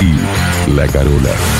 y La Carola.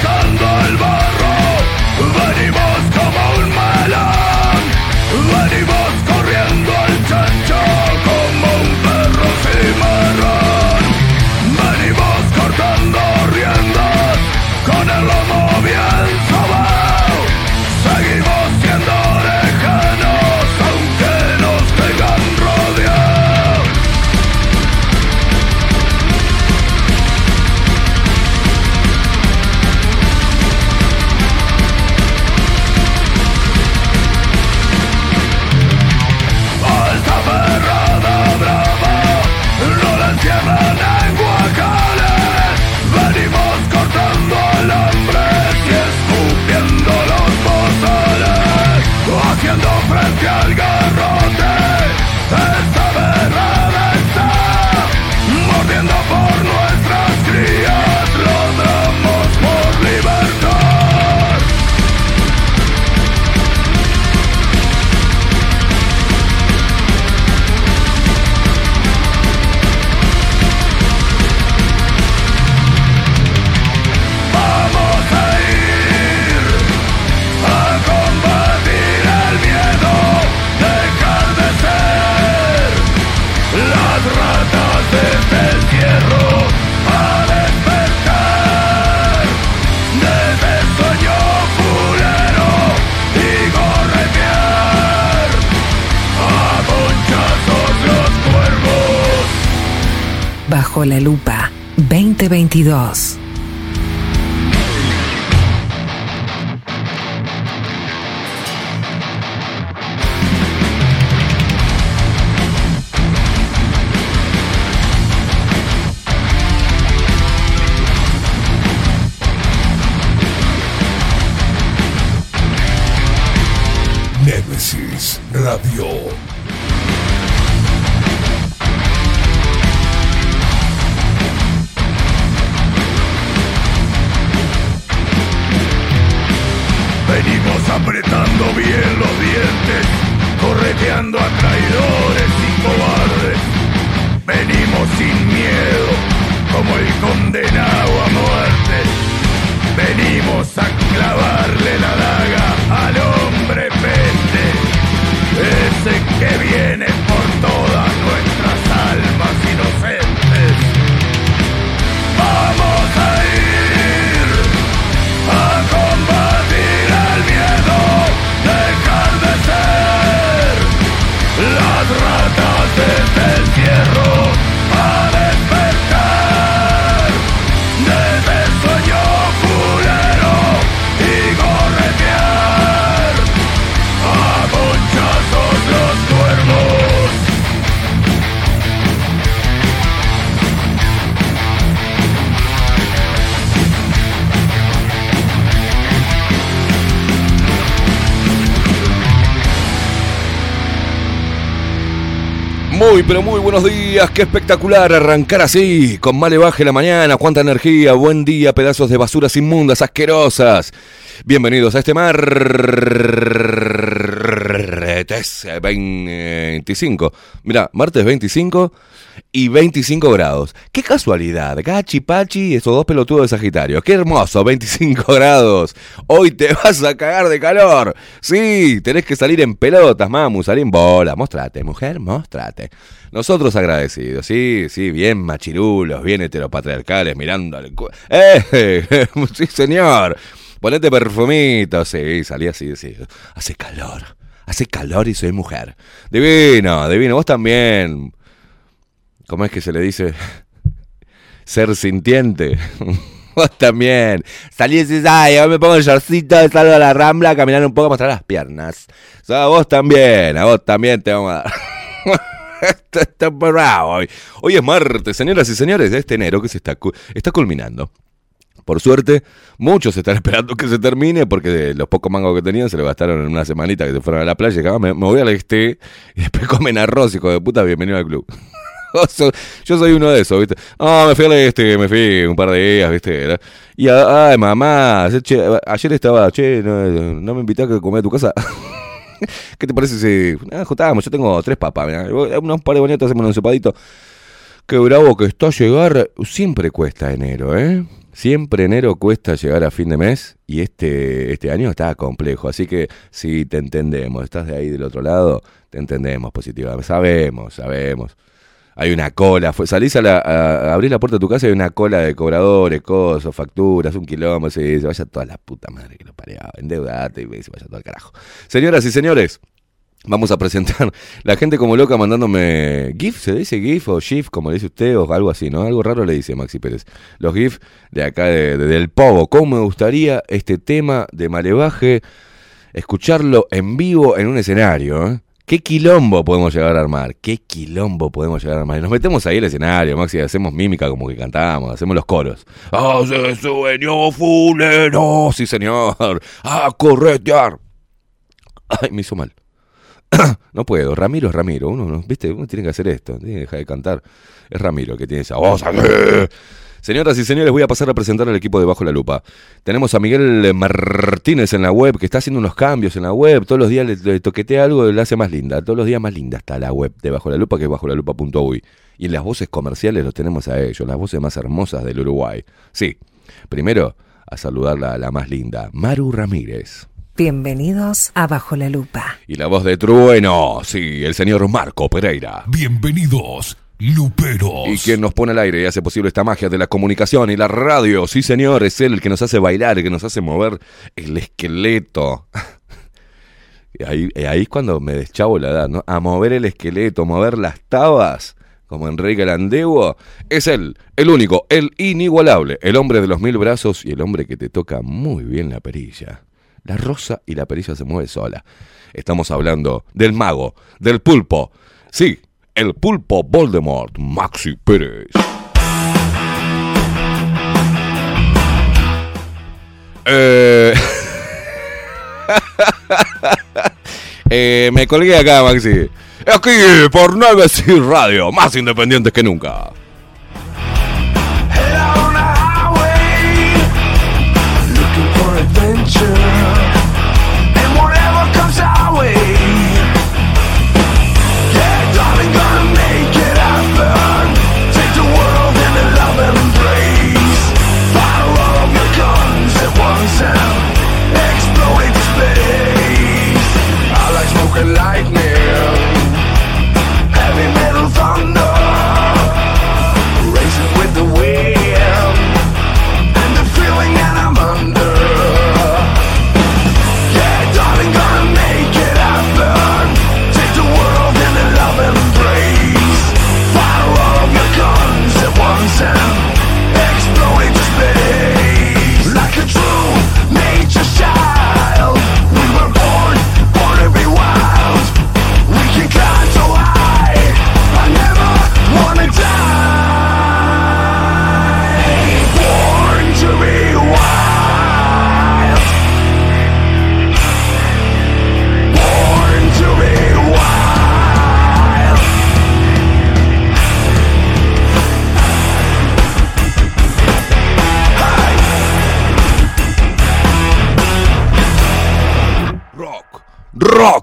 Call La Lupa 2022. Qué espectacular arrancar así, con malevaje la mañana. Cuánta energía. Buen día, pedazos de basuras inmundas, asquerosas. Bienvenidos a este martes 25. Mira, martes 25 y 25 grados. Qué casualidad. Gachi, Pachi, esos dos pelotudos de Sagitario. Qué hermoso, 25 grados. Hoy te vas a cagar de calor. Sí, tenés que salir en pelotas, mamu, salir en bola. Mostrate, mujer, mostrate. Nosotros agradecidos, sí, sí, bien machirulos, bien heteropatriarcales, mirando al... ¡Eh! sí, señor. Ponete perfumito, sí, salí así, sí. Hace calor, hace calor y soy mujer. Divino, divino, vos también. ¿Cómo es que se le dice? Ser sintiente. vos también. Salí y ay, yo me pongo el shortcito, salgo a la rambla, caminar un poco, mostrar las piernas. O a vos también, a vos también te vamos a dar. Está bravo hoy. Hoy es martes, señoras y señores, de este enero que se está, está culminando. Por suerte, muchos están esperando que se termine porque los pocos mangos que tenían se le gastaron en una semanita que se fueron a la playa y me, voy al este y después comen arroz, hijo de puta, bienvenido al club. Yo soy uno de esos, ¿viste? Ah, me fui al este, me fui un par de días, ¿viste? Y, ay, mamá, ayer estaba, che, no, me invitaste a comer a tu casa. ¿Qué te parece si ah? Yo tengo tres papas, mirá. unos par de bonitos, hacemos un cepadito. Qué bravo que está a llegar. Siempre cuesta enero, ¿eh? Siempre enero cuesta llegar a fin de mes y este, este año está complejo. Así que si te entendemos, estás de ahí del otro lado, te entendemos positivamente. Sabemos, sabemos. Hay una cola, salís a, la, abrir la puerta de tu casa y hay una cola de cobradores, cosas, facturas, un kilómetro, y se vaya toda la puta madre que lo pareaba, endeudate y se vaya todo al carajo. Señoras y señores, Vamos a presentar la gente como loca mandándome GIF, se dice GIF o GIF, como dice usted, o algo así, ¿no? Algo raro le dice Maxi Pérez. Los GIF de acá, de, del Pogo. ¿Cómo me gustaría este tema de Malevaje escucharlo en vivo en un escenario? ¿eh? ¿Qué quilombo podemos llegar a armar? ¿Qué quilombo podemos llegar a armar? Y nos metemos ahí al escenario, Maxi, hacemos mímica como que cantamos, hacemos los coros. ¡Hace sueño fulero! Sí, señor. ¡A corretear! Ay, me hizo mal. no puedo, Ramiro es Ramiro, uno, ¿viste? uno tiene que hacer esto, tiene que dejar de cantar. Es Ramiro que tiene esa voz. Señoras y señores, voy a pasar a presentar al equipo de Bajo la Lupa. Tenemos a Miguel Martínez en la web, que está haciendo unos cambios en la web. Todos los días le, toquetea algo la hace más linda. Todos los días más linda está la web de Bajo la Lupa, que es bajo la lupa.uy. Y en las voces comerciales los tenemos a ellos, las voces más hermosas del Uruguay. Sí, primero a saludarla a la más linda, Maru Ramírez. Bienvenidos a Bajo la Lupa. Y la voz de Trueno, sí, el señor Marco Pereira. Bienvenidos, Luperos. Y quien nos pone al aire y hace posible esta magia de la comunicación y la radio. Sí, señor, es él el que nos hace bailar, el que nos hace mover el esqueleto. y ahí, ahí es cuando me deschavo la edad, ¿no? A mover el esqueleto, mover las tabas como Enrique Landegua, es él, el único, el inigualable, el hombre de los mil brazos y el hombre que te toca muy bien la perilla la rosa y la perilla se mueve sola. Estamos hablando del mago, del pulpo. Sí, el pulpo Voldemort, Maxi Pérez. Eh, eh... me colgué acá, Maxi. Aquí por 9 Radio, más independientes que nunca.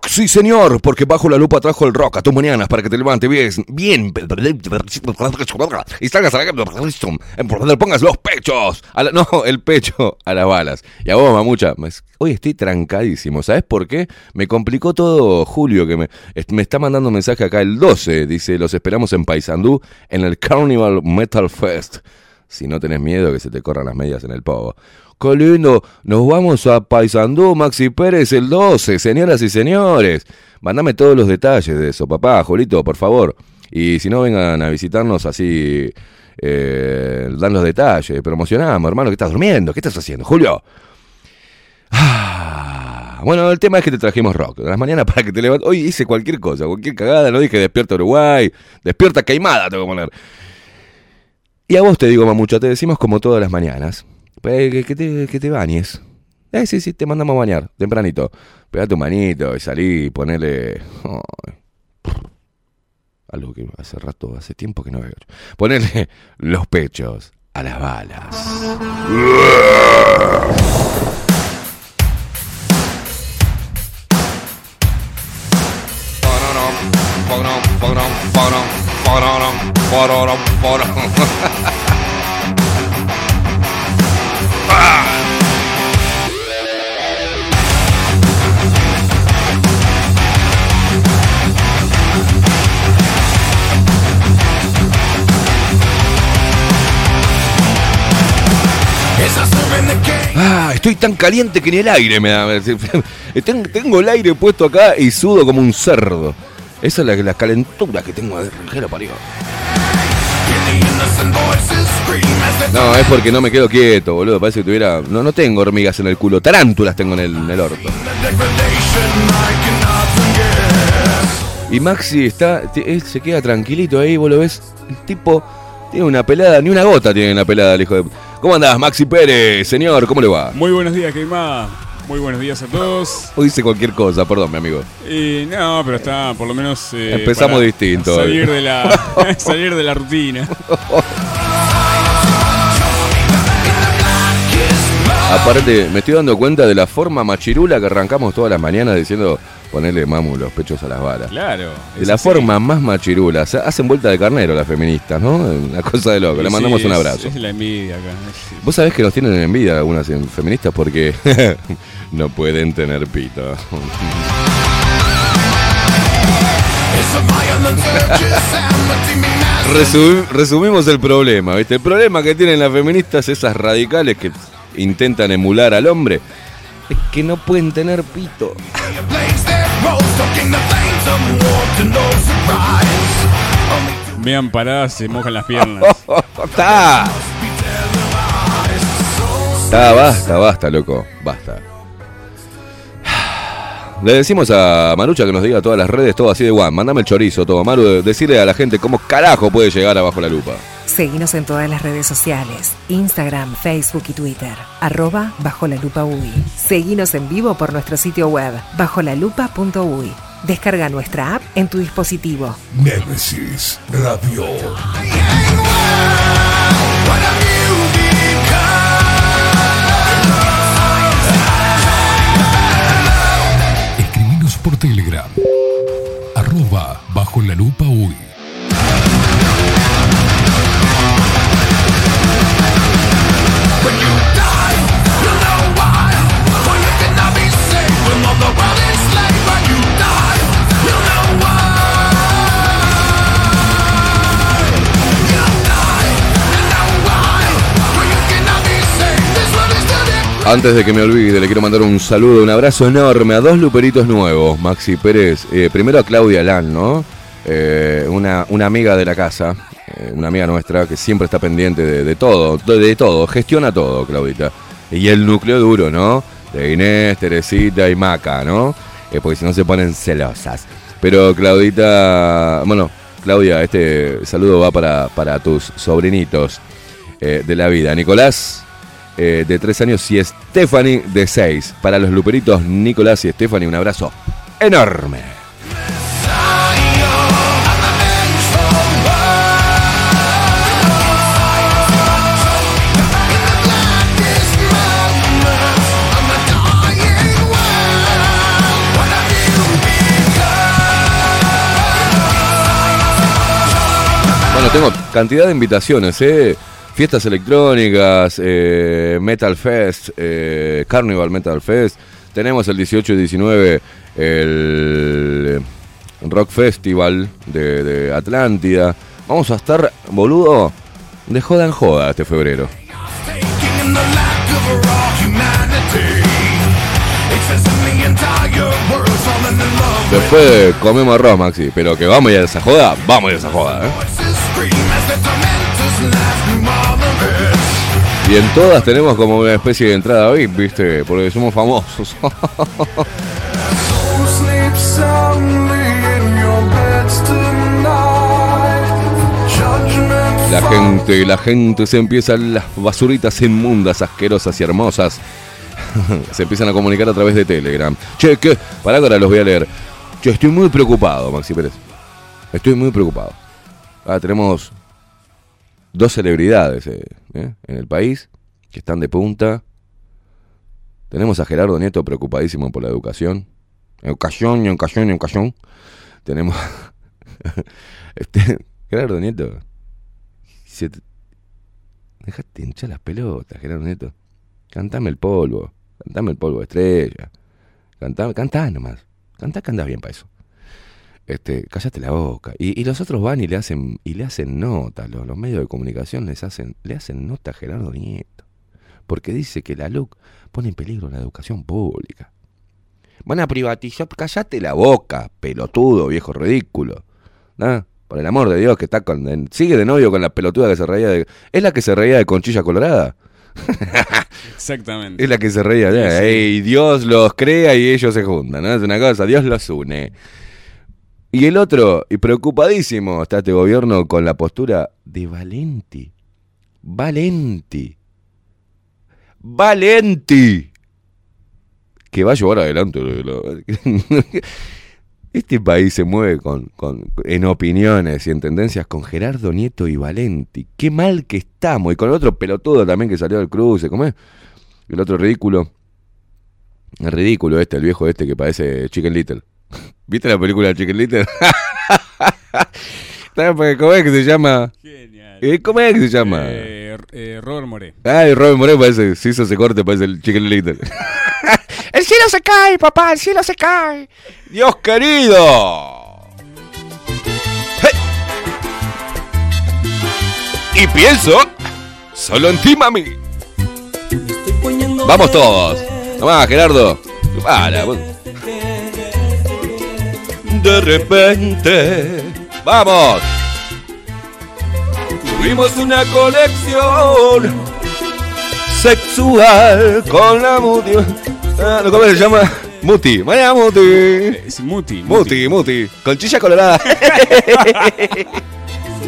Sí, señor, porque bajo la lupa trajo el rock a tus mañanas para que te levantes bien, bien, y salgas a la pongas los pechos, a la- no, el pecho a las balas. Y a vos, mamucha, hoy estoy trancadísimo, ¿sabes por qué? Me complicó todo Julio, que me, me está mandando un mensaje acá el 12, dice, los esperamos en Paysandú, en el Carnival Metal Fest. Si no tenés miedo que se te corran las medias en el povo. ¡Qué lindo! Nos vamos a Paysandú, Maxi Pérez, el 12, señoras y señores. Mándame todos los detalles de eso, papá, Julito, por favor. Y si no, vengan a visitarnos así, eh, dan los detalles, promocionamos, hermano, ¿qué estás durmiendo? ¿Qué estás haciendo, Julio? Ah, bueno, el tema es que te trajimos rock. De las mañanas para que te levantes. Hoy hice cualquier cosa, cualquier cagada. No dije despierta Uruguay, despierta Queimada, tengo que poner. Y a vos te digo, mamucha, te decimos como todas las mañanas. Eh, Que, te, que te bañes. Eh, sí, sí, te mandamos a bañar, tempranito. Pegate un manito y salí ponele. algo que hace rato, hace tiempo que no veo. Ponele los pechos a las balas. estoy tan caliente que ni el aire me da. Ten- Tengo el aire puesto acá y sudo como un cerdo. Esa es la, la calentura que tengo de rijero parió. No, es porque no me quedo quieto, boludo. Parece que tuviera. No, no tengo hormigas en el culo, tarántulas tengo en el, en orto. Y Maxi está. él se queda tranquilito ahí, vos ves. El tipo tiene una pelada, ni una gota tiene una pelada el hijo de. ¿Cómo andás, Maxi Pérez? Señor, ¿cómo le va? Muy buenos días, Queimada. Muy buenos días a todos. Hoy dice cualquier cosa, perdón, mi amigo. Y no, pero está por lo menos. eh, Empezamos distinto hoy. Salir de la, salir de la rutina. Aparte, me estoy dando cuenta de la forma machirula que arrancamos todas las mañanas diciendo ponerle mamu los pechos a las balas. Claro. De la forma más machirula. O sea, hacen vuelta de carnero las feministas, ¿no? Una cosa de loco. Le Sí, mandamos un abrazo. Es, la envidia acá. Vos sabés que nos tienen envidia algunas feministas porque no pueden tener pito. Resum- resumimos el problema, ¿viste? El problema que tienen las feministas, esas radicales que intentan emular al hombre, es que no pueden tener pito. Vean paradas, se mojan las piernas. ¡Está! Está, basta, basta, loco. Basta. Le decimos a Marucha que nos diga todas las redes, todo así de guan. Mándame el chorizo, todo. Maru, decirle a la gente cómo carajo puede llegar abajo la lupa. Seguinos en todas las redes sociales, Instagram, Facebook y Twitter, arroba bajo la lupa UI. Seguinos en vivo por nuestro sitio web, bajolalupa.ui. Descarga nuestra app en tu dispositivo. Némesis Radio. Escribinos por Telegram. Arroba bajo la lupa UI. Antes de que me olvide, le quiero mandar un saludo, un abrazo enorme a dos luperitos nuevos, Maxi Pérez. Eh, primero a Claudia Lan, ¿no? Eh, una, una amiga de la casa, una amiga nuestra que siempre está pendiente de, todo, de, todo, gestiona todo, Claudita. Y el núcleo duro, ¿no? De Inés, Teresita y Maca, ¿no? Eh, porque si no se ponen celosas. Pero Claudita, bueno, Claudia, este saludo va para, para tus sobrinitos eh, de la vida. Nicolás, eh, de tres años, y Stephanie, de seis. Para los luperitos, Nicolás y Stephanie, un abrazo enorme. Tengo cantidad de invitaciones, ¿eh? Fiestas electrónicas, eh, Metal Fest, eh, Carnival Metal Fest. Tenemos el 18 y 19 el Rock Festival de, Atlántida. Vamos a estar, boludo, de joda en joda este febrero. Después comemos arroz, Maxi, pero que vamos a ir a esa joda, vamos a ir a esa joda, ¿eh? Y en todas tenemos como una especie de entrada VIP, ¿viste? Porque somos famosos. La gente, la gente se empieza, las basuritas inmundas, asquerosas y hermosas, se empiezan a comunicar a través de Telegram. Che, que ahora los voy a leer. Che, estoy muy preocupado, Maxi Pérez. Estoy muy preocupado. Ah, tenemos dos celebridades eh, eh, en el país que están de punta. Tenemos a Gerardo Nieto preocupadísimo por la educación. Educación, educación, educación. Tenemos... este, Gerardo Nieto. Se te- Dejate hinchar las pelotas, Gerardo Nieto. Cantame el polvo. Cantame el polvo estrella. Cantá, cantá nomás. Cantá que andás bien para eso. Este, cállate la boca. Y, y los otros van y le hacen, y le hacen nota. Los, los medios de comunicación les hacen, le hacen nota a Gerardo Nieto. Porque dice que la LUC pone en peligro la educación pública. Van a privatizar. Cállate la boca, pelotudo, viejo ridículo. ¿Ah? Por el amor de Dios, que está con. sigue de novio con la pelotuda que se reía de. ¿Es la que se reía de Conchilla Colorada? Exactamente. Es la que se reía. Sí, Dios los crea y ellos se juntan. ¿no? Es una cosa, Dios los une. Y el otro, y preocupadísimo está este gobierno con la postura de Valenti. Valenti. Valenti. Que va a llevar adelante. Este país se mueve con, con- en opiniones y en tendencias con Gerardo Nieto y Valenti. Qué mal que estamos. Y con el otro pelotudo también que salió del cruce. ¿Cómo es? El otro ridículo. El ridículo este, el viejo este que parece Chicken Little. ¿Viste la película de Chicken Little? ¿Cómo es que se llama? Genial. Eh, ¿Cómo es que se llama? Eh, eh, Robert Moré. Ay, Robin Moreno parece, si hizo ese corte, parece el Chicken Little. ¡El cielo se cae, papá! ¡El cielo se cae! ¡Dios querido! ¡Hey! Y pienso solo en ti, mami. Vamos todos. Tomá, Gerardo. Para. vos. De repente. ¡Vamos! Tuvimos una conexión sexual con la Muti. Ah, ¿Cómo se llama? Muti. Vaya Muti. Es Muti. Muti, Muti. Conchilla colorada.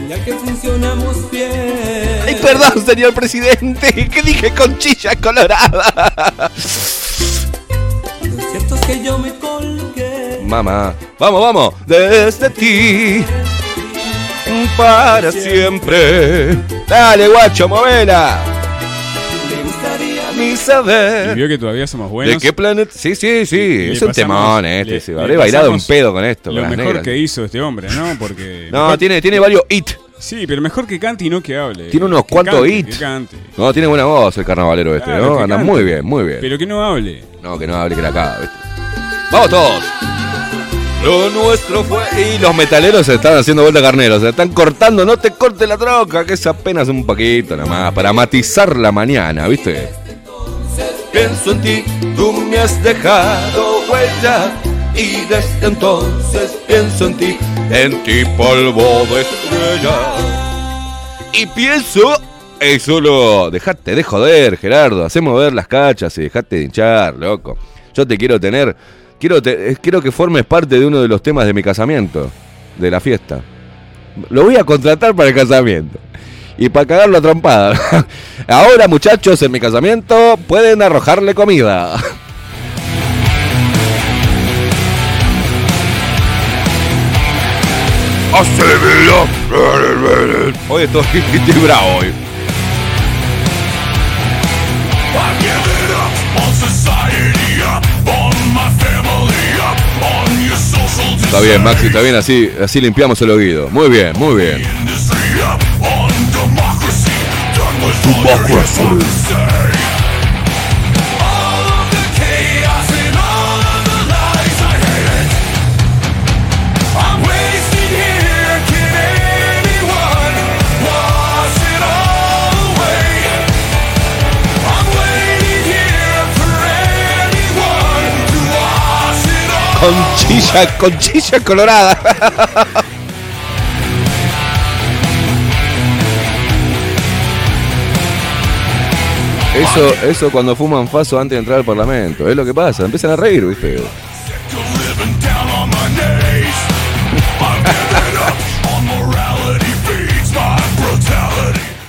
Ya que funcionamos bien. Ay, perdón, señor presidente. ¿Qué dije conchilla colorada? Lo cierto es que yo me colgué. Mamá. Vamos, vamos. Desde ti. Para siempre. Dale, guacho, movela. Me gustaría Mi Y saber. vio que todavía somos buenos. ¿De qué planeta? Sí, sí, sí. Le Es un pasamos- temón este. le- sí. Habré bailado un pedo con esto. Lo con mejor negras. que hizo este hombre, ¿no? Porque. No, mejor- tiene, tiene varios hit. Sí, pero mejor que cante y no que hable. Tiene unos cuantos hits. No, tiene buena voz el carnavalero este, Claro, ¿no? Anda muy bien, muy bien. Pero que no hable. No, que no hable que la caga, ¿viste? ¡Vamos todos! Lo nuestro fue. Y los metaleros se están haciendo vuelta carneros. Se están cortando, no te corte la troca, que es apenas un poquito nada más. Para matizar la mañana, ¿viste? Pienso en ti, tú me has dejado huella. Y desde entonces pienso en ti, en ti polvo de estrella. Y pienso. Ey, solo. Dejate de joder, Gerardo. Hacé mover las cachas y dejate de hinchar, loco. Yo te quiero tener. Quiero, te- quiero que formes parte de uno de los temas de mi casamiento. De la fiesta. Lo voy a contratar para el casamiento. Y para cagarlo a trompada. Ahora, muchachos, en mi casamiento pueden arrojarle comida. Hoy estoy, estoy bravo hoy. On society, up on my family, Está bien, Maxi, está bien, así, así limpiamos el oído. Muy bien, muy bien. Conchilla, conchilla colorada. Eso, eso cuando fuman faso antes de entrar al parlamento, es lo que pasa, empiezan a reír, ¿viste?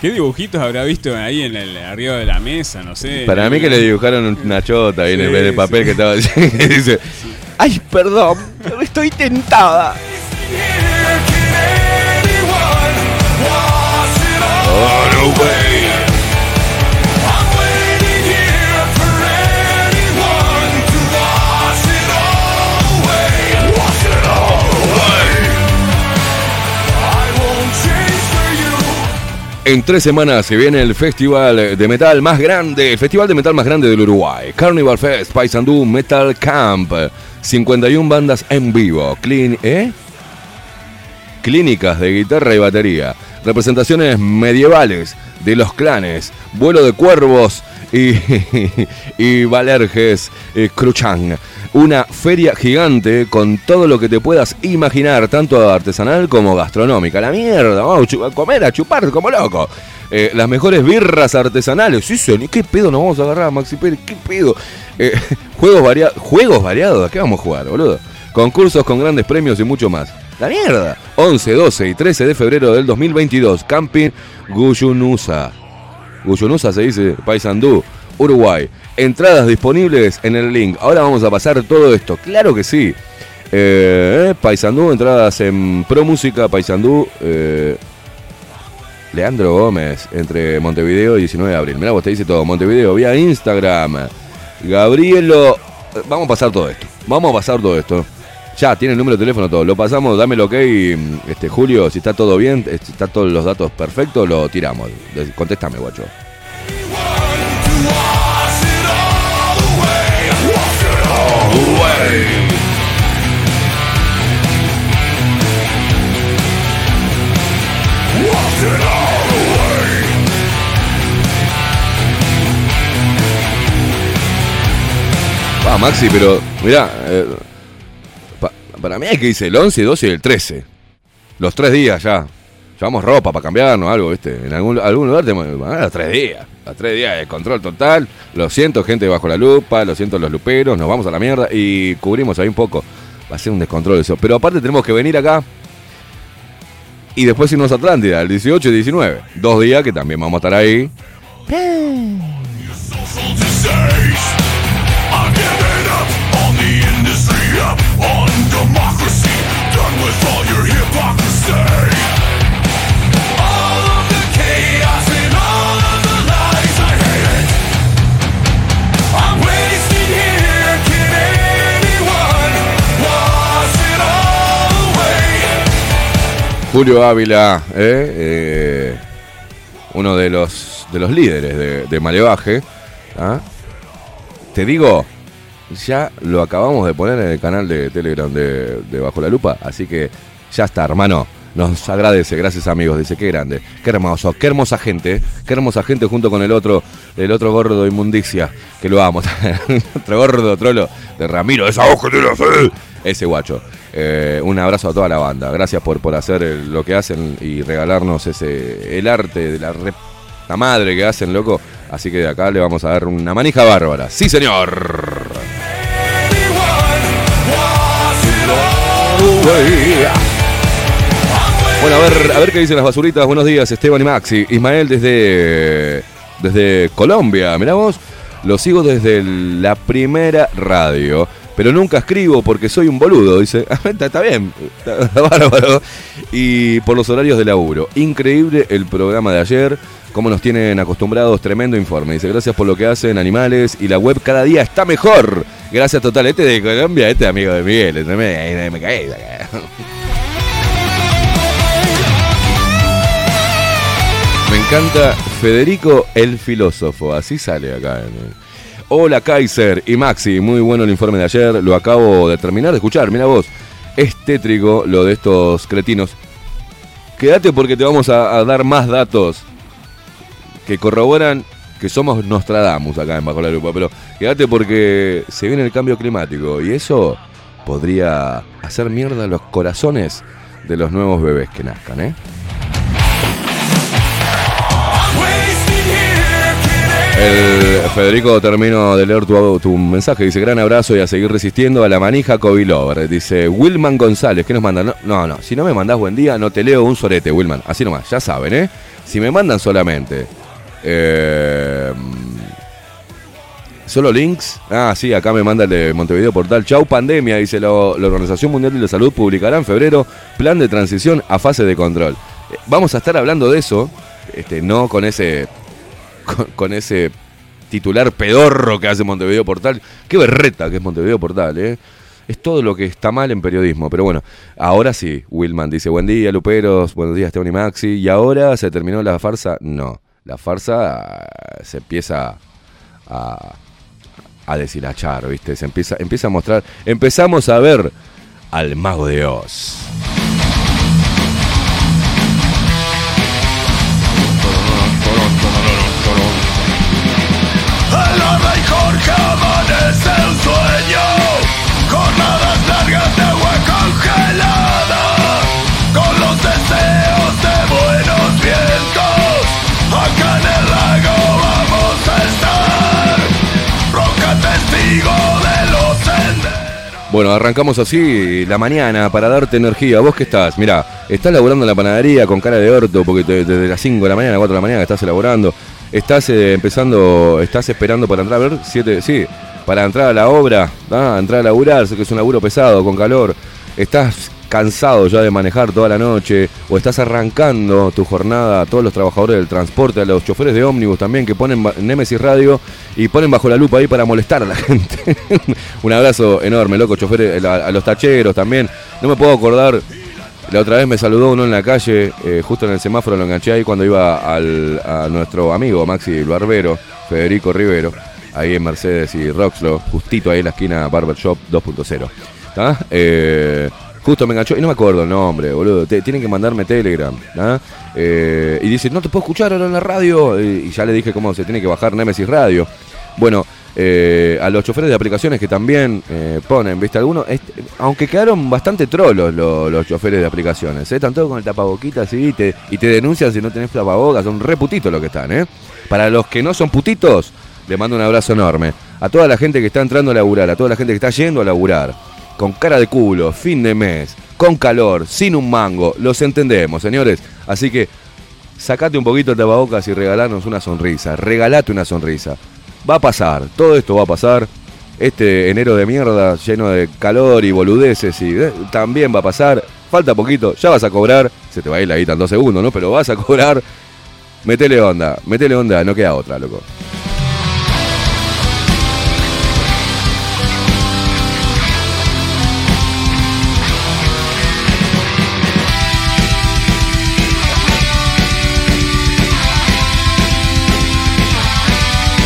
¿Qué dibujitos habrá visto ahí en el arriba de la mesa? No sé. Para mí que le dibujaron una chota ahí en el, en el papel que estaba dice, ay, perdón, pero estoy tentada. En tres semanas se viene el festival de metal más grande, el festival de metal más grande del Uruguay. Carnival Fest, Paysandú Metal Camp. 51 bandas en vivo. Clean, ¿eh? Clínicas de guitarra y batería. Representaciones medievales de los clanes. Vuelo de cuervos y, y Valerges eh, Cruchán. Una feria gigante con todo lo que te puedas imaginar, tanto artesanal como gastronómica. La mierda, vamos a comer, a chupar como loco. Eh, las mejores birras artesanales. Sí. ¿Qué pedo nos vamos a agarrar, Maxi Pérez? ¿Qué pedo? Eh, juegos, varia- juegos variados. ¿A qué vamos a jugar, boludo? Concursos con grandes premios y mucho más. La mierda. 11, 12 y 13 de febrero del 2022. Camping Guyunusa. Guyunusa se dice Paysandú, Uruguay. Entradas disponibles en el link. Ahora vamos a pasar todo esto. Claro que sí. Eh, Paysandú, entradas en Pro Música, Paysandú. eh, Leandro Gómez, entre Montevideo y 19 de abril. Mirá, vos te dice todo. Montevideo, vía Instagram. Gabrielo. eh, Vamos a pasar todo esto. Vamos a pasar todo esto. Ya, tiene el número de teléfono todo. Lo pasamos, dame el ok, este, Julio, si está todo bien, eh, si están todos los datos perfectos, lo tiramos. Contéstame, guacho. Ah, Maxi, pero mirá, eh, pa- para mí hay que dice el 11, 12 y el 13. Los tres días ya. Llevamos ropa para cambiarnos, algo, ¿viste? En algún, algún lugar tenemos ah, tres días. Los tres días de control total. Lo siento, gente bajo la lupa. Lo siento, los luperos. Nos vamos a la mierda y cubrimos ahí un poco. Va a ser un descontrol eso. Pero aparte tenemos que venir acá y después irnos a Atlántida, el 18 y 19. Dos días que también vamos a estar ahí. Julio Ávila, ¿eh? Eh, uno de los, de los líderes de, de Malevaje. ¿ah? Te digo, ya lo acabamos de poner en el canal de Telegram de, de Bajo la Lupa, así que ya está, hermano. Nos agradece, gracias amigos, dice, qué grande, qué hermoso, qué hermosa gente, qué hermosa gente junto con el otro, el otro gordo de inmundicia, que lo amo, otro gordo trolo de Ramiro, esa voz que tiene así, ese guacho. Eh, un abrazo a toda la banda, gracias por, por hacer lo que hacen y regalarnos ese el arte de la, re- la madre que hacen, loco. Así que de acá le vamos a dar una manija bárbara. Sí, señor. Bueno, a ver, a ver qué dicen las basuritas. Buenos días, Esteban y Maxi. Ismael desde, desde Colombia. Mirá vos, lo sigo desde la primera radio. Pero nunca escribo porque soy un boludo. Dice, está, está bien, está bárbaro. Y por los horarios de laburo. Increíble el programa de ayer, cómo nos tienen acostumbrados, tremendo informe. Dice, gracias por lo que hacen animales y la web cada día está mejor. Gracias total, este de Colombia, este amigo de Miguel, este me, me. Me encanta Federico el filósofo, así sale acá. en- Hola Kaiser y Maxi, muy bueno el informe de ayer, lo acabo de terminar de escuchar, mira vos, es tétrico lo de estos cretinos. Quédate porque te vamos a, dar más datos que corroboran que somos Nostradamus acá en Bajo la Lupa, pero quédate porque se viene el cambio climático y eso podría hacer mierda los corazones de los nuevos bebés que nazcan, ¿eh? El Federico, termino de leer tu, tu mensaje. Dice: Gran abrazo y a seguir resistiendo a la manija Covilover. Dice Wilman González. ¿Qué nos mandan? No, no. Si no me mandás buen día, no te leo un sorete, Wilman. Así nomás, ya saben, ¿eh? Si me mandan solamente. eh, Solo links. Ah, sí, acá me manda el de Montevideo Portal. Chau, pandemia, dice lo- la Organización Mundial de la Salud. Publicará en febrero plan de transición a fase de control. Eh, Vamos a estar hablando de eso, este, no con ese con, ese titular pedorro que hace Montevideo Portal. Qué berreta que es Montevideo Portal, ¿eh? Es todo lo que está mal en periodismo. Pero bueno, ahora sí, Wilman dice, buen día, Luperos, buenos días, Esteban y Maxi. ¿Y ahora se terminó la farsa? No, la farsa ah, se empieza a, a deshilachar, ¿viste? Se empieza, empieza a mostrar, empezamos a ver al mago de Oz. Bueno, arrancamos así la mañana para darte energía. ¿Vos qué estás? Mirá, estás laburando en la panadería con cara de orto porque desde las 5 de la mañana, 4 de la mañana que estás elaborando. Estás eh, empezando, estás esperando para entrar, a ver, 7, sí, para entrar a la obra, ah, entrar a laburar, sé que es un laburo pesado, con calor. Estás cansado ya de manejar toda la noche o estás arrancando tu jornada a todos los trabajadores del transporte, a los choferes de ómnibus también que ponen Nemesis Radio y ponen bajo la lupa ahí para molestar a la gente. Un abrazo enorme, loco, choferes, a, a los tacheros también. No me puedo acordar, la otra vez me saludó uno en la calle, eh, justo en el semáforo lo enganché ahí cuando iba al, a nuestro amigo Maxi Barbero, Federico Rivero, ahí en Mercedes y Roxlo, justito ahí en la esquina Barbershop 2.0. ¿tá? Eh, justo me enganchó y no me acuerdo el nombre, boludo. Te- tienen que mandarme Telegram. ¿tá? Eh, y dice, no te puedo escuchar ahora en la radio. Y, y ya le dije cómo se tiene que bajar Nemesis Radio. Bueno, eh, a los choferes de aplicaciones que también eh, ponen, ¿viste? Algunos, aunque quedaron bastante trolos lo- los choferes de aplicaciones, ¿eh? Están todos con el tapaboquita así y te, y te denuncian si no tenés tapabocas, son re putitos los que están. Para los que no son putitos, le mando un abrazo enorme. A toda la gente que está entrando a laburar, a toda la gente que está yendo a laburar, con cara de culo, fin de mes, con calor, sin un mango, los entendemos, señores. Así que sacate un poquito de tapabocas y regalanos una sonrisa. Regalate una sonrisa. Va a pasar, todo esto va a pasar. Este enero de mierda lleno de calor y boludeces y eh, también va a pasar. Falta poquito, ya vas a cobrar. Se te va a ir la guita en dos segundos, ¿no? Pero vas a cobrar. Metele onda, metele onda, no queda otra, loco.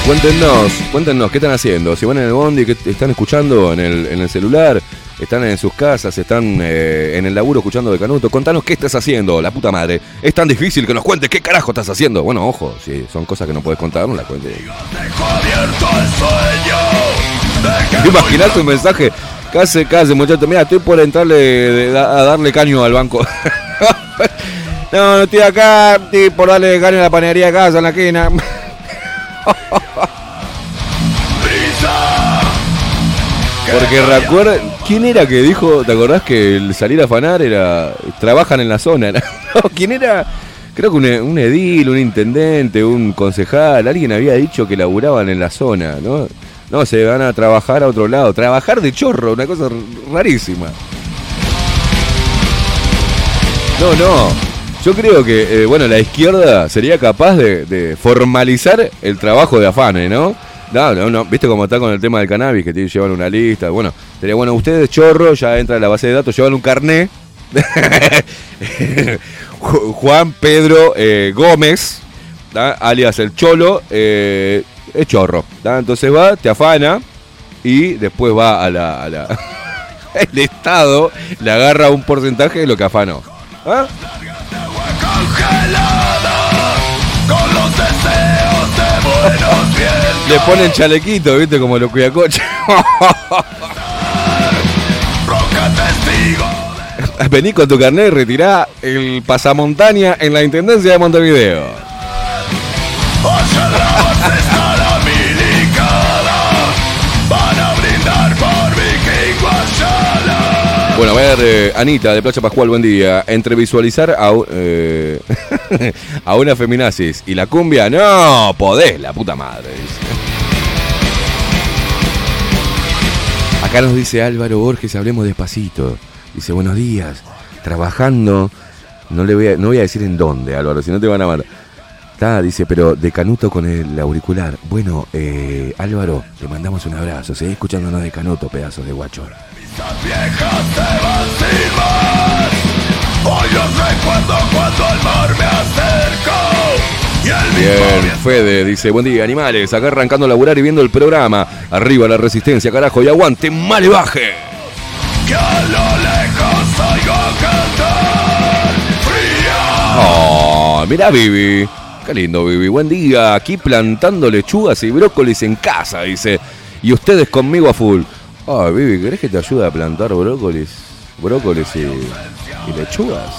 Cuéntenos, cuéntenos, ¿qué están haciendo? Si van en el bondi, ¿qué están escuchando en el, en el celular? ¿Están en sus casas? ¿Están eh, en el laburo escuchando de Canuto? Contanos qué estás haciendo, la puta madre. Es tan difícil que nos cuentes qué carajo estás haciendo. Bueno, ojo, si son cosas que no puedes contar, no la cuentes. Imaginate un mensaje. ¿Qué hace, qué hace, muchacho? Mira, estoy por entrarle de- a darle caño al banco. no, no estoy acá, estoy por darle caño a la panadería de casa en la esquina. Porque recuerda, ¿quién era que dijo, te acordás que el salir a afanar era, trabajan en la zona? No, ¿Quién era? Creo que un, un edil, un intendente, un concejal, alguien había dicho que laburaban en la zona, ¿no? No, se van a trabajar a otro lado. Trabajar de chorro, una cosa rarísima. No, no. Yo creo que, eh, bueno, la izquierda sería capaz de, formalizar el trabajo de afane, ¿no? ¿Viste cómo está con el tema del cannabis? Que te llevan una lista. Bueno, sería bueno, ustedes, chorro, ya entra en la base de datos, llevan un carné. Ju- Juan Pedro eh, Gómez, alias el Cholo, eh, es chorro. Entonces va, te afana y después va a la, a la- el Estado, le agarra un porcentaje de lo que afanó. ¿Ah? Congelada con los. Le ponen chalequito, ¿viste? Como cuidacoches. Roca testigo Vení con tu carnet y retirá el pasamontaña en la Intendencia de Montevideo. Bueno, a ver, eh, Anita de Playa Pascual, buen día. Entre visualizar eh, a una feminazis y la cumbia, no, podés, la puta madre. Acá nos dice Álvaro Borges, hablemos despacito. Dice, buenos días, trabajando. No le voy a, decir en dónde, Álvaro, si no te van a matar. Está, dice, pero de Canuto con el auricular. Bueno, eh, Álvaro, te mandamos un abrazo. Seguí escuchándonos de Canuto, pedazos de guacho. Las viejas se van sin más. Hoy los recuerdo cuando al mar me acerco. Bien, Fede dice, buen día, animales, acá arrancando a laburar y viendo el programa. Arriba la resistencia, carajo, y aguante, male baje. que a lo lejos oigo cantar. Fría. Oh, mirá, Vivi. Qué lindo, Vivi. Buen día. Aquí plantando lechugas y brócolis en casa, dice. Y ustedes conmigo a full. Ay, Vivi, ¿querés que te ayude a plantar brócolis? Brócolis y, lechugas.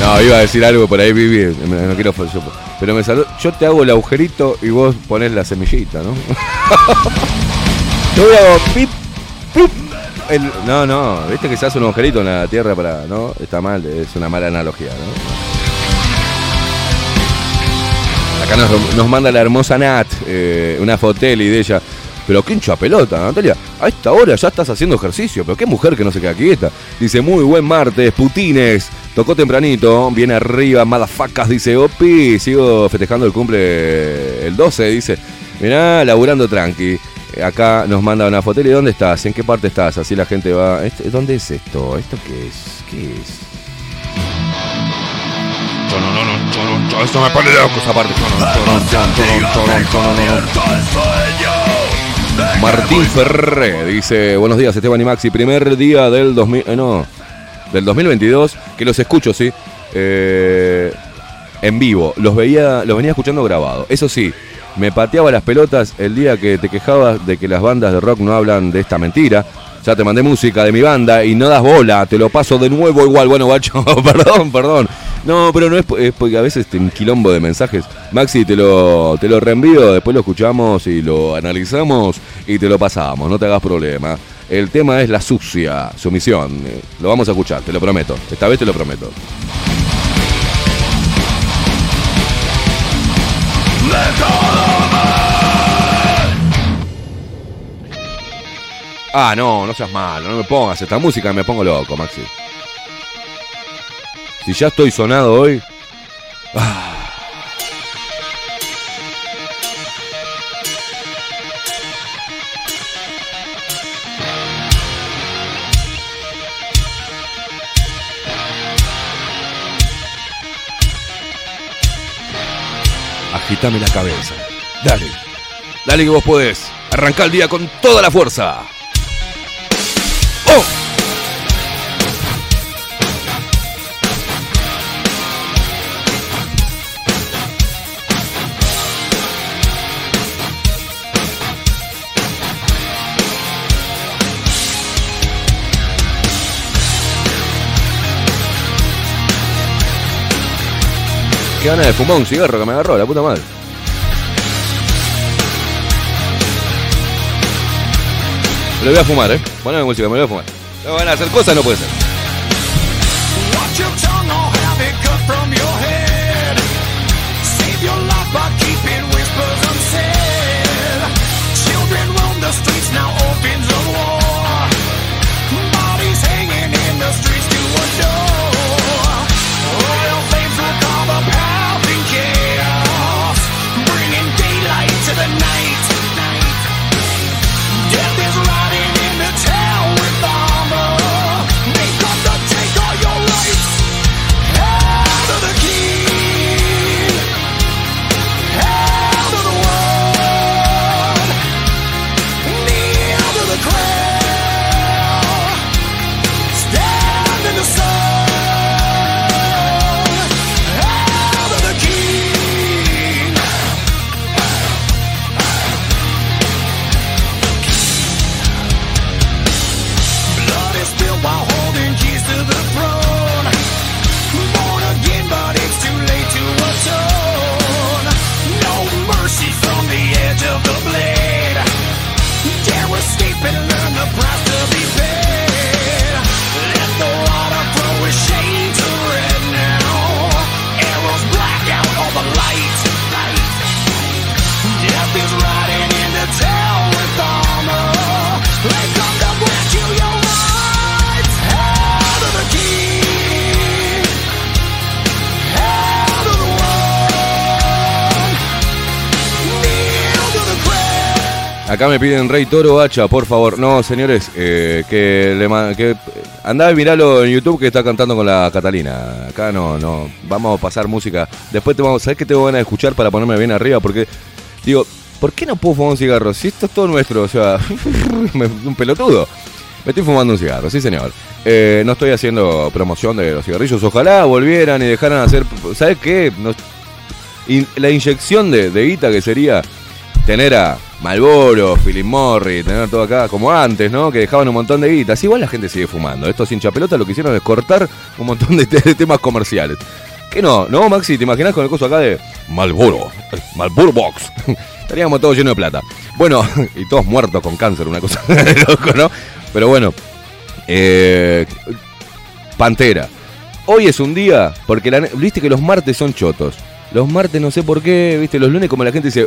No, iba a decir algo por ahí, Vivi. No quiero yo- Pero me salió. Yo te hago el agujerito y vos ponés la semillita, ¿no? Yo hago pip, pip. No, no, viste que se hace un agujerito en la tierra para. ¿No? Está mal, es una mala analogía, ¿no? Acá nos, manda la hermosa Nat, eh, una foteli de ella. Pero qué hincha pelota, Natalia. A esta hora ya estás haciendo ejercicio, pero qué mujer que no se queda quieta. Dice, muy buen martes, putines. Tocó tempranito, viene arriba, madafacas, dice Opi. Sigo festejando el cumple el 12, dice. Mirá, laburando tranqui. Eh, Acá nos manda una foteli. ¿Dónde estás? ¿En qué parte estás? Así la gente va. "Este- ¿Dónde es esto? ¿Esto qué es? ¿Qué es? Me esa parte. Martín Ferré dice, buenos días Esteban y Maxi, primer día del 2000, eh, no, del 2022, que los escucho, sí, eh, en vivo, los veía, los venía escuchando grabado. Eso sí, me pateaba las pelotas el día que te quejabas de que las bandas de rock no hablan de esta mentira. Ya te mandé música de mi banda y no das bola, te lo paso de nuevo igual. Bueno, guacho, perdón, perdón. No, pero no es, po- es porque a veces te un quilombo de mensajes. Maxi, te lo, te lo reenvío, después lo escuchamos y lo analizamos y te lo pasamos, no te hagas problema. El tema es la sucia, sumisión. Lo vamos a escuchar, te lo prometo. Esta vez te lo prometo. Ah, no, no seas malo, no me pongas esta música, me pongo loco, Maxi. Si ya estoy sonado hoy. ah. Agitame la cabeza. Dale. Dale que vos podés. Arranca el día con toda la fuerza. ¡Oh! Qué gana de fumar un cigarro que me agarró, la puta madre. Me lo voy a fumar, eh. Poneme música, me lo voy a fumar. No van a hacer cosas, no puede ser. Acá me piden Rey Toro Hacha, por favor. No, señores, eh, que le que andá y miralo en YouTube que está cantando con la Catalina. Acá no, no. Vamos a pasar música. Después te vamos, ¿sabes qué tengo ganas de escuchar para ponerme bien arriba? Porque digo, ¿por qué no puedo fumar un cigarro? Si esto es todo nuestro, o sea, un pelotudo. Me estoy fumando un cigarro, sí señor. Eh, no estoy haciendo promoción de los cigarrillos. Ojalá volvieran y dejaran hacer. ¿Sabes qué? La inyección de, de guita que sería tener a Malboro, Philip Morris, tener todo acá como antes, ¿no? Que dejaban un montón de guitas. Igual la gente sigue fumando. Estos hinchapelotas lo que hicieron es cortar un montón de, te- de temas comerciales. ¿Qué no? ¿No, Maxi? ¿Te imaginas con el coso acá de Malboro? Malboro Box. Estaríamos todos llenos de plata. Bueno, y todos muertos con cáncer, una cosa de loco, ¿no? Pero bueno, eh, Pantera. Hoy es un día, porque la, viste que los martes son chotos. Los martes no sé por qué, viste, los lunes como la gente dice,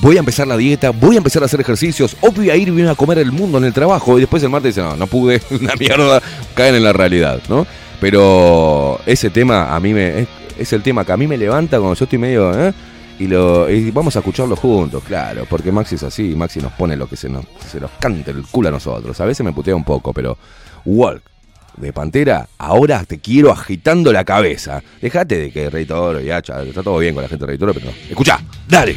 voy a empezar la dieta, voy a empezar a hacer ejercicios, o voy a ir bien a comer el mundo en el trabajo, y después el martes dice, no, no pude, una mierda, caen en la realidad, ¿no? Pero ese tema a mí me, es, el tema que a mí me levanta cuando yo estoy medio, ¿eh? Y, lo, y vamos a escucharlo juntos, claro, porque Maxi es así, Maxi nos pone lo que se nos, se nos cante el culo a nosotros. A veces me putea un poco, pero Walk de Pantera, ahora te quiero agitando la cabeza. Dejate de que Rey Toro y Hacha, está todo bien con la gente de Rey Toro, pero no. Escucha, dale.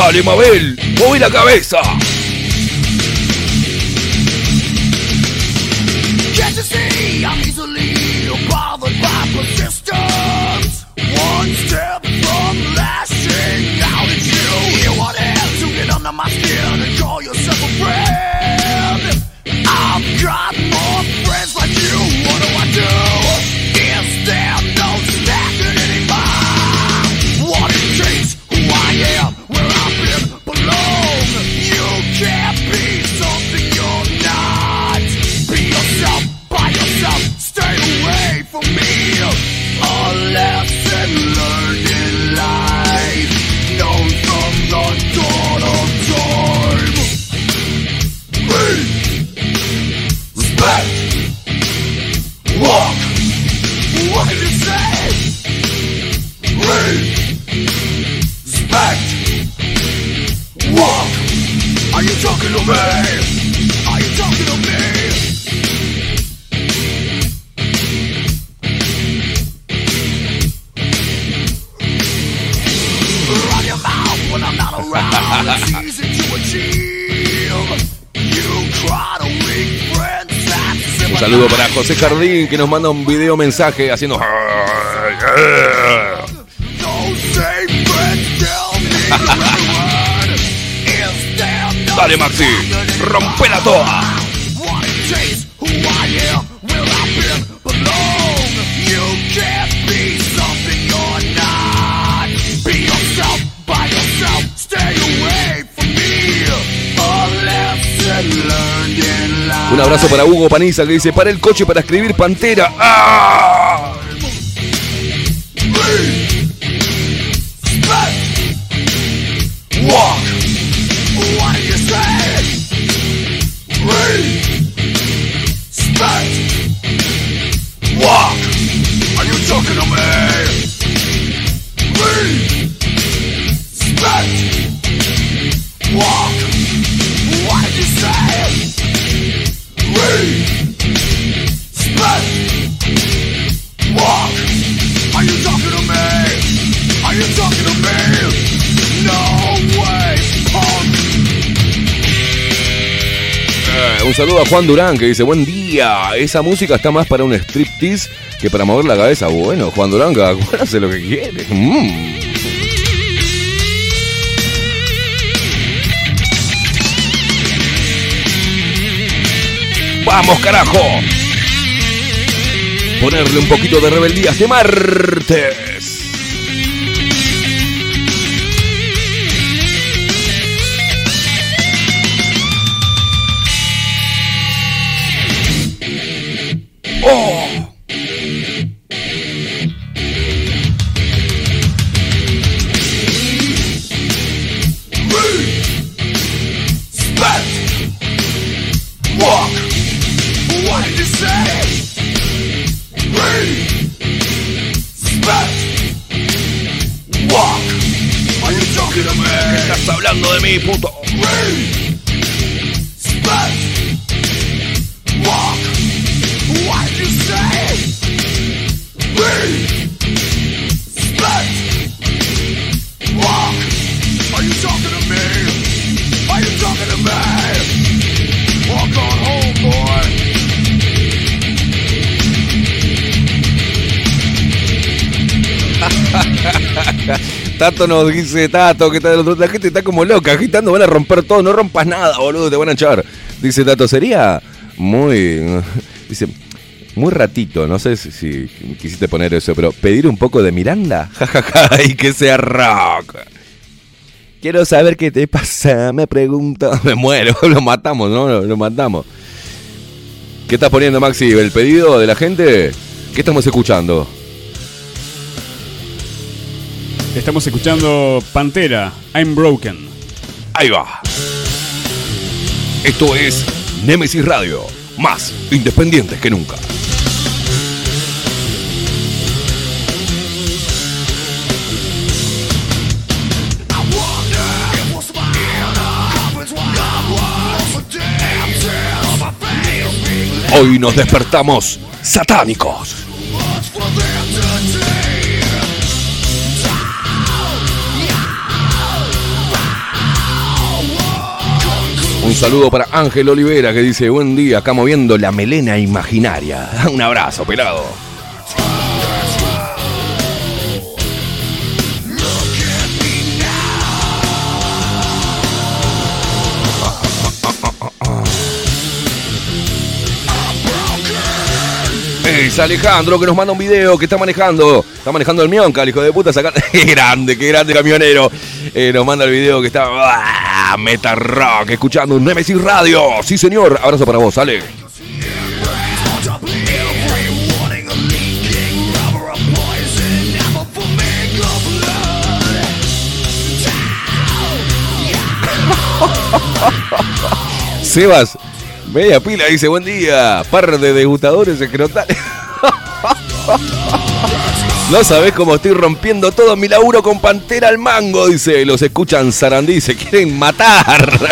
Dale, Mabel, mueve la cabeza. Can't you see I'm easily bothered by persistence? One step from lashing out at you. You want to get under my skin and call yourself a friend. I've got talking to me? Are you talking to me? Run your mouth when I'm not around. It's easy to achieve. You try to win friends. That's Un saludo para José Jardín que nos manda un video mensaje haciendo. Dale, Maxi, rompela toda. Un abrazo para Hugo Paniza que dice: Para el coche para escribir Pantera. ¡Ah! Walk. Un saludo a Juan Durán que dice: Buen día. Esa música está más para un striptease que para mover la cabeza. Bueno, Juan Durán, cada hace lo que quiere. Mm. ¡Vamos, carajo! Ponerle un poquito de rebeldía este martes. Tato nos dice, Tato, del otro La gente está como loca, agitando, van a romper todo, no rompas nada, boludo, te van a echar. Dice Tato, sería muy. Dice, muy ratito, no sé si, si quisiste poner eso, pero pedir un poco de Miranda, jajaja, y que sea rock. Quiero saber qué te pasa, me pregunto. Me muero, lo matamos, ¿no? Lo, lo matamos. ¿Qué estás poniendo, Maxi? ¿El pedido de la gente? ¿Qué estamos escuchando? Estamos escuchando Pantera, I'm Broken. Ahí va. Esto es Nemesis Radio, más independientes que nunca. Hoy nos despertamos satánicos. Saludo para Ángel Olivera que dice, buen día, acá moviendo la melena imaginaria. Un abrazo, pelado. Es Alejandro que nos manda un video que está manejando. Está manejando el Mionca, el hijo de puta, sacando. ¡Qué grande, qué grande camionero! Eh, nos manda el video que está. ¡ah! Meta Rock, escuchando Nemesis Radio. Sí, señor. Abrazo para vos, Ale. Sebas, media pila, dice buen día. Par de degustadores escrotales. No sabés cómo estoy rompiendo todo mi laburo con Pantera al mango, dice. Los escuchan Sarandí, se quieren matar.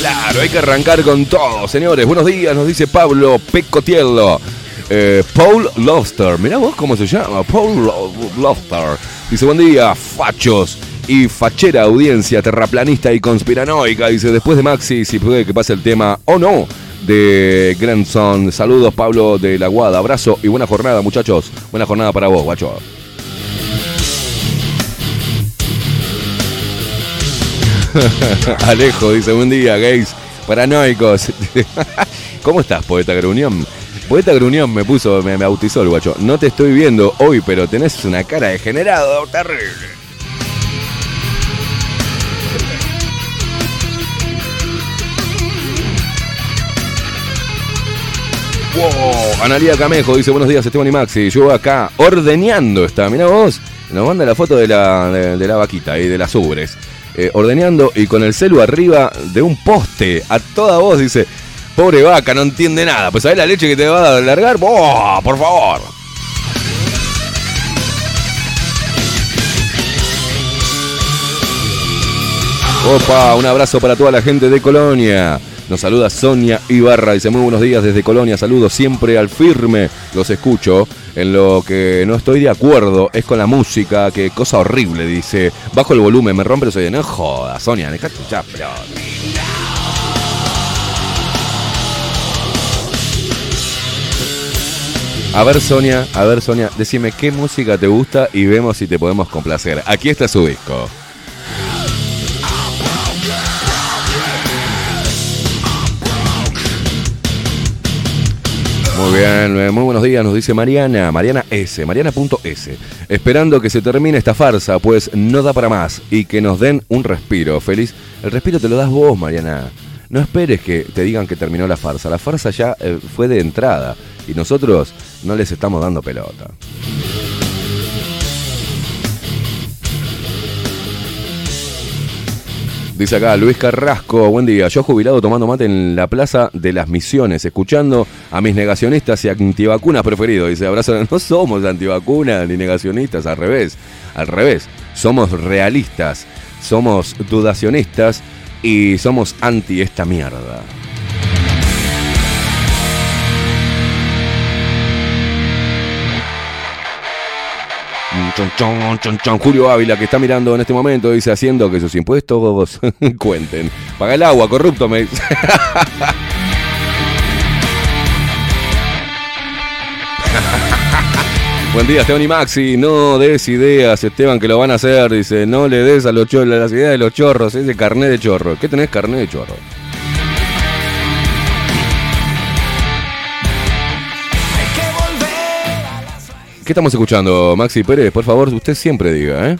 Claro, hay que arrancar con todo, señores. Buenos días, nos dice Pablo Pecotiello. Eh, Paul Lobster, mirá vos cómo se llama, Paul Lo- Lobster. Dice, buen día, fachos y fachera audiencia terraplanista y conspiranoica. Dice, después de Maxi, si puede que pase el tema o no de Grandson. Saludos, Pablo de la Guada. Abrazo y buena jornada, muchachos. Buena jornada para vos, guacho. Alejo dice, buen día, gays paranoicos. ¿Cómo estás, poeta Gruñón? Poeta Gruñón me puso, me, me bautizó el guacho. No te estoy viendo hoy, pero tenés una cara degenerado, terrible. Wow, Analia Camejo dice buenos días Esteban y Maxi. Yo acá ordeñando está, mirá vos. Nos manda la foto de la, de, la vaquita y de las ubres. Eh, ordeñando y con el celu arriba de un poste. A toda voz dice, pobre vaca, no entiende nada. Pues sabés la leche que te va a largar. ¡Buah! Por favor. Opa, un abrazo para toda la gente de Colonia. Nos saluda Sonia Ibarra, dice muy buenos días desde Colonia, saludos siempre al firme, los escucho. En lo que no estoy de acuerdo es con la música, que cosa horrible, dice. Bajo el volumen, me rompe los oídos. No joda, Sonia, dejate ya, pero... A ver, Sonia, a ver, Sonia, decime qué música te gusta y vemos si te podemos complacer. Aquí está su disco. Muy bien, eh, muy buenos días, nos dice Mariana, Mariana S, Mariana.s. Esperando que se termine esta farsa, pues no da para más y que nos den un respiro. Feliz. El respiro te lo das vos, Mariana. No esperes que te digan que terminó la farsa. La farsa ya eh, fue de entrada y nosotros no les estamos dando pelota. Dice acá Luis Carrasco, buen día. Yo jubilado tomando mate en la plaza de las Misiones, escuchando a mis negacionistas y antivacunas preferidos. Dice, abrazo, no somos antivacunas ni negacionistas, al revés, al revés. Somos realistas, somos dudacionistas y somos anti esta mierda. Chon, chon, chon, chon. Julio Ávila, que está mirando en este momento, dice haciendo que sus impuestos cuenten. Paga el agua, corrupto, me dice. Buen día, Esteban y Maxi. No des ideas, Esteban, que lo van a hacer. Dice, no le des a los chorros, las ideas de los chorros, ese carnet de chorro. ¿Qué tenés carnet de chorro? ¿Qué estamos escuchando, Maxi Pérez? Por favor, usted siempre diga, ¿eh?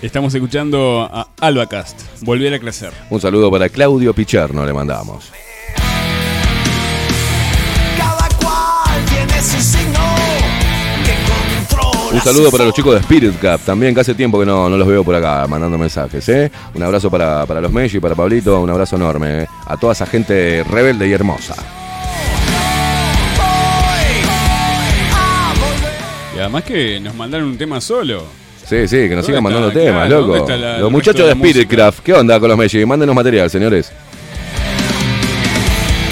Estamos escuchando a Albacast, Volver a crecer. Un saludo para Claudio Picherno, le mandamos. Cada cual tiene su signo que controla Un saludo para los chicos de Spirit Cup, también que hace tiempo que no, no los veo por acá mandando mensajes. ¿eh? Un abrazo para, para los Messi, para Pablito, un abrazo enorme. ¿eh? A toda esa gente rebelde y hermosa. Además que nos mandaron un tema solo. Sí, sí, que nos sigan ¿Dónde mandando está? temas, Claro, loco. ¿dónde está la- los muchachos de de la Spirit música? Craft, ¿qué onda con los Messi? Mándenos material, señores.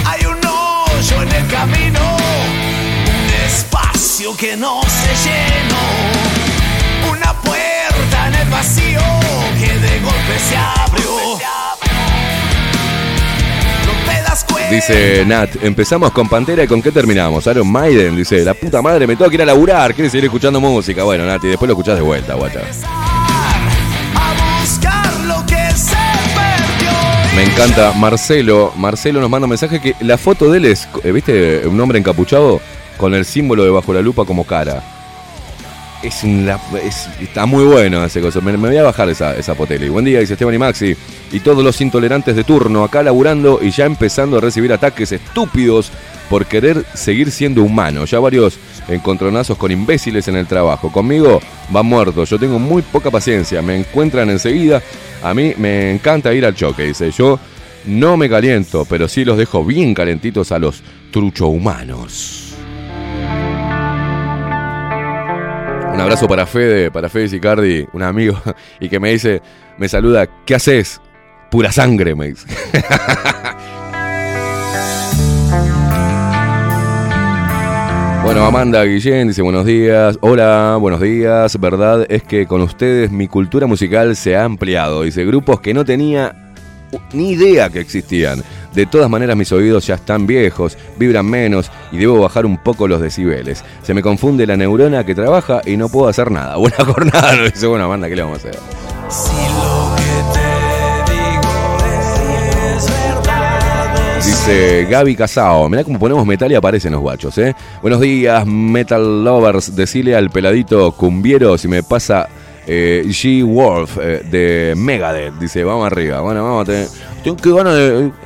Hay un hoyo en el camino, un espacio que no Dice Nat, empezamos con Pantera y con qué terminamos. Iron Maiden, dice, la puta madre, me tengo que ir a laburar, quiere seguir escuchando música. Bueno, Nati, después lo escuchás de vuelta, guacha. Me encanta Marcelo. Marcelo nos manda un mensaje que la foto de él es, eh, ¿viste? Un hombre encapuchado con el símbolo de bajo la lupa como cara. Es, está muy bueno ese cosa. Me, voy a bajar esa, esa poteli. Buen día, dice Esteban y Maxi. Y todos los intolerantes de turno acá laburando y ya empezando a recibir ataques estúpidos por querer seguir siendo humano. Ya varios encontronazos con imbéciles en el trabajo. Conmigo van muertos. Yo tengo muy poca paciencia. Me encuentran enseguida. A mí me encanta ir al choque, dice. Yo no me caliento, pero sí los dejo bien calentitos a los trucho humanos. Un abrazo para Fede, para Fede Sicardi, un amigo, y que me dice, me saluda, ¿qué haces? Pura sangre, me dice. Bueno, Amanda Guillén dice buenos días. Hola, buenos días. Verdad es que con ustedes mi cultura musical se ha ampliado. Dice grupos que no tenía ni idea que existían. De todas maneras mis oídos ya están viejos, vibran menos y debo bajar un poco los decibeles. Se me confunde la neurona que trabaja y no puedo hacer nada. Buena jornada, dice, bueno, Amanda, ¿qué le vamos a hacer? Si lo que te digo es verdad. Dice Gaby Casao, mirá cómo ponemos metal y aparecen los guachos, ¿eh? Buenos días, Metal Lovers. Decile al peladito cumbiero si me pasa eh, G. Wolf eh, de Megadeth. Dice, vamos arriba. Bueno, vamos a tener. Tengo que ganas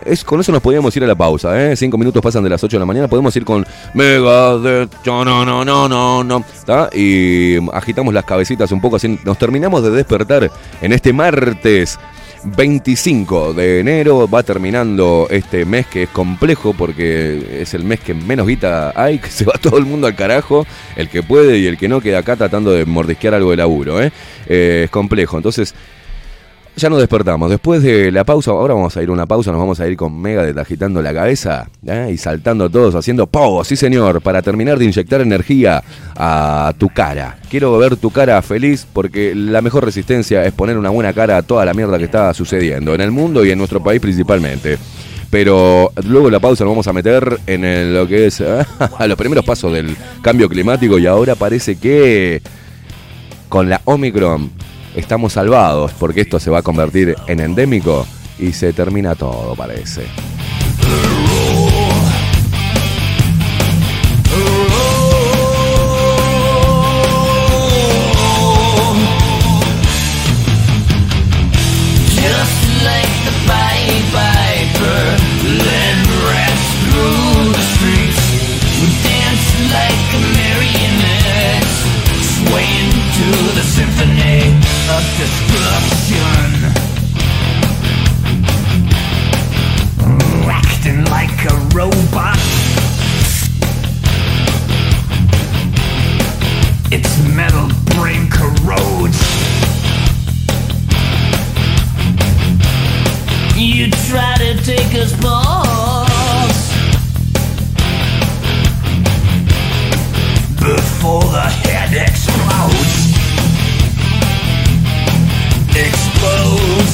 es, con eso nos podíamos ir a la pausa, ¿eh? Cinco minutos pasan de las 8 de la mañana. Podemos ir con Megadeth. No, no, no, no, no. Y agitamos las cabecitas un poco así. Nos terminamos de despertar en este martes 25 de enero va terminando este mes que es complejo porque es el mes que menos guita hay, que se va todo el mundo al carajo, el que puede y el que no queda acá tratando de mordisquear algo de laburo, ¿eh? Eh, es complejo, entonces ya nos despertamos. Después de la pausa, ahora vamos a ir a una pausa, nos vamos a ir con Megadeth agitando la cabeza ¿eh? y saltando todos, haciendo pogo, sí señor, para terminar de inyectar energía a tu cara. Quiero ver tu cara feliz porque la mejor resistencia es poner una buena cara a toda la mierda que está sucediendo en el mundo y en nuestro país principalmente. Pero luego la pausa nos vamos a meter en lo que es a los primeros pasos del cambio climático y ahora parece que con la Omicron estamos salvados porque esto se va a convertir en endémico y se termina todo, parece. of destruction Acting like a robot. Its metal brain corrodes. You try to take us balls Before the Oh.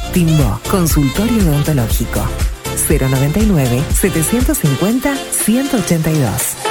Timbo, consultorio odontológico. 099-750-182.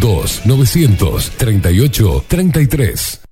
2-938-33.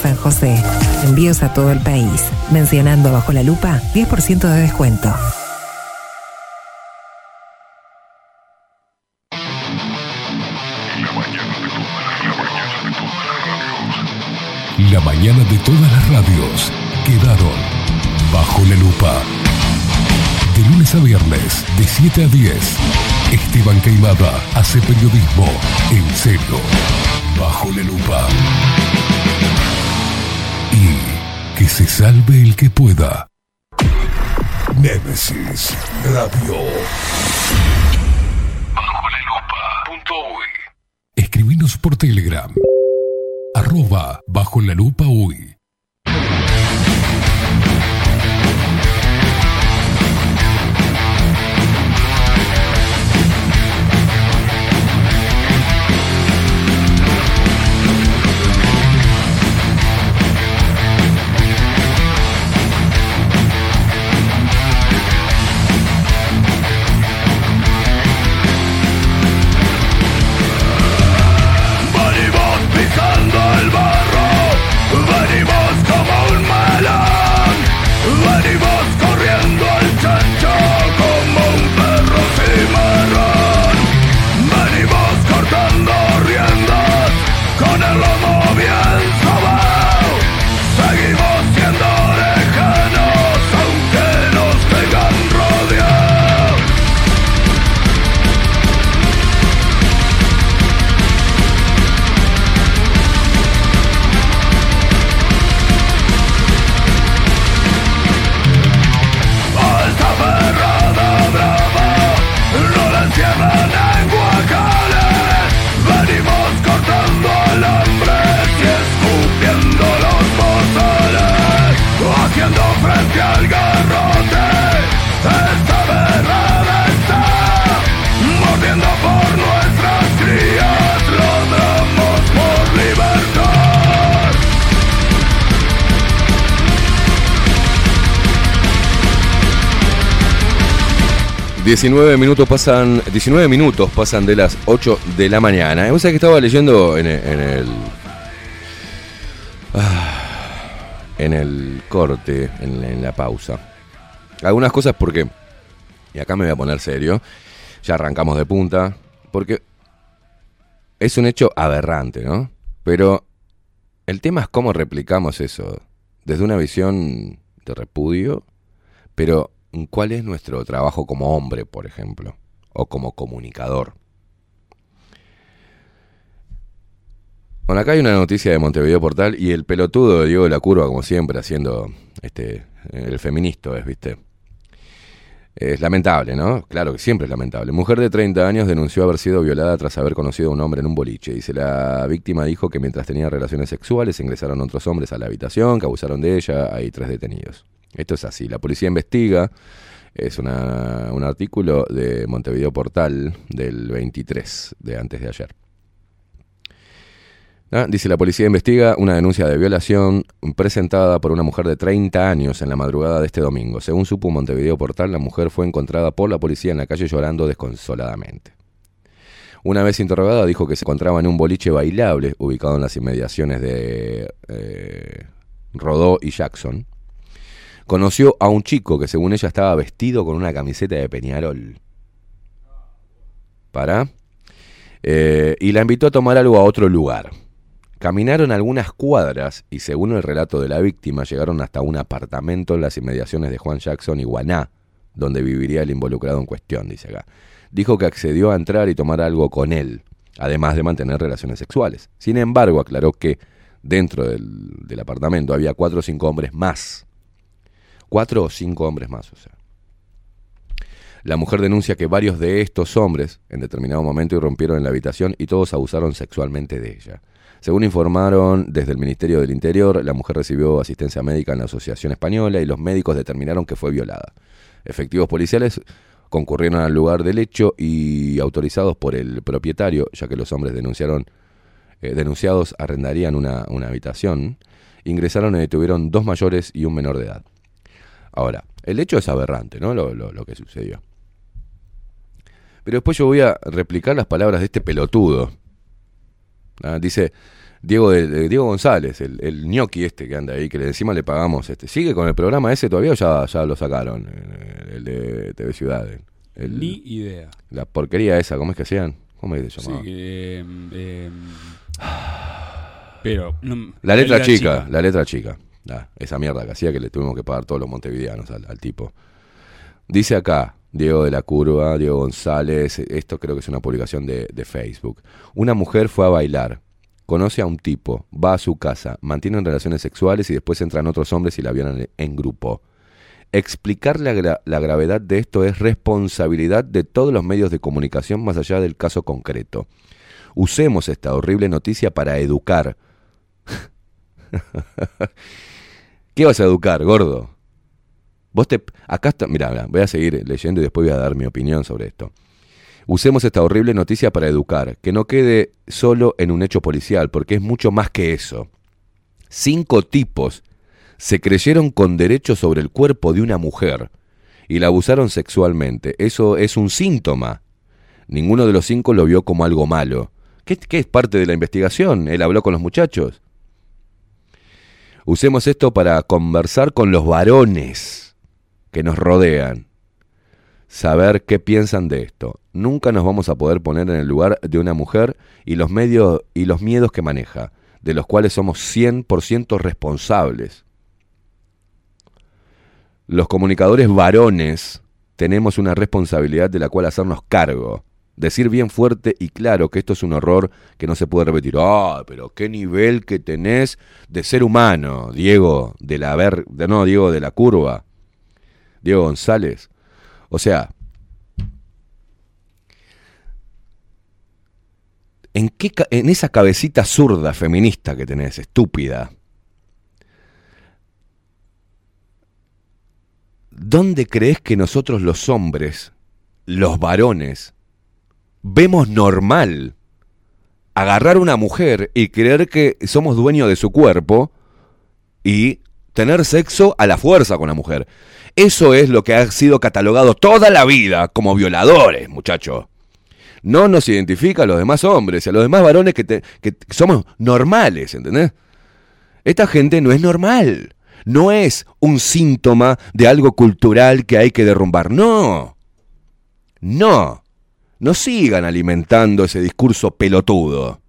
San José. Envíos a todo el país. Mencionando bajo la lupa, 10% de descuento. La mañana de todas las radios quedaron bajo la lupa. De lunes a viernes, de 7 a 10, Esteban Caimada hace periodismo en serio, bajo la lupa. Que se salve el que pueda. Nemesis Radio. Bajo la lupa. Escribinos por Telegram. Arroba bajo la lupa uy. 19 minutos pasan 19 minutos pasan de las 8 de la mañana. Vos sabés que estaba leyendo en el en el, ah, en el corte, en, en la pausa. Algunas cosas porque y acá me voy a poner serio. Ya arrancamos de punta porque es un hecho aberrante, ¿no? Pero el tema es cómo replicamos eso desde una visión de repudio, pero ¿cuál es nuestro trabajo como hombre, por ejemplo? O como comunicador. Bueno, acá hay una noticia de Montevideo Portal y el pelotudo de Diego de la Curva, como siempre, haciendo este el feminista, es, ¿viste? Es lamentable, ¿no? Claro que siempre es lamentable. Mujer de 30 años denunció haber sido violada tras haber conocido a un hombre en un boliche. Dice, la víctima dijo que mientras tenía relaciones sexuales ingresaron otros hombres a la habitación, que abusaron de ella, hay tres detenidos. Esto es así. La policía investiga. Es un artículo de Montevideo Portal del 23, de antes de ayer. Ah, Dice la policía investiga una denuncia de violación presentada por una mujer de 30 años en la madrugada de este domingo. Según supo Montevideo Portal, la mujer fue encontrada por la policía en la calle llorando desconsoladamente. Una vez interrogada dijo que se encontraba en un boliche bailable ubicado en las inmediaciones de eh, Rodó y Jackson. Conoció a un chico que según ella estaba vestido con una camiseta de Peñarol. ¿Para? Eh, y la invitó a tomar algo a otro lugar. Caminaron algunas cuadras y según el relato de la víctima llegaron hasta un apartamento en las inmediaciones de Juan Jackson y Guaná, donde viviría el involucrado en cuestión, dice acá. Dijo que accedió a entrar y tomar algo con él, además de mantener relaciones sexuales. Sin embargo, aclaró que dentro del, del apartamento había cuatro o cinco hombres más. Cuatro o cinco hombres más. La mujer denuncia que varios de estos hombres en determinado momento irrumpieron en la habitación y todos abusaron sexualmente de ella. Según informaron desde el Ministerio del Interior, la mujer recibió asistencia médica en la Asociación Española y los médicos determinaron que fue violada. Efectivos policiales concurrieron al lugar del hecho y autorizados por el propietario, ya que los hombres denunciaron, eh, denunciados arrendarían una, una habitación, ingresaron y detuvieron dos mayores y un menor de edad. Ahora, el hecho es aberrante, ¿no? Lo, lo- lo que sucedió. Pero después yo voy a replicar las palabras de este pelotudo. Ah, dice Diego, de- de- Diego González, el, el ñoqui este que anda ahí, que encima le pagamos. este ¿Sigue con el programa ese todavía o ya, ya lo sacaron? Eh, El de TV Ciudad. el- Ni idea. la porquería esa, ¿cómo es que hacían? ¿Cómo es que se Sí, llamaba? que, eh, eh, pero. no- La letra chica, la letra chica. Esa mierda que hacía que le tuvimos que pagar todos los montevideanos al, tipo. Dice acá, Diego de la Curva, Diego González, esto creo que es una publicación de, Facebook. Una mujer fue a bailar, conoce a un tipo, va a su casa, mantienen relaciones sexuales y después entran otros hombres y la violan en grupo. Explicar la, la gravedad de esto es responsabilidad de todos los medios de comunicación más allá del caso concreto. Usemos esta horrible noticia para educar. ¿Qué vas a educar, gordo? Vos te. Acá está. Mira, voy a seguir leyendo y después voy a dar mi opinión sobre esto. Usemos esta horrible noticia para educar, que no quede solo en un hecho policial, porque es mucho más que eso. Cinco tipos se creyeron con derecho sobre el cuerpo de una mujer y la abusaron sexualmente. Eso es un síntoma. Ninguno de los cinco lo vio como algo malo. ¿Qué, qué es parte de la investigación? Él habló con los muchachos. Usemos esto para conversar con los varones que nos rodean. Saber qué piensan de esto. Nunca nos vamos a poder poner en el lugar de una mujer y los medios y los miedos que maneja, de los cuales somos 100% responsables. Los comunicadores varones tenemos una responsabilidad de la cual hacernos cargo. Decir bien fuerte y claro que esto es un horror que no se puede repetir. Ah, pero qué nivel que tenés de ser humano, Diego de la ver, de, no, Diego de la curva, Diego González. O sea, ¿en qué en esa cabecita zurda feminista que tenés, estúpida? ¿Dónde crees que nosotros los hombres, los varones, vemos normal agarrar una mujer y creer que somos dueños de su cuerpo y tener sexo a la fuerza con la mujer? Eso es lo que ha sido catalogado toda la vida como violadores, muchacho. No nos identifica a los demás hombres y a los demás varones que, te- que somos normales, ¿entendés? Esta gente no es normal. No es un síntoma de algo cultural que hay que derrumbar. No. No. No sigan alimentando ese discurso pelotudo.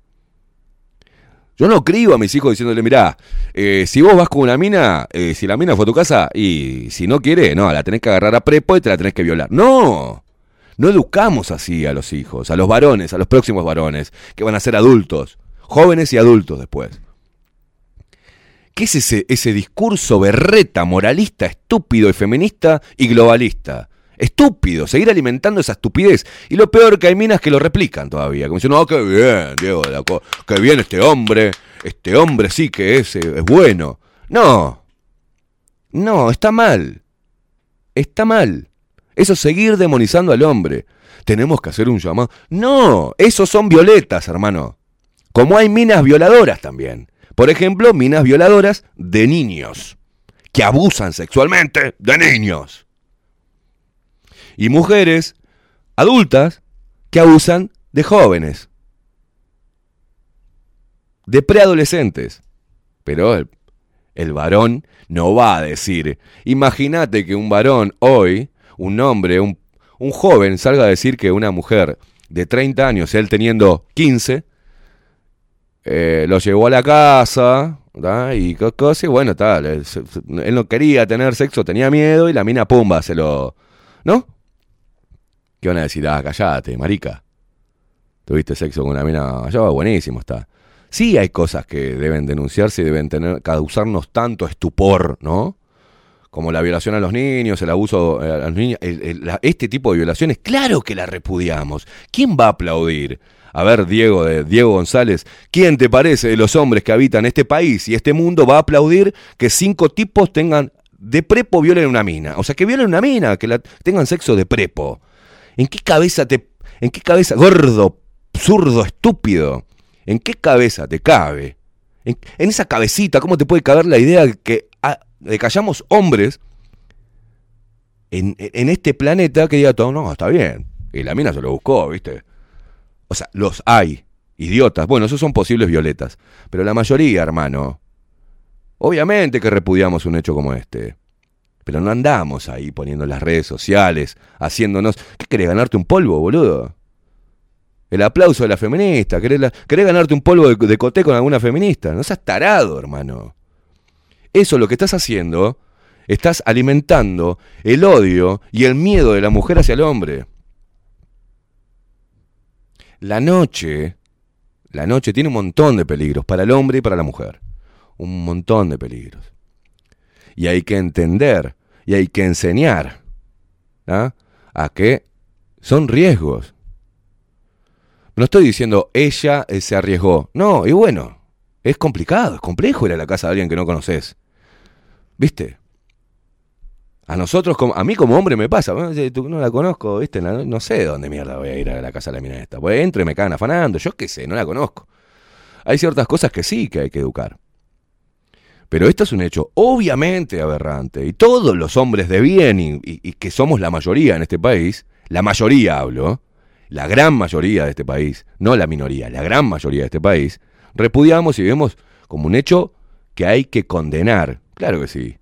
Yo no cribo a mis hijos diciéndole, mirá, eh, si vos vas con una mina, eh, si la mina fue a tu casa y si no quiere, no, la tenés que agarrar a prepo y te la tenés que violar. No. No educamos así a los hijos, a los varones, a los próximos varones, que van a ser adultos, jóvenes y adultos después. ¿Qué es ese, ese discurso berreta, moralista, estúpido y feminista y globalista? Estúpido, seguir alimentando esa estupidez. Y lo peor que hay minas que lo replican todavía. Como diciendo, no, qué bien, Diego, de la qué bien este hombre. Este hombre sí que es, eh, es bueno. No. No, está mal. Está mal. Eso es seguir demonizando al hombre. Tenemos que hacer un llamado. No, esos son violetas, hermano. Como hay minas violadoras también. Por ejemplo, minas violadoras de niños, que abusan sexualmente de niños. Y mujeres adultas que abusan de jóvenes, de preadolescentes. Pero el, varón no va a decir, imagínate que un varón hoy, un hombre, un, un joven, salga a decir que una mujer de 30 años, él teniendo 15, eh, lo llevó a la casa ¿tá? y co- cosa, y bueno, tal, él no quería tener sexo, tenía miedo y la mina pumba se lo... ¿No? ¿Qué van a decir? Ah, callate, marica. Tuviste sexo con una mina, va buenísimo está. Sí hay cosas que deben denunciarse y deben tener, causarnos tanto estupor, ¿no? Como la violación a los niños, el abuso eh, a los niños, este tipo de violaciones, claro que la repudiamos. ¿Quién va a aplaudir? A ver, Diego, de Diego González, ¿quién te parece de los hombres que habitan este país y este mundo va a aplaudir que cinco tipos tengan de prepo violen una mina? O sea, que violen una mina, que la, tengan sexo de prepo. ¿En qué cabeza te... ¿En qué cabeza, gordo, zurdo, estúpido? ¿En qué cabeza te cabe? En, esa cabecita, ¿cómo te puede caber la idea de que, ah, de que hayamos hombres en, en este planeta que diga todo, no, está bien, Y la mina se lo buscó, ¿viste? O sea, los hay, idiotas. Bueno, esos son posibles violetas. Pero la mayoría, hermano. Obviamente que repudiamos un hecho como este. Pero no andamos ahí poniendo en las redes sociales, haciéndonos. ¿Qué querés ganarte un polvo, boludo? El aplauso de la feminista. ¿Querés, la- querés ganarte un polvo de, de coté con alguna feminista? No seas tarado, hermano. Eso lo que estás haciendo, estás alimentando el odio y el miedo de la mujer hacia el hombre. La noche, la noche tiene un montón de peligros para el hombre y para la mujer. Un montón de peligros. Y hay que entender y hay que enseñar ¿ah? a que son riesgos. No estoy diciendo ella eh, se arriesgó. No, y bueno, es complicado, es complejo ir a la casa de alguien que no conoces. ¿Viste? A nosotros, a mí como hombre me pasa, no la conozco, ¿viste? No, no sé dónde mierda voy a ir a la casa de la mina esta. Pues entro y me cagan afanando, yo qué sé, no la conozco. Hay ciertas cosas que sí que hay que educar. Pero esto es un hecho obviamente aberrante. Y todos los hombres de bien, y, que somos la mayoría en este país, la mayoría hablo, la gran mayoría de este país, no la minoría, la gran mayoría de este país, repudiamos y vemos como un hecho que hay que condenar. Claro que sí.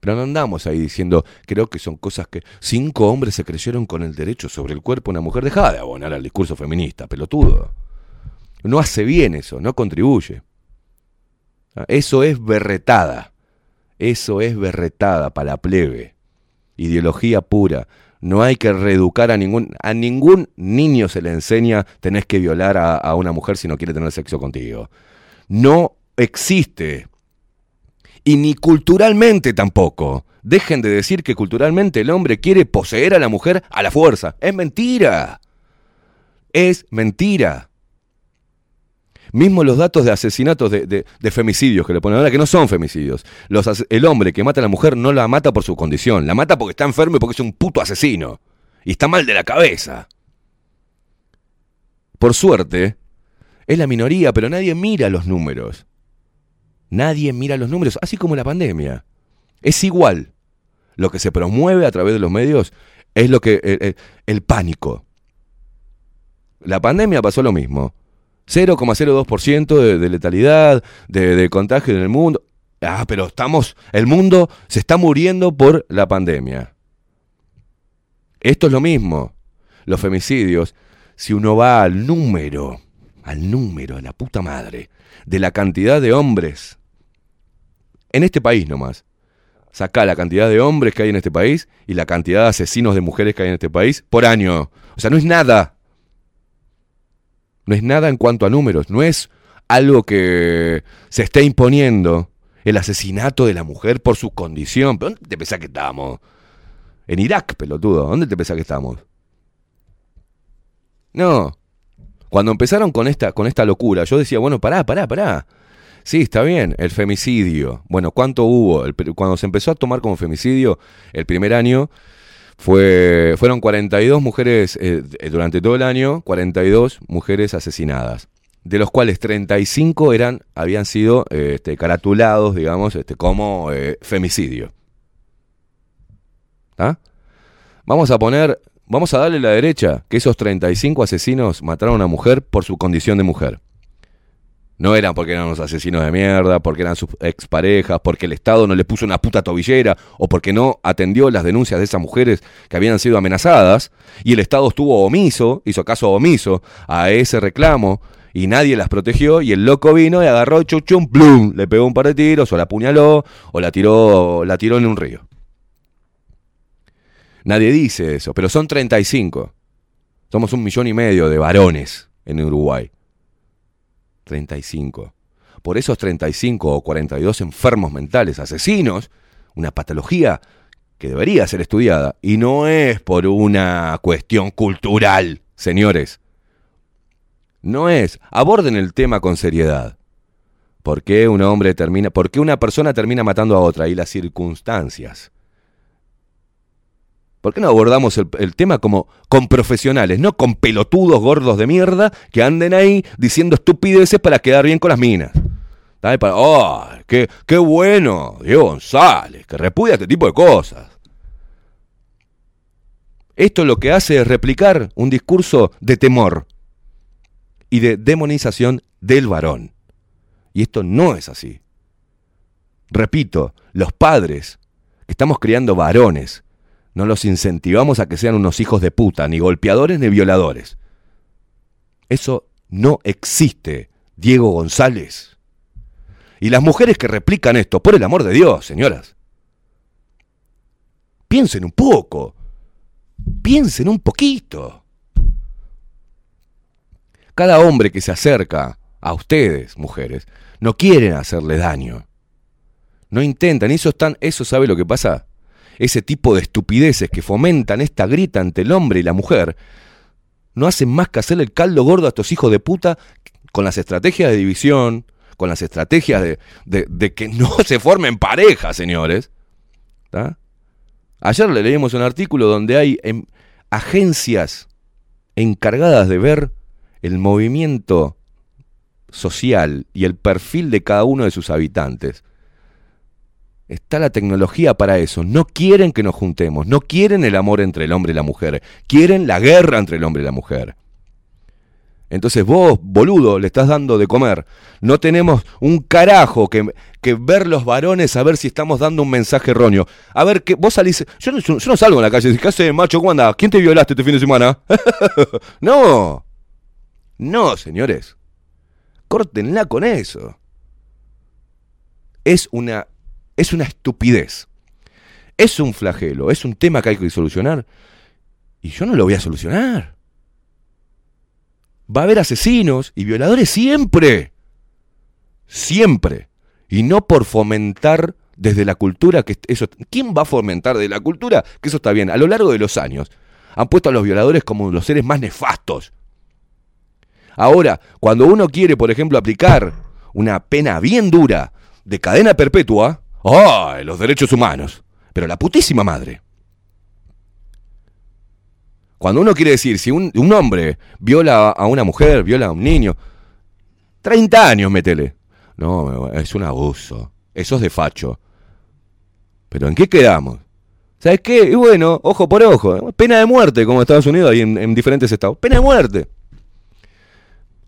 Pero no andamos ahí diciendo, creo que son cosas que cinco hombres se creyeron con el derecho sobre el cuerpo de una mujer. Dejá de abonar al discurso feminista, pelotudo. No hace bien eso, no contribuye. Eso es berretada. Eso es berretada para la plebe. Ideología pura. No hay que reeducar a ningún... A ningún niño se le enseña tenés que violar a, a una mujer si no quiere tener sexo contigo. No existe. Y ni culturalmente tampoco. Dejen de decir que culturalmente el hombre quiere poseer a la mujer a la fuerza. Es mentira. Es mentira. Mismo los datos de asesinatos, de, femicidios que le ponen ahora, que no son femicidios. El hombre que mata a la mujer no la mata por su condición, la mata porque está enfermo y porque es un puto asesino. Y está mal de la cabeza. Por suerte, es la minoría, pero nadie mira los números. Nadie mira los números, así como la pandemia. Es igual. Lo que se promueve a través de los medios es lo que el, el- el pánico. La pandemia pasó lo mismo. 0,02% de, letalidad, de, de contagio en el mundo. Ah, pero estamos, el mundo se está muriendo por la pandemia. Esto es lo mismo. Los femicidios, si uno va al número, al número de la puta madre, de la cantidad de hombres, en este país nomás, saca la cantidad de hombres que hay en este país y la cantidad de asesinos de mujeres que hay en este país por año. O sea, no es nada. No es nada en cuanto a números, no es algo que se esté imponiendo el asesinato de la mujer por su condición. ¿Pero ¿Dónde te pensás que estamos? En Irak, pelotudo. ¿Dónde te pensás que estamos? No. Cuando empezaron con esta, con esta locura, yo decía, bueno, pará, pará, pará. Sí, está bien, el femicidio. Bueno, ¿cuánto hubo? Cuando se empezó a tomar como femicidio, el primer año, fue, fueron 42 mujeres eh, eh, durante todo el año, 42 mujeres asesinadas, de los cuales 35 eran, habían sido eh, este, caratulados, digamos, este, como femicidio. ¿Ah? Vamos a poner, vamos a darle la derecha que esos 35 asesinos mataron a una mujer por su condición de mujer. No eran porque eran unos asesinos de mierda, porque eran sus exparejas, porque el Estado no le puso una puta tobillera o porque no atendió las denuncias de esas mujeres que habían sido amenazadas y el Estado estuvo omiso, hizo caso omiso a ese reclamo y nadie las protegió y el loco vino y agarró chuchum, plum, le pegó un par de tiros o la apuñaló o la tiró, la tiró en un río. Nadie dice eso, pero son 35. Somos un millón y medio de varones en Uruguay. 35. Por esos 35 o 42 enfermos mentales, asesinos, una patología que debería ser estudiada, y no es por una cuestión cultural, señores. No es. Aborden el tema con seriedad. ¿Por qué un hombre termina, por qué una persona termina matando a otra y las circunstancias? ¿Por qué no abordamos el, tema como con profesionales, no con pelotudos gordos de mierda que anden ahí diciendo estupideces para quedar bien con las minas? Para, ¡Oh, qué, qué bueno! Diego González, que repudia este tipo de cosas. Esto lo que hace es replicar un discurso de temor y de demonización del varón. Y esto no es así. Repito, los padres que estamos criando varones, no los incentivamos a que sean unos hijos de puta, ni golpeadores ni violadores. Eso no existe, Diego González. Y las mujeres que replican esto, por el amor de Dios, señoras, piensen un poco, piensen un poquito. Cada hombre que se acerca a ustedes, mujeres, no quieren hacerle daño. No intentan, eso están, eso sabe lo que pasa. Ese tipo de estupideces que fomentan esta grita entre el hombre y la mujer, no hacen más que hacerle el caldo gordo a estos hijos de puta con las estrategias de división, con las estrategias de, de- que no se formen parejas, señores. Ayer le leímos un artículo donde hay em, agencias encargadas de ver el movimiento social y el perfil de cada uno de sus habitantes. Está la tecnología para eso. No quieren que nos juntemos, no quieren el amor entre el hombre y la mujer, quieren la guerra entre el hombre y la mujer. Entonces vos, boludo, le estás dando de comer. No tenemos un carajo que, que ver los varones a ver si estamos dando un mensaje erróneo. A ver, que vos salís... Yo no, salgo en la calle ¿qué haces, macho? ¿Cómo andás? ¿Quién te violaste este fin de semana? no. No, señores. Córtenla con eso. Es una, es una estupidez. Es un flagelo, es un tema que hay que solucionar. Y yo no lo voy a solucionar. Va a haber asesinos y violadores siempre. Siempre. Y no por fomentar desde la cultura que eso. ¿Quién va a fomentar desde la cultura? Que eso está bien. A lo largo de los años han puesto a los violadores como los seres más nefastos. Ahora, cuando uno quiere, por ejemplo, aplicar una pena bien dura de cadena perpetua, ¡ay! los derechos humanos. Pero la putísima madre. Cuando uno quiere decir, si un, un hombre viola a una mujer, viola a un niño, 30 años métele. No, es un abuso. Eso es de facho. Pero ¿en qué quedamos? ¿Sabes qué? Y bueno, ojo por ojo. Pena de muerte, como Estados Unidos, hay en, en diferentes estados. Pena de muerte.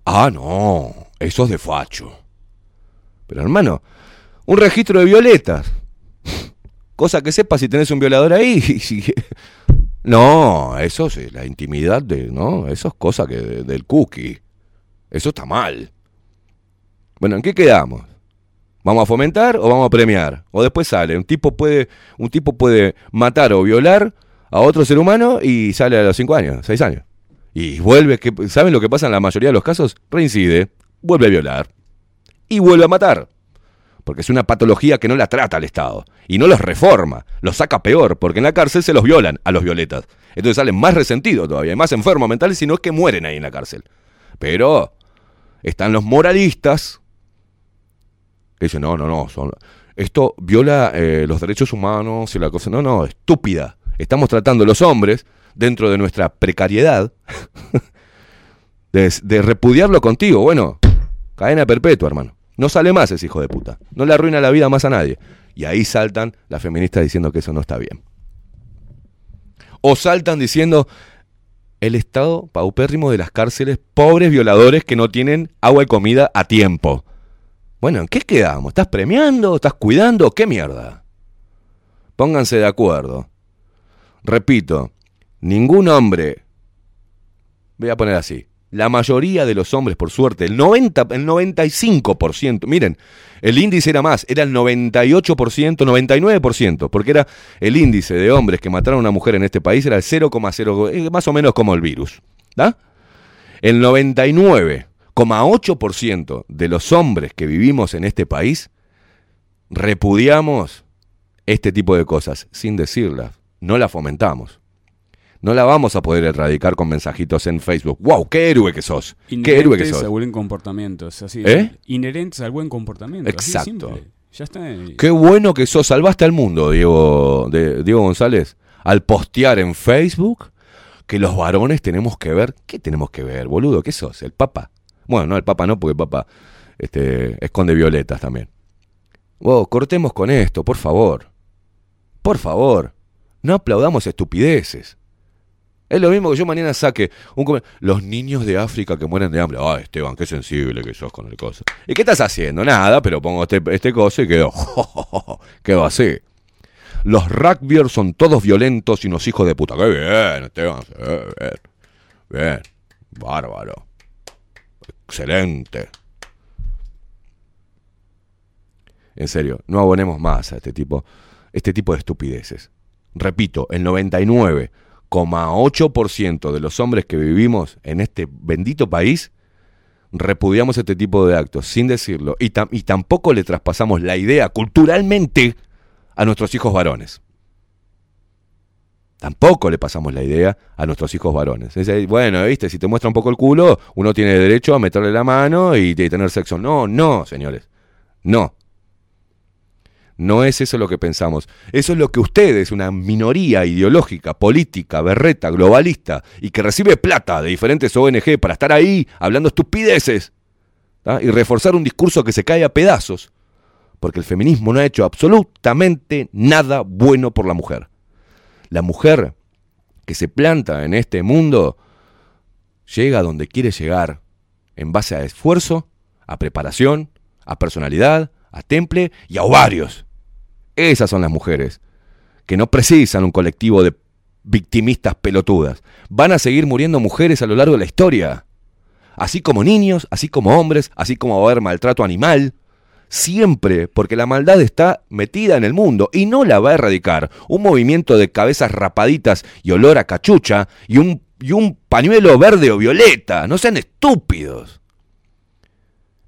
Ah, no, eso es de facho. Pero hermano, un registro de violetas. Cosa que sepa si tenés un violador ahí. No, eso sí, la intimidad de, no, eso es cosa que de- del cookie. Eso está mal. Bueno, ¿en qué quedamos? ¿Vamos a fomentar o vamos a premiar? O después sale, un tipo puede, un tipo puede matar o violar a otro ser humano y sale a los 5 años, 6 años. Y vuelve, ¿saben lo que pasa en la mayoría de los casos? Reincide, vuelve a violar y vuelve a matar. Porque es una patología que no la trata el Estado. Y no los reforma, los saca peor, porque en la cárcel se los violan a los violetas. Entonces salen más resentidos todavía, más enfermos mentales, si no es que mueren ahí en la cárcel. Pero están los moralistas que dicen, no, no, no, esto viola eh, los derechos humanos y la cosa. No, no, estúpida. Estamos tratando a los hombres, dentro de nuestra precariedad, de repudiarlo contigo. Bueno, cadena perpetua, hermano. No sale más ese hijo de puta. No le arruina la vida más a nadie. Y ahí saltan las feministas diciendo que eso no está bien. O saltan diciendo el estado paupérrimo de las cárceles, pobres violadores que no tienen agua y comida a tiempo. Bueno, ¿en qué quedamos? ¿Estás premiando? ¿Estás cuidando? ¿Qué mierda? Pónganse de acuerdo. Repito, ningún hombre, voy a poner así, la mayoría de los hombres, por suerte, el 90, el 95%, miren, el índice era más, era el 98%, 99%, porque era el índice de hombres que mataron a una mujer en este país era el 0,0, eh, más o menos como el virus. ¿da? El 99,8% de los hombres que vivimos en este país repudiamos este tipo de cosas sin decirlas, no las fomentamos. No la vamos a poder erradicar con mensajitos en Facebook. ¡Wow! ¡Qué héroe que sos! ¡Qué héroe que Inherentes sos! al buen comportamiento. es así, ¿Eh? Inherentes al buen comportamiento. Exacto. Ya está. y- Qué bueno que sos. Salvaste al mundo, Diego, de, Diego González, al postear en Facebook que los varones tenemos que ver. ¿Qué tenemos que ver, boludo? ¿Qué sos? ¿El Papa? Bueno, no, el Papa no, porque el Papa este, esconde violetas también. Wow, cortemos con esto, por favor. Por favor. No aplaudamos estupideces. Es lo mismo que yo mañana saque un los niños de África que mueren de hambre. Ay, Esteban, qué sensible que sos con el coso. ¿Y qué estás haciendo? Nada, pero pongo este, este coso y quedo. quedo así. Los rugbyers son todos violentos y unos hijos de puta. Qué bien, Esteban. Bien. Bien. Bárbaro. Excelente. En serio, no abonemos más a este tipo, este tipo de estupideces. Repito, el 99,8% de los hombres que vivimos en este bendito país repudiamos este tipo de actos sin decirlo y, tam- y tampoco le traspasamos la idea culturalmente a nuestros hijos varones. Tampoco le pasamos la idea a nuestros hijos varones. Bueno, viste, si te muestra un poco el culo, uno tiene derecho a meterle la mano y tener sexo. No, no, señores. No. No es eso lo que pensamos. Eso es lo que ustedes, una minoría ideológica, política, berreta, globalista, y que recibe plata de diferentes ONG para estar ahí hablando estupideces y reforzar un discurso que se cae a pedazos, porque el feminismo no ha hecho absolutamente nada bueno por la mujer. La mujer que se planta en este mundo llega a donde quiere llegar en base a esfuerzo, a preparación, a personalidad, a temple y a ovarios. Esas son las mujeres, que no precisan un colectivo de victimistas pelotudas. Van a seguir muriendo mujeres a lo largo de la historia. Así como niños, así como hombres, así como va a haber maltrato animal. Siempre, porque la maldad está metida en el mundo y no la va a erradicar. Un movimiento de cabezas rapaditas y olor a cachucha y un, y un pañuelo verde o violeta. No sean estúpidos.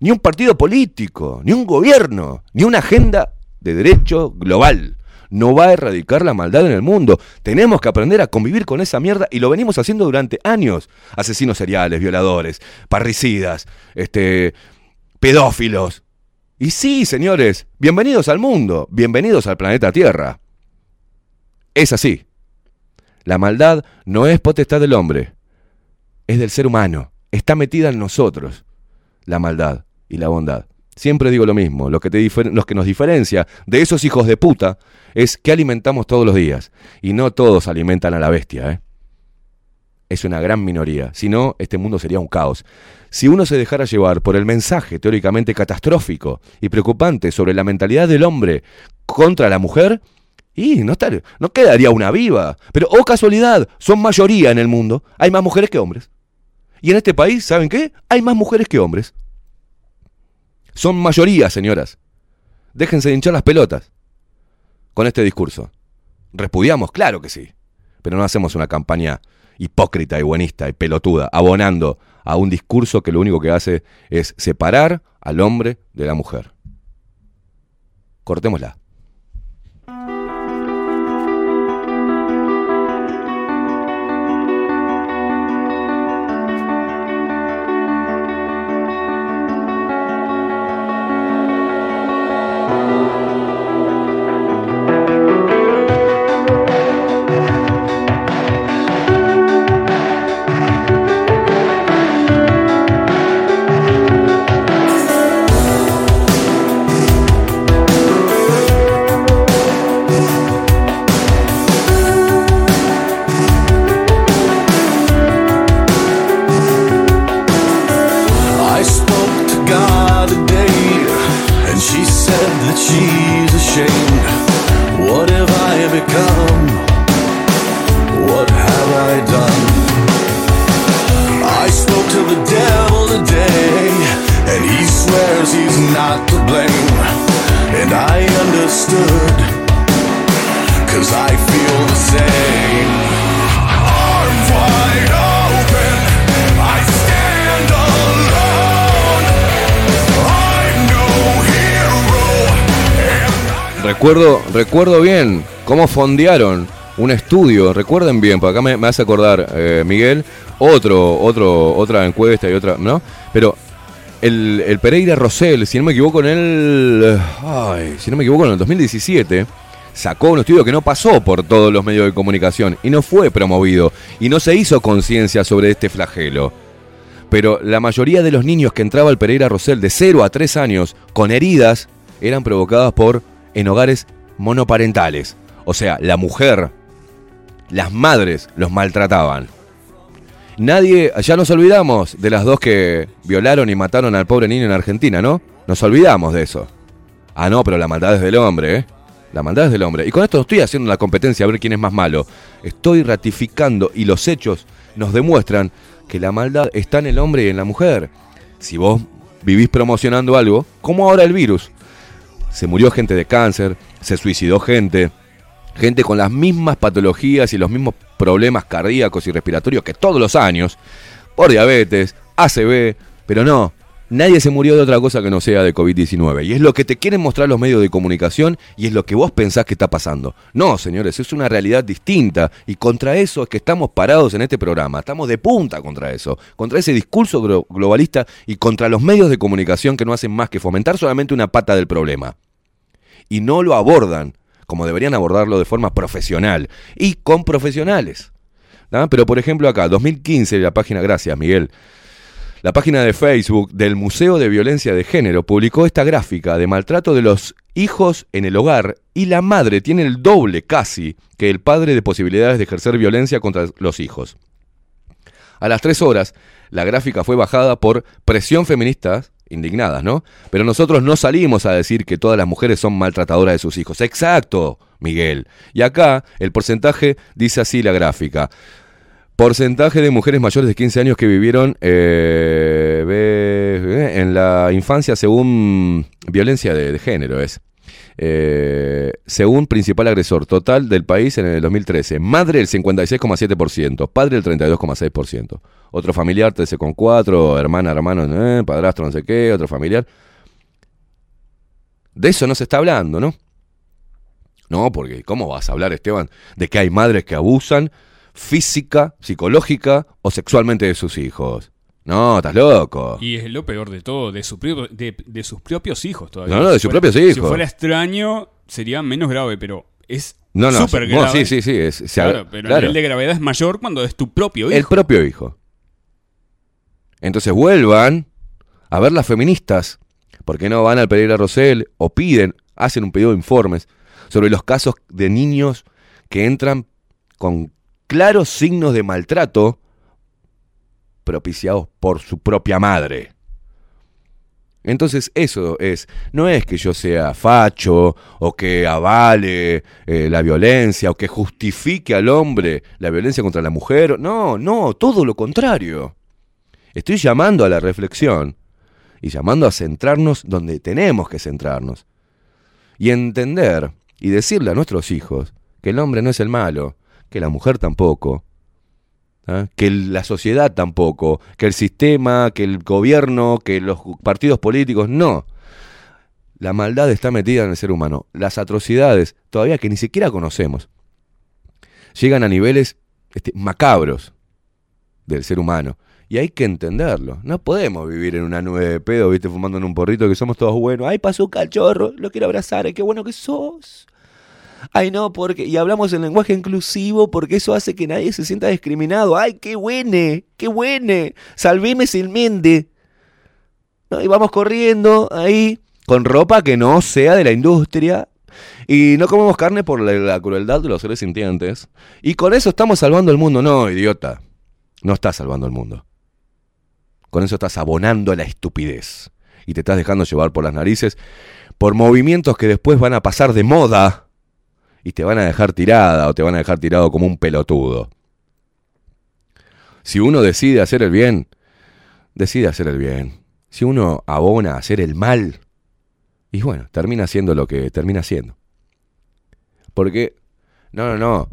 Ni un partido político, ni un gobierno, ni una agenda de derecho global. No va a erradicar la maldad en el mundo. Tenemos que aprender a convivir con esa mierda y lo venimos haciendo durante años. Asesinos seriales, violadores, parricidas, este, pedófilos. Y sí, señores, bienvenidos al mundo, bienvenidos al planeta Tierra. Es así. La maldad no es potestad del hombre, es del ser humano. Está metida en nosotros la maldad y la bondad. Siempre digo lo mismo, lo que, te difer- lo que nos diferencia de esos hijos de puta es que alimentamos todos los días. Y no todos alimentan a la bestia, ¿eh? Es una gran minoría. Si no, este mundo sería un caos. Si uno se dejara llevar por el mensaje teóricamente catastrófico y preocupante sobre la mentalidad del hombre contra la mujer, y no, estar- no quedaría una viva. Pero, oh casualidad, son mayoría en el mundo. Hay más mujeres que hombres. Y en este país, ¿saben qué? Hay más mujeres que hombres. Son mayoría, señoras. Déjense de hinchar las pelotas con este discurso. Repudiamos, claro que sí. Pero no hacemos una campaña hipócrita y buenista y pelotuda, abonando a un discurso que lo único que hace es separar al hombre de la mujer. Cortémosla. Recuerdo, recuerdo bien cómo fondearon un estudio, recuerden bien, porque acá me, me hace acordar eh, Miguel, otro, otro, otra encuesta y otra, ¿no? Pero el, el Pereira Rosell, si no me equivoco, en el. Ay, si no me equivoco, en el 2017 sacó un estudio que no pasó por todos los medios de comunicación y no fue promovido y no se hizo conciencia sobre este flagelo. Pero la mayoría de los niños que entraba al Pereira Rosell de 0 a 3 años con heridas eran provocadas por en hogares monoparentales. O sea, la mujer las madres los maltrataban. Nadie, ya nos olvidamos de las dos que violaron y mataron al pobre niño en Argentina, ¿no? Nos olvidamos de eso. Ah, no, pero la maldad es del hombre, ¿eh? La maldad es del hombre. Y con esto estoy haciendo la competencia a ver quién es más malo. Estoy ratificando y los hechos nos demuestran que la maldad está en el hombre y en la mujer. Si vos vivís promocionando algo, como ahora el virus. Se murió gente de cáncer, se suicidó gente, gente con las mismas patologías y los mismos problemas cardíacos y respiratorios que todos los años, por diabetes, ACV, pero no, nadie se murió de otra cosa que no sea de COVID-19. Y es lo que te quieren mostrar los medios de comunicación y es lo que vos pensás que está pasando. No, señores, es una realidad distinta y contra eso es que estamos parados en este programa. Estamos de punta contra eso, contra ese discurso glo- globalista y contra los medios de comunicación que no hacen más que fomentar solamente una pata del problema. Y no lo abordan como deberían abordarlo de forma profesional y con profesionales. ¿tá? Pero por ejemplo acá, 2015, la página, gracias Miguel, la página de Facebook del Museo de Violencia de Género publicó esta gráfica de maltrato de los hijos en el hogar y la madre tiene el doble casi que el padre de posibilidades de ejercer violencia contra los hijos. A las tres horas, la gráfica fue bajada por presión feministas indignadas, ¿no? Pero nosotros no salimos a decir que todas las mujeres son maltratadoras de sus hijos. Exacto, Miguel. Y acá el porcentaje dice así la gráfica. Porcentaje de mujeres mayores de 15 años que vivieron eh, ve- en la infancia según violencia de, género es. Eh, según principal agresor total del país en el 2013. Madre el 56,7%, padre el 32,6%. Otro familiar 13,4%, hermana, hermano, eh, padrastro no sé qué, otro familiar. De eso no se está hablando, ¿no? No, porque ¿cómo vas a hablar, Esteban, de que hay madres que abusan física, psicológica o sexualmente de sus hijos? No, estás loco. Y es lo peor de todo, de, su de, de sus propios hijos todavía. No, no, de Si sus fuera- propios Si hijos. fuera extraño, sería menos grave, pero es No, no, súper no, grave. sí, sí, sí, es- claro, pero claro. el nivel de gravedad es mayor cuando es tu propio hijo. El propio hijo. Entonces vuelvan a ver las feministas. ¿Por qué no van al Pereira Rosell o piden, hacen un pedido de informes sobre los casos de niños que entran con claros signos de maltrato propiciados por su propia madre? Entonces eso es, no es que yo sea facho o que avale eh, la violencia o que justifique al hombre la violencia contra la mujer. No, no, todo lo contrario. Estoy llamando a la reflexión y llamando a centrarnos donde tenemos que centrarnos. Y entender y decirle a nuestros hijos que el hombre no es el malo, que la mujer tampoco, ¿ah? que la sociedad tampoco, que el sistema, que el gobierno, que los partidos políticos, no. La maldad está metida en el ser humano. Las atrocidades, todavía que ni siquiera conocemos, llegan a niveles este, macabros del ser humano. Y hay que entenderlo. No podemos vivir en una nube de pedo, viste, fumando en un porrito que somos todos buenos. Ay, pasó un cachorro, lo quiero abrazar, qué bueno que sos. Ay, no, porque. Y hablamos en lenguaje inclusivo porque eso hace que nadie se sienta discriminado. Ay, qué buene, qué buene. Salveme silmende. ¿No? Y vamos corriendo ahí con ropa que no sea de la industria. Y no comemos carne por la, la crueldad de los seres sintientes. Y con eso estamos salvando el mundo. No, idiota. No estás salvando el mundo. Con eso estás abonando la estupidez. Y te estás dejando llevar por las narices por movimientos que después van a pasar de moda y te van a dejar tirada o te van a dejar tirado como un pelotudo. Si uno decide hacer el bien, decide hacer el bien. Si uno abona a hacer el mal, y bueno, termina haciendo lo que termina haciendo. Porque, no, no, no.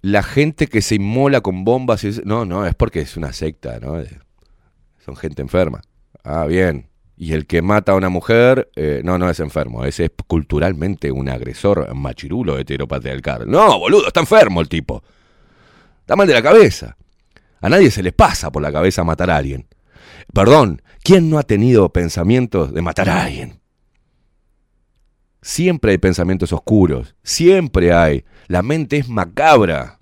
La gente que se inmola con bombas, no, no, es porque es una secta, ¿no? Son gente enferma. Ah, bien. Y el que mata a una mujer, eh, no, no es enfermo, ese es culturalmente un agresor machirulo heteropatriarcal. No, boludo, está enfermo el tipo. Está mal de la cabeza. A nadie se le pasa por la cabeza matar a alguien. Perdón, ¿quién no ha tenido pensamientos de matar a alguien? Siempre hay pensamientos oscuros, siempre hay. La mente es macabra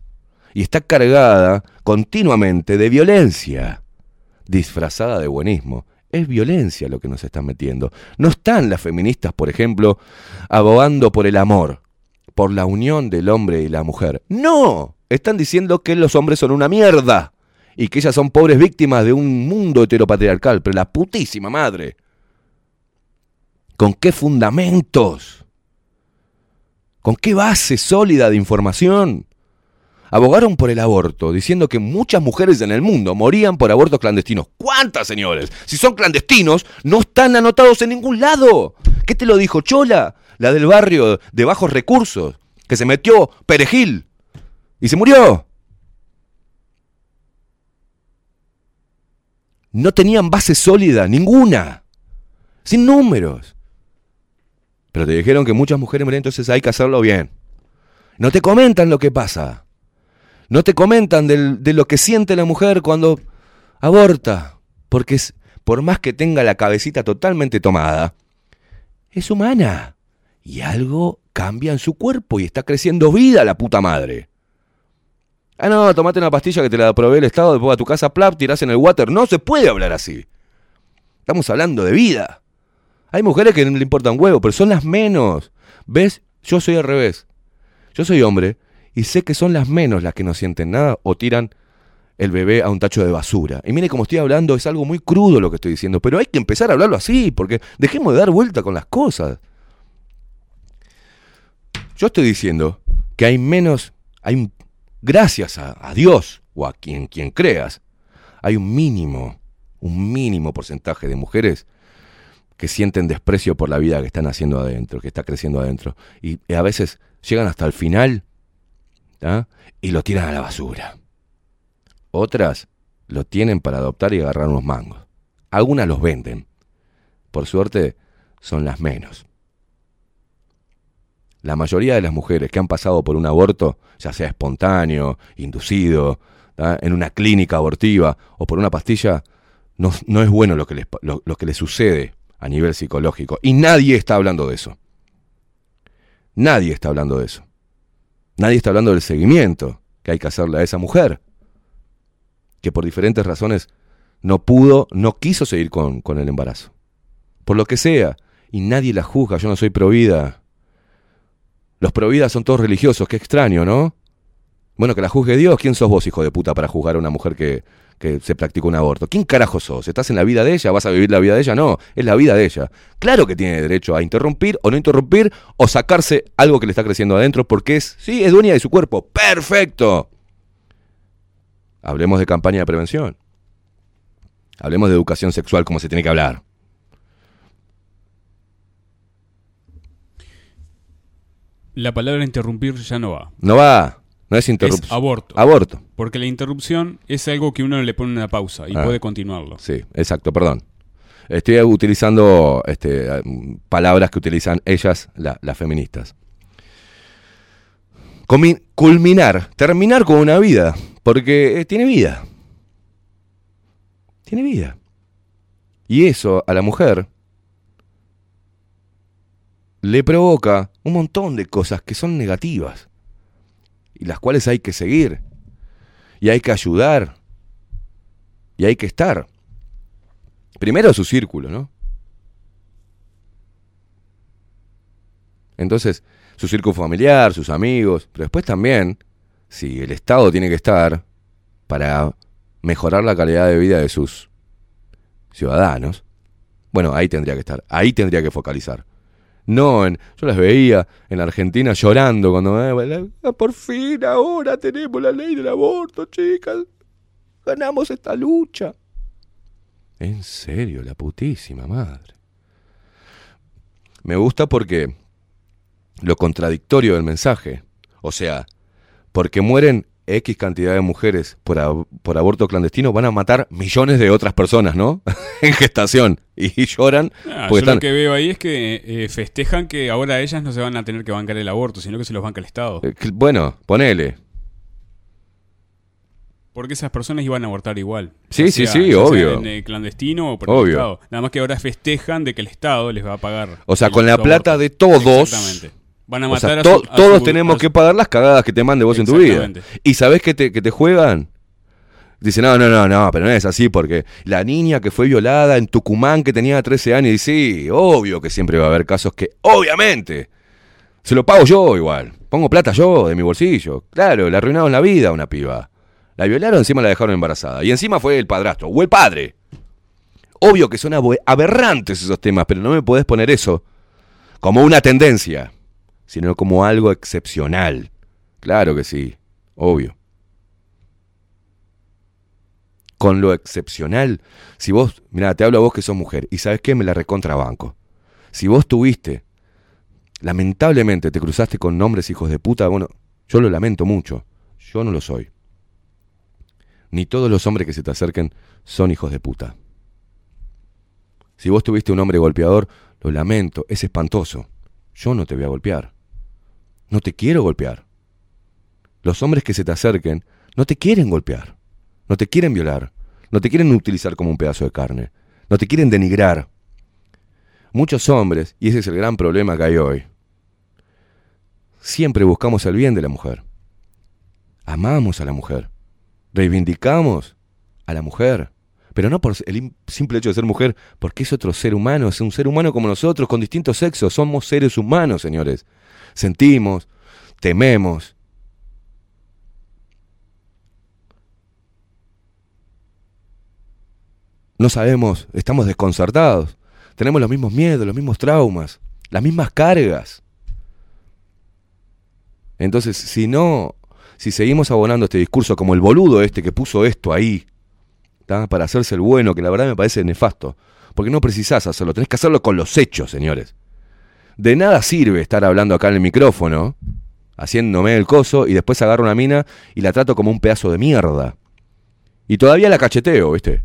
y está cargada continuamente de violencia, disfrazada de buenismo. Es violencia lo que nos están metiendo. No están las feministas, por ejemplo, abogando por el amor, por la unión del hombre y la mujer. No, están diciendo que los hombres son una mierda y que ellas son pobres víctimas de un mundo heteropatriarcal, pero la putísima madre. ¿Con qué fundamentos? ¿Con qué base sólida de información? Abogaron por el aborto, diciendo que muchas mujeres en el mundo morían por abortos clandestinos. ¿Cuántas, señores? Si son clandestinos, no están anotados en ningún lado. ¿Qué te lo dijo Chola? La del barrio de bajos recursos, que se metió perejil y se murió. No tenían base sólida, ninguna. Sin números. Pero te dijeron que muchas mujeres mueren, entonces hay que hacerlo bien. No te comentan lo que pasa. No te comentan de lo que siente la mujer cuando aborta. Porque es, por más que tenga la cabecita totalmente tomada, es humana. Y algo cambia en su cuerpo y está creciendo vida la puta madre. Ah, no, tomate una pastilla que te la provee el Estado, después a tu casa, plap, tirás en el water. No se puede hablar así. Estamos hablando de vida. Hay mujeres que no le importan huevo, pero son las menos. ¿Ves? Yo soy al revés. Yo soy hombre y sé que son las menos las que no sienten nada o tiran el bebé a un tacho de basura. Y mire cómo estoy hablando, es algo muy crudo lo que estoy diciendo, pero hay que empezar a hablarlo así, porque dejemos de dar vuelta con las cosas. Yo estoy diciendo que hay menos, hay gracias a, a Dios o a quien, quien creas, hay un mínimo, un mínimo porcentaje de mujeres que sienten desprecio por la vida que están haciendo adentro, que está creciendo adentro. Y a veces llegan hasta el final ¿tá? y lo tiran a la basura. Otras lo tienen para adoptar y agarrar unos mangos. Algunas los venden. Por suerte, son las menos. La mayoría de las mujeres que han pasado por un aborto, ya sea espontáneo, inducido, ¿tá? en una clínica abortiva o por una pastilla, no, es bueno lo que, les, lo que les sucede a nivel psicológico. Y nadie está hablando de eso. Nadie está hablando de eso. Nadie está hablando del seguimiento que hay que hacerle a esa mujer, que por diferentes razones no pudo, no quiso seguir con, con el embarazo. Por lo que sea. Y nadie la juzga, yo no soy provida. Los providas son todos religiosos, qué extraño, ¿no? Bueno, que la juzgue Dios. ¿Quién sos vos, hijo de puta, para juzgar a una mujer que, que se practicó un aborto? ¿Quién carajo sos? ¿Estás en la vida de ella? ¿Vas a vivir la vida de ella? No, es la vida de ella. Claro que tiene derecho a interrumpir o no interrumpir o sacarse algo que le está creciendo adentro porque es, sí, es dueña de su cuerpo. ¡Perfecto! Hablemos de campaña de prevención. Hablemos de educación sexual como se tiene que hablar. La palabra interrumpir ya no va. No va, no es interrupción. Es aborto. Aborto. Porque la interrupción es algo que uno le pone una pausa y Ah. puede continuarlo. Sí, exacto, perdón. Estoy utilizando este, palabras que utilizan ellas, la- las feministas. Culminar, terminar con una vida, porque eh, tiene vida. Tiene vida. Y eso a la mujer le provoca un montón de cosas que son negativas y las cuales hay que seguir y hay que ayudar y hay que estar. Primero su círculo, ¿no? Entonces, su círculo familiar, sus amigos, pero después también, si el Estado tiene que estar para mejorar la calidad de vida de sus ciudadanos, bueno, ahí tendría que estar, ahí tendría que focalizar. No, en, yo las veía en Argentina llorando cuando, eh, "Ah, por fin ahora tenemos la ley del aborto, chicas, ganamos esta lucha. En serio, la putísima madre. Me gusta porque lo contradictorio del mensaje, o sea, porque mueren X cantidad de mujeres por, ab- por aborto clandestino, van a matar millones de otras personas, ¿no? en gestación. Y lloran Ah, yo porque lo están... que veo ahí es que eh, festejan que ahora ellas no se van a tener que bancar el aborto, sino que se los banca el Estado. Eh, que- Bueno, ponele. Porque esas personas iban a abortar igual. Sí, sí, sí, obvio. en eh, clandestino o por el Obvio. Estado. Nada más que ahora festejan de que el Estado les va a pagar. O sea, el- con la plata aborto. de todos. Exactamente. Van a O matar sea, a to- su- a todos su- tenemos a que pagar las cagadas que te mande vos en tu vida. ¿Y sabés que te, que te juegan? Dice, no, no, no, no, pero no es así porque la niña que fue violada en Tucumán que tenía 13 años, y sí, obvio que siempre va a haber casos que, obviamente, Se lo pago yo igual. Pongo plata yo de mi bolsillo. Claro, le arruinaron la vida a una piba. La violaron, encima la dejaron embarazada. Y encima fue el padrastro, o el padre. Obvio que son aberrantes esos temas, pero no me podés poner eso como una tendencia, sino como algo excepcional. Claro que sí, obvio. Con lo excepcional, si vos, mira, te hablo a vos que sos mujer, y sabes qué, me la recontrabanco. Si vos tuviste, lamentablemente te cruzaste con hombres hijos de puta, bueno, yo lo lamento mucho, yo no lo soy. Ni todos los hombres que se te acerquen son hijos de puta. Si vos tuviste un hombre golpeador, lo lamento, es espantoso. Yo no te voy a golpear. No te quiero golpear. Los hombres que se te acerquen no te quieren golpear. No te quieren violar. No te quieren utilizar como un pedazo de carne. No te quieren denigrar. Muchos hombres, y ese es el gran problema que hay hoy, siempre buscamos el bien de la mujer. Amamos a la mujer. Reivindicamos a la mujer. Pero no por el im- simple hecho de ser mujer, porque es otro ser humano, es un ser humano como nosotros, con distintos sexos. Somos seres humanos, señores. Sentimos, tememos. No sabemos, estamos desconcertados. Tenemos los mismos miedos, los mismos traumas, las mismas cargas. Entonces, si no, si seguimos abonando este discurso como el boludo este que puso esto ahí, para hacerse el bueno, que la verdad me parece nefasto, porque no precisás hacerlo, tenés que hacerlo con los hechos, señores. De nada sirve estar hablando acá en el micrófono, haciéndome el coso, y después agarro una mina y la trato como un pedazo de mierda. Y todavía la cacheteo, ¿viste?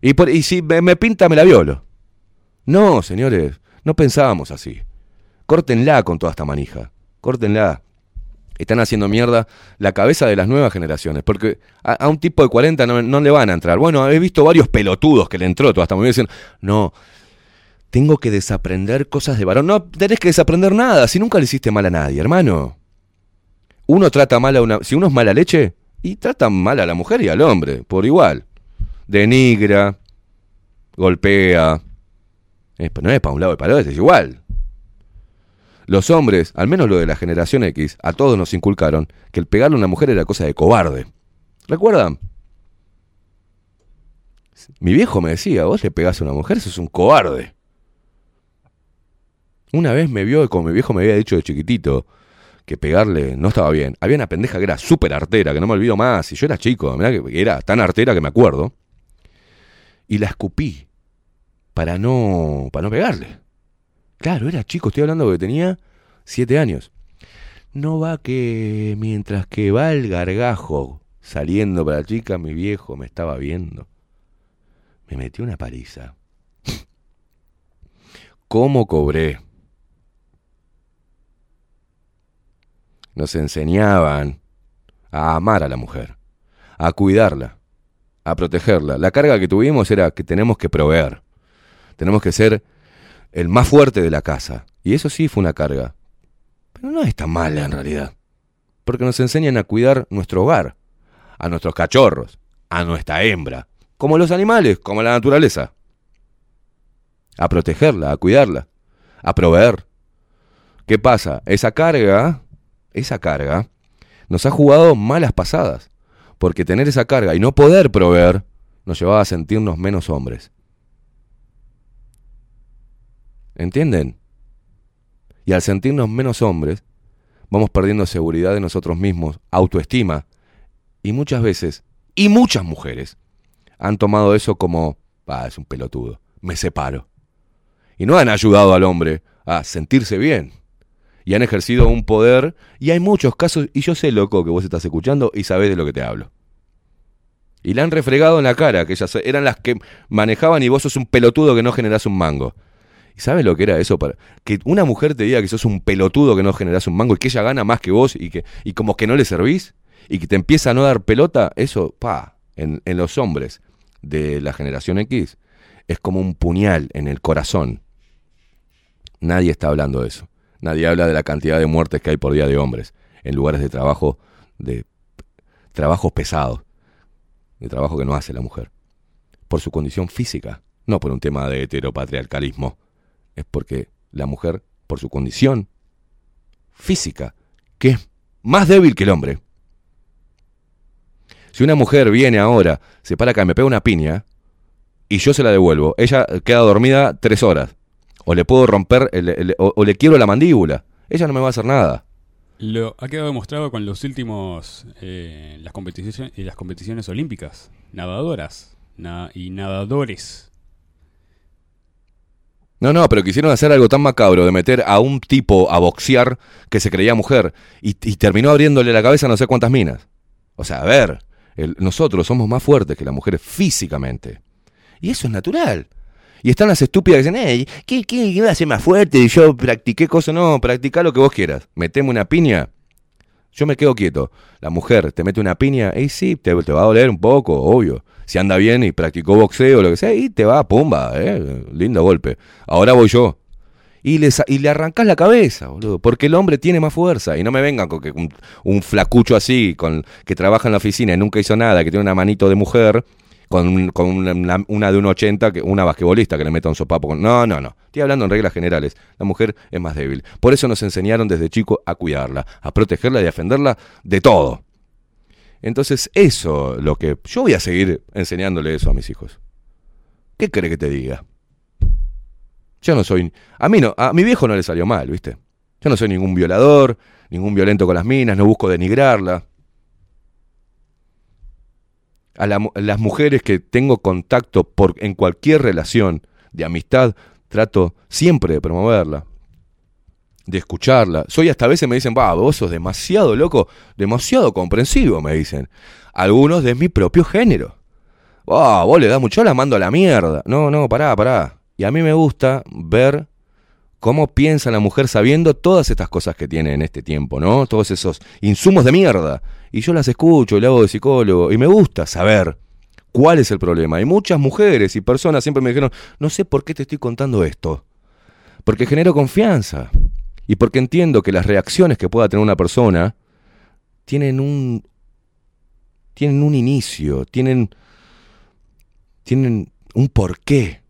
Y, por- y si me, pinta, me la violo. No, señores, no pensábamos así. Córtenla con toda esta manija. Córtenla. Están haciendo mierda la cabeza de las nuevas generaciones. Porque a, un tipo de 40 no, le van a entrar. Bueno, he visto varios pelotudos que le entró toda esta movida dicen, no, tengo que desaprender cosas de varón. No tenés que desaprender nada, si nunca le hiciste mal a nadie, hermano. Uno trata mal a una... Si uno es mala leche, y trata mal a la mujer y al hombre, por igual. Denigra, golpea. Pero no es para un lado y para otro, es igual. Los hombres, al menos lo de la generación X, a todos nos inculcaron que el pegarle a una mujer era cosa de cobarde. ¿Recuerdan? Mi viejo me decía, vos le pegás a una mujer, sos un cobarde. Una vez me vio, como mi viejo me había dicho de chiquitito, que pegarle no estaba bien. Había una pendeja que era súper artera, que no me olvido más, y yo era chico, era tan artera que me acuerdo. Y la escupí para no, para no pegarle. Claro, era chico, estoy hablando que tenía siete años. No va que mientras que va el gargajo saliendo para la chica, mi viejo me estaba viendo. Me metió una paliza. ¿Cómo cobré? Nos enseñaban a amar a la mujer, a cuidarla, a protegerla. La carga que tuvimos era que tenemos que proveer. Tenemos que ser el más fuerte de la casa. Y eso sí fue una carga. Pero no es tan mala en realidad. Porque nos enseñan a cuidar nuestro hogar, a nuestros cachorros, a nuestra hembra, como los animales, como la naturaleza. A protegerla, a cuidarla, a proveer. ¿Qué pasa? Esa carga, esa carga, nos ha jugado malas pasadas. Porque tener esa carga y no poder proveer nos llevaba a sentirnos menos hombres. ¿Entienden? Y al sentirnos menos hombres, vamos perdiendo seguridad de nosotros mismos, autoestima. Y muchas veces, y muchas mujeres, han tomado eso como, ah, es un pelotudo, me separo. Y no han ayudado al hombre a sentirse bien. Y han ejercido un poder, y hay muchos casos, y yo sé, loco, que vos estás escuchando y sabés de lo que te hablo. Y le han refregado en la cara, que ellas eran las que manejaban y vos sos un pelotudo que no generás un mango. ¿Y sabes lo que era eso? Para que una mujer te diga que sos un pelotudo que no generás un mango y que ella gana más que vos y que y como que no le servís y que te empieza a no dar pelota, eso, pa, en, en los hombres de la generación X es como un puñal en el corazón. Nadie está hablando de eso. Nadie habla de la cantidad de muertes que hay por día de hombres en lugares de trabajo, de trabajos pesados, de trabajo que no hace la mujer. Por su condición física, no por un tema de heteropatriarcalismo es porque la mujer, por su condición física, que es más débil que el hombre. Si una mujer viene ahora, se para acá me pega una piña, y yo se la devuelvo, ella queda dormida tres horas. O le puedo romper, el- el- o, o le quiero la mandíbula. Ella no me va a hacer nada. Lo ha quedado demostrado con los últimos eh, las competiciones y las competiciones olímpicas, nadadoras na- y nadadores. No, no, pero quisieron hacer algo tan macabro de meter a un tipo a boxear que se creía mujer y, y terminó abriéndole la cabeza a no sé cuántas minas. O sea, a ver, el- nosotros somos más fuertes que las mujeres físicamente. Y eso es natural. Y están las estúpidas que dicen, hey, ¿qué, qué, qué me hace más fuerte? Yo practiqué cosas. No, practica lo que vos quieras. Meteme una piña. Yo me quedo quieto. La mujer te mete una piña, y sí, te, te va a doler un poco, obvio. Si anda bien y practicó boxeo o lo que sea, y te va, pumba, eh, lindo golpe. Ahora voy yo. Y le, sa- y le arrancás la cabeza, boludo. Porque el hombre tiene más fuerza. Y no me vengan con que un, un flacucho así, con, que trabaja en la oficina y nunca hizo nada, que tiene una manito de mujer, con, un- con una, una- una de un 80, que, una basquetbolista que le meta un sopapo. Con, no, no, no. Estoy hablando en reglas generales. La mujer es más débil. Por eso nos enseñaron desde chico a cuidarla, a protegerla y a defenderla de todo. Entonces, eso lo que. Yo voy a seguir enseñándole eso a mis hijos. ¿Qué cree que te diga? Yo no soy. A mí no, a mi viejo no le salió mal, ¿viste? Yo no soy ningún violador, ningún violento con las minas, no busco denigrarla. A la las mujeres que tengo contacto por, en cualquier relación de amistad, trato siempre de promoverla, de escucharla. Soy hasta veces me dicen, va, vos sos demasiado loco, demasiado comprensivo, me dicen. Algunos de mi propio género. Ah, vos le das mucho, la mando a la mierda. No, no, pará, pará. Y a mí me gusta ver cómo piensa la mujer sabiendo todas estas cosas que tiene en este tiempo, ¿no? Todos esos insumos de mierda. Y yo las escucho y le hago de psicólogo. Y me gusta saber cuál es el problema. Y muchas mujeres y personas siempre me dijeron, no sé por qué te estoy contando esto. Porque genero confianza. Y porque entiendo que las reacciones que pueda tener una persona tienen un. tienen un inicio, tienen. tienen un porqué.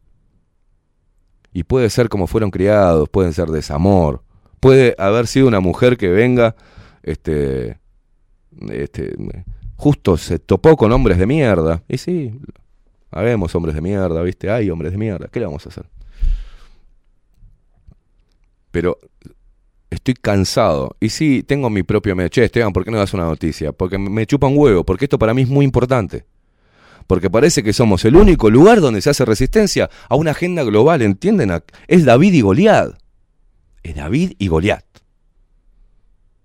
Y puede ser como fueron criados, pueden ser desamor. Puede haber sido una mujer que venga, este. Este justo se topó con hombres de mierda. Y sí, habemos hombres de mierda, ¿viste? Hay hombres de mierda. ¿Qué le vamos a hacer? Pero estoy cansado. Y sí, tengo mi propio medio. Che, Esteban, ¿por qué no das una noticia? Porque me chupa un huevo, porque esto para mí es muy importante. Porque parece que somos el único lugar donde se hace resistencia a una agenda global, ¿entienden? Es David y Goliat. Es David y Goliat.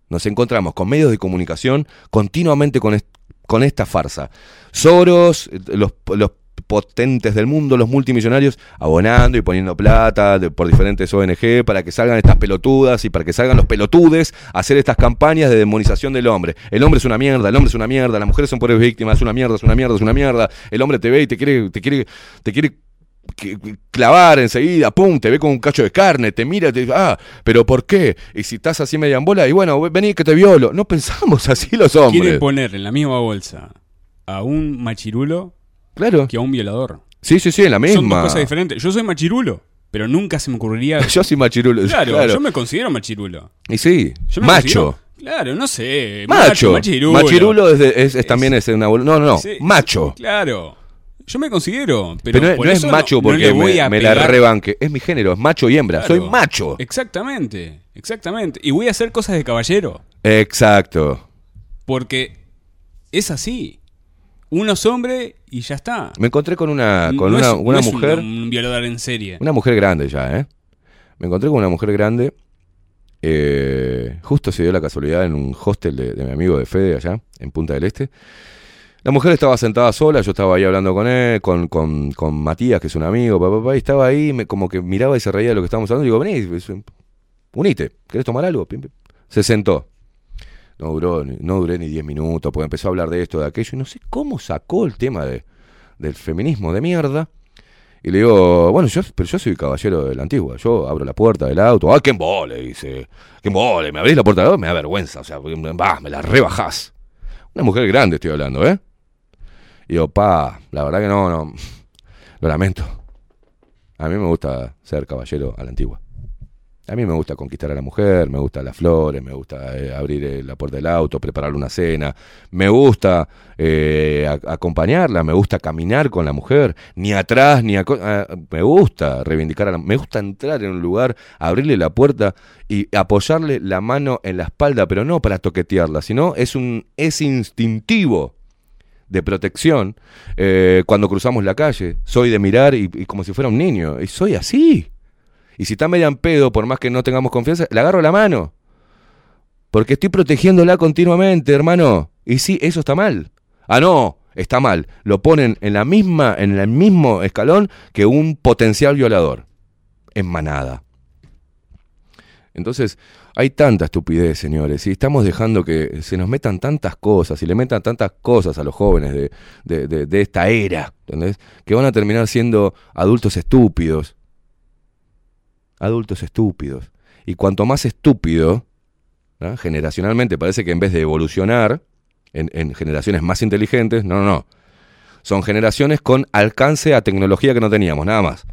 Nos encontramos con medios de comunicación continuamente con, con esta farsa. Soros, eh, los, los potentes del mundo, los multimillonarios, abonando y poniendo plata por diferentes ONG para que salgan estas pelotudas y para que salgan los pelotudes a hacer estas campañas de demonización del hombre. El hombre es una mierda, el hombre es una mierda, las mujeres son pobres víctimas, es una mierda, es una mierda, es una mierda. El hombre te ve y te quiere, te quiere, te quiere clavar enseguida, pum, te ve con un cacho de carne, te mira, te dice, ah, pero ¿por qué? Y si estás así media en bola, y bueno, vení que te violo. No pensamos así los hombres. Quieren poner en la misma bolsa a un machirulo Claro. que a un violador. Sí, sí, sí, en la misma. Son dos cosas diferentes. Yo soy machirulo, pero nunca se me ocurriría. Yo soy machirulo. Claro, claro. yo me considero machirulo. Y sí, Yo me macho. claro, no sé. Macho. machirulo. Machirulo es, de- es- es también es una No, no, no. Sí, macho. Claro. Yo me considero. Pero, Pero, no, por no es macho no porque voy me, a me la rebanque. Es mi género, es macho y hembra. Claro. Soy macho. Exactamente, exactamente. Y voy a hacer cosas de caballero. Exacto. Porque es así. Uno es hombre y ya está. Me encontré con una, con No una, es- una no un- mujer. Un, violador en serie. Una mujer grande ya, ¿eh? Me encontré con una mujer grande. eh, justo se dio la casualidad en un hostel de, de mi amigo de Fede allá, en Punta del Este. La mujer estaba sentada sola, yo estaba ahí hablando con él, con, con, con Matías, que es un amigo, papá, y estaba ahí, me- como que miraba y se reía de lo que estábamos hablando. Y digo, vení, unite, ¿querés tomar algo? Se sentó. No duró, no duré ni 10 minutos, porque empezó a hablar de esto, de aquello, y no sé cómo sacó el tema de, del feminismo de mierda. Y le digo, bueno, yo, pero yo soy caballero de la antigua, yo abro la puerta del auto, ¡ah, qué embole! Dice, qué embole, me abrís la puerta del auto, me da vergüenza, o sea, va, me la rebajás. Una mujer grande estoy hablando, ¿eh? Y digo, pa, la verdad que no, no, lo lamento. A mí me gusta ser caballero a la antigua. A mí me gusta conquistar a la mujer, me gusta las flores, me gusta eh, abrir eh, la puerta del auto, prepararle una cena, me gusta eh, acompañarla, me gusta caminar con la mujer, ni atrás, ni a, ah, me gusta reivindicar a la me gusta entrar en un lugar, abrirle la puerta y apoyarle la mano en la espalda, pero no para toquetearla, sino es un es instintivo de protección eh, cuando cruzamos la calle. Soy de mirar y, como si fuera un niño. Y soy así. Y si está media en pedo, por más que no tengamos confianza, le agarro la mano. Porque estoy protegiéndola continuamente, hermano. Y sí, eso está mal. Ah, no, está mal. Lo ponen en la misma, en el mismo escalón que un potencial violador. En manada. Entonces, hay tanta estupidez, señores, y estamos dejando que se nos metan tantas cosas y le metan tantas cosas a los jóvenes de, de- de- esta era, ¿entendés? Que van a terminar siendo adultos estúpidos. Adultos estúpidos. Y cuanto más estúpido, generacionalmente parece que en vez de evolucionar en generaciones más inteligentes, no, no, no. Son generaciones con alcance a tecnología que no teníamos, nada más.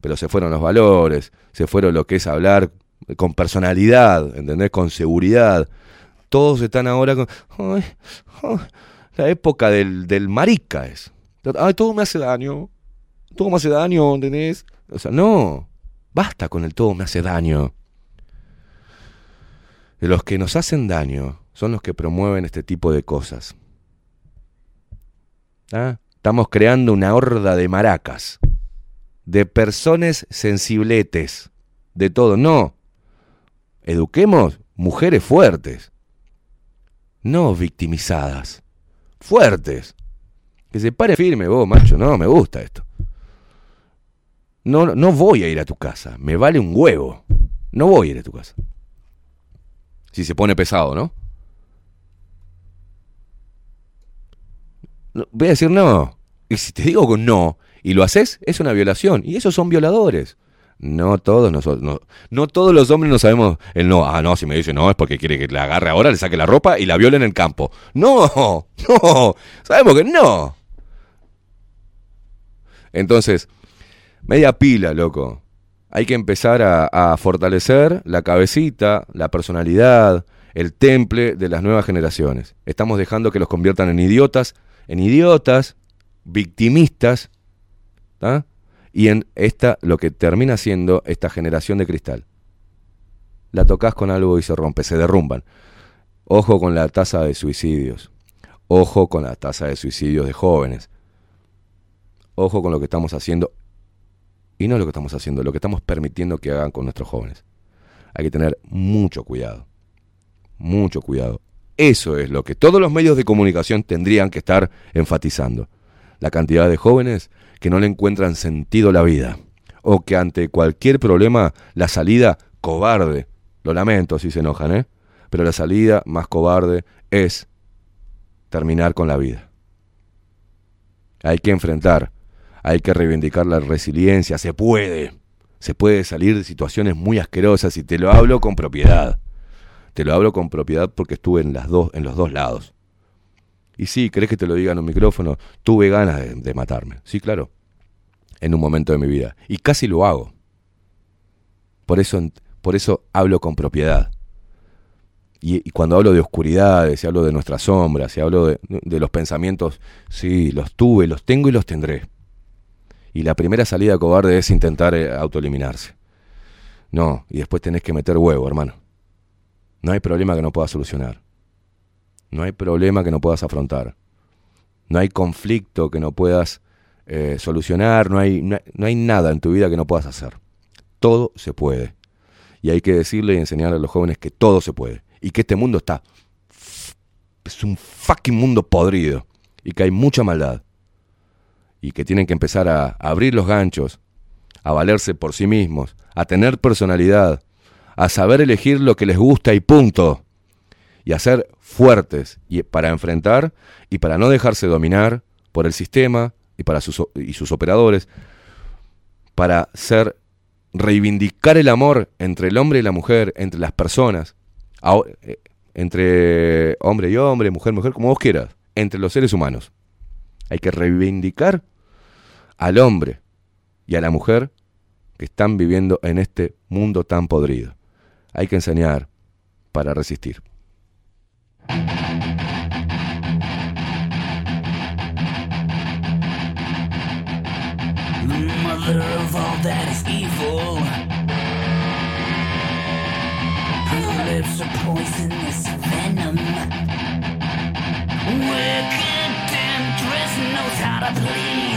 Pero se fueron los valores, se fueron lo que es hablar con personalidad, ¿entendés? Con seguridad. Todos están ahora con... La época del, del marica es. Ay, todo me hace daño. Todo me hace daño, ¿entendés? O sea, no. Basta con el todo me hace daño. Los que nos hacen daño son los que promueven este tipo de cosas. ¿Ah? Estamos creando una horda de maracas, de personas sensibletes, de todo. No. Eduquemos mujeres fuertes, no victimizadas, fuertes. Que se pare firme vos, macho. No, me gusta esto. No, no voy a ir a tu casa. Me vale un huevo. No voy a ir a tu casa. Si se pone pesado, ¿no? Voy a decir no. Y si te digo no y lo haces, es una violación. Y esos son violadores. No todos nosotros, no, todos los hombres no sabemos el no. Ah, no, si me dice no es porque quiere que la agarre ahora, le saque la ropa y la viole en el campo. No, no, sabemos que no. Entonces, media pila, loco. Hay que empezar a, a fortalecer la cabecita, la personalidad, el temple de las nuevas generaciones. Estamos dejando que los conviertan en idiotas, en idiotas, victimistas, ¿tá? Y en esta, lo que termina siendo esta generación de cristal. La tocas con algo y se rompe, se derrumban. Ojo con la tasa de suicidios. Ojo con la tasa de suicidios de jóvenes. Ojo con lo que estamos haciendo. Y no lo que estamos haciendo, lo que estamos permitiendo que hagan con nuestros jóvenes. Hay que tener mucho cuidado. Mucho cuidado. Eso es lo que todos los medios de comunicación tendrían que estar enfatizando. La cantidad de jóvenes que no le encuentran sentido la vida. O que ante cualquier problema, la salida cobarde. Lo lamento si se enojan, ¿eh? Pero la salida más cobarde es terminar con la vida. Hay que enfrentar, hay que reivindicar la resiliencia, se puede. Se puede salir de situaciones muy asquerosas y te lo hablo con propiedad. Te lo hablo con propiedad porque estuve en las dos en los dos lados. Y sí, ¿crees que te lo diga en un micrófono? Tuve ganas de, matarme. Sí, claro. En un momento de mi vida. Y casi lo hago. Por eso, por eso hablo con propiedad. Y, cuando hablo de oscuridades, y hablo de nuestras sombras, y hablo de, de los pensamientos, sí, los tuve, los tengo y los tendré. Y la primera salida cobarde es intentar eh, autoeliminarse. No, y después tenés que meter huevo, hermano. No hay problema que no puedas solucionar. No hay problema que no puedas afrontar. No hay conflicto que no puedas eh, solucionar. No hay, no, no hay nada en tu vida que no puedas hacer. Todo se puede. Y hay que decirle y enseñarle a los jóvenes que todo se puede. Y que este mundo está... Es un fucking mundo podrido. Y que hay mucha maldad. Y que tienen que empezar a, abrir los ganchos. A valerse por sí mismos. A tener personalidad. A saber elegir lo que les gusta y punto y a fuertes y para enfrentar y para no dejarse dominar por el sistema y para sus y sus operadores para ser reivindicar el amor entre el hombre y la mujer, entre las personas, eh, entre hombre y hombre, mujer, mujer, como vos quieras, entre los seres humanos. Hay que reivindicar al hombre y a la mujer que están viviendo en este mundo tan podrido. Hay que enseñar para resistir. Mother of all that is evil. Her lips are poisonous venom. Wicked temptress knows how to please.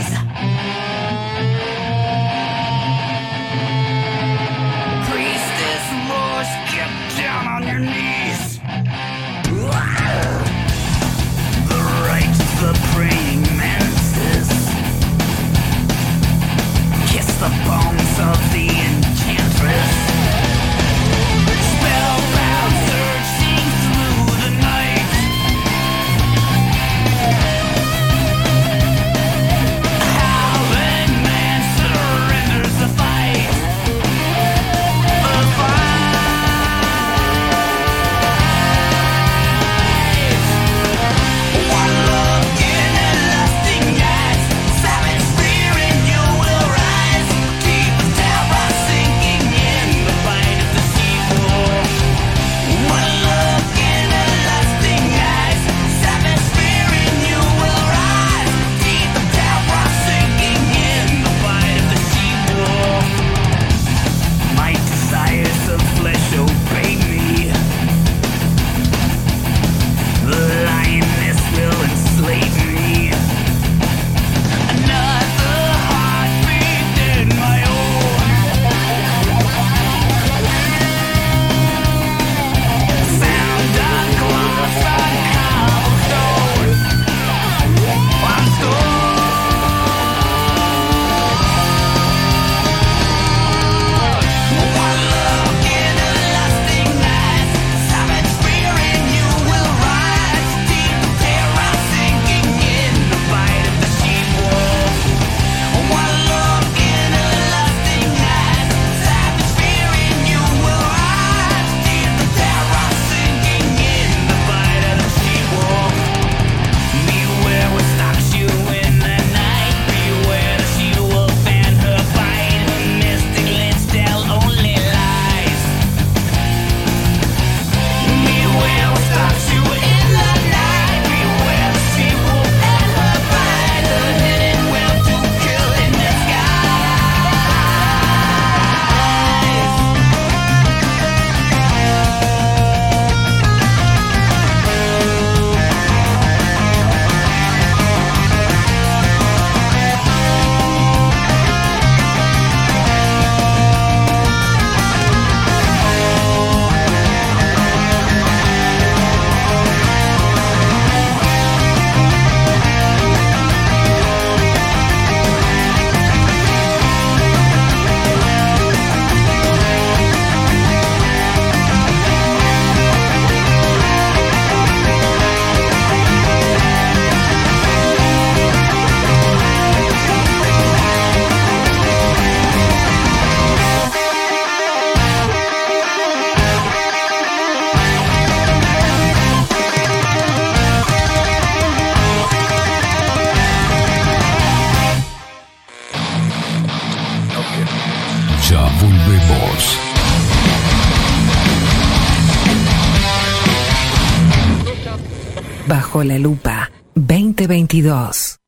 La lupa 2022.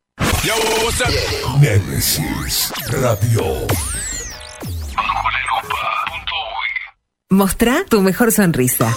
Nemesis Radio. Mostrá tu mejor sonrisa.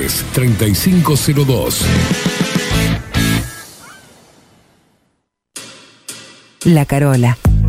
3502. La Carola.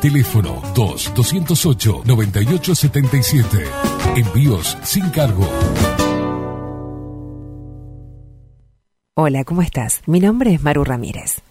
Teléfono 2 208 9877. Envíos sin cargo. Hola, ¿cómo estás? Mi nombre es Maru Ramírez.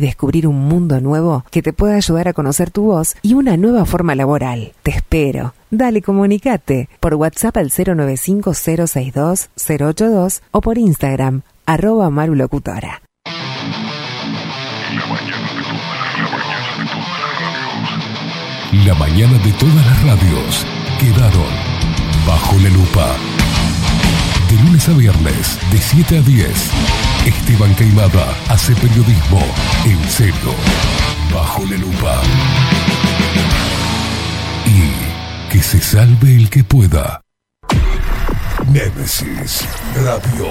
descubrir un mundo nuevo que te pueda ayudar a conocer tu voz y una nueva forma laboral. Te espero. Dale, comunicate por WhatsApp al 095-062-082 o por Instagram, arroba marulocutora. La mañana de todas las radios quedaron bajo la lupa. Viernes, de 7 a 10, Esteban Caimada hace periodismo en serio, bajo la lupa. Y que se salve el que pueda. Némesis Radio.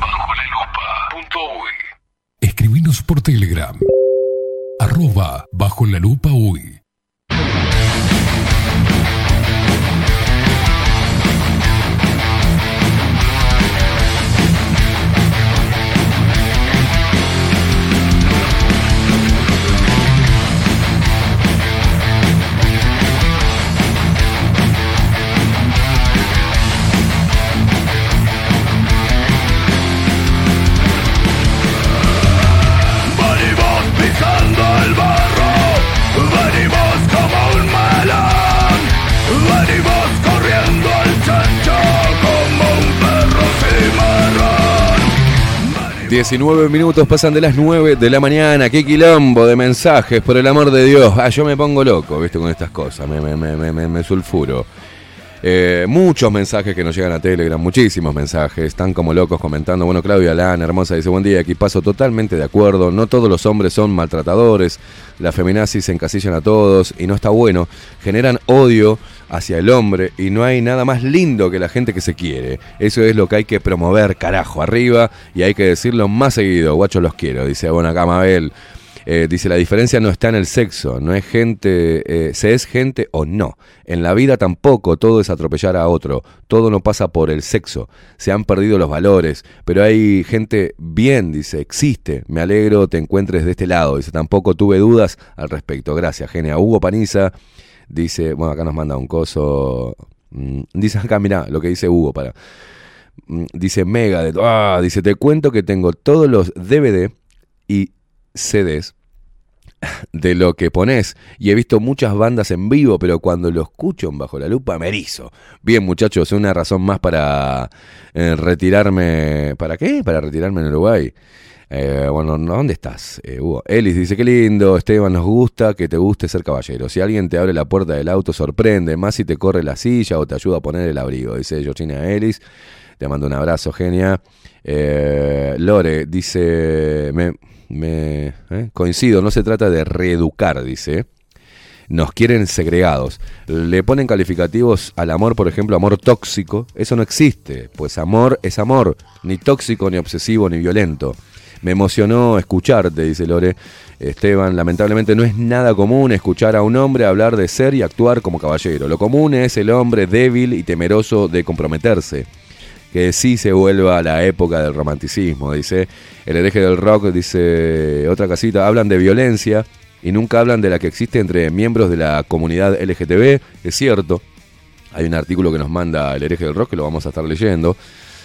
Bajo la lupa. Escribinos por Telegram. Arroba bajo la lupa uy. 19 minutos pasan de las 9 de la mañana. Qué quilombo de mensajes, por el amor de Dios. Ah, yo me pongo loco, viste, con estas cosas. Me, me, me, me, me- sulfuro. Eh, muchos mensajes que nos llegan a Telegram, muchísimos mensajes, están como locos comentando. Bueno, Claudia Alana, hermosa, dice: Buen día, equipazo, totalmente de acuerdo. No todos los hombres son maltratadores, la feminazis encasillan a todos y no está bueno. Generan odio hacia el hombre y no hay nada más lindo que la gente que se quiere. Eso es lo que hay que promover, carajo, arriba y hay que decirlo más seguido. Guacho, los quiero, dice bueno acá Mabel. Eh, dice, la diferencia no está en el sexo, no es gente, eh, se es gente o no. En la vida tampoco todo es atropellar a otro, todo no pasa por el sexo. Se han perdido los valores, pero hay gente bien, dice, existe. Me alegro te encuentres de este lado. Dice, tampoco tuve dudas al respecto. Gracias, genia. Hugo Paniza dice, bueno, acá nos manda un coso. mm, Dice acá, mira lo que dice Hugo para. Mm, Dice Mega, ah, dice, te cuento que tengo todos los DVD y CDs de lo que pones y he visto muchas bandas en vivo, pero cuando lo escucho en bajo la lupa me erizo. Bien, muchachos, una razón más para eh, retirarme. ¿Para qué? Para retirarme en Uruguay. Eh, bueno, ¿no? ¿dónde estás, eh, Hugo? Elis dice, qué lindo, Esteban, nos gusta que te guste ser caballero. Si alguien te abre la puerta del auto, sorprende, más si te corre la silla o te ayuda a poner el abrigo, dice Georgina Ellis. Te mando un abrazo, genia. Eh, Lore dice, me, me eh, coincido, no se trata de reeducar, dice. Nos quieren segregados. Le ponen calificativos al amor, por ejemplo, amor tóxico. Eso no existe, pues amor es amor, ni tóxico, ni obsesivo, ni violento. Me emocionó escucharte, dice Lore. Esteban, lamentablemente no es nada común escuchar a un hombre hablar de ser y actuar como caballero. Lo común es el hombre débil y temeroso de comprometerse que sí se vuelva a la época del romanticismo, dice. El hereje del rock, dice otra casita, hablan de violencia y nunca hablan de la que existe entre miembros de la comunidad LGTB, es cierto. Hay un artículo que nos manda el hereje del rock que lo vamos a estar leyendo.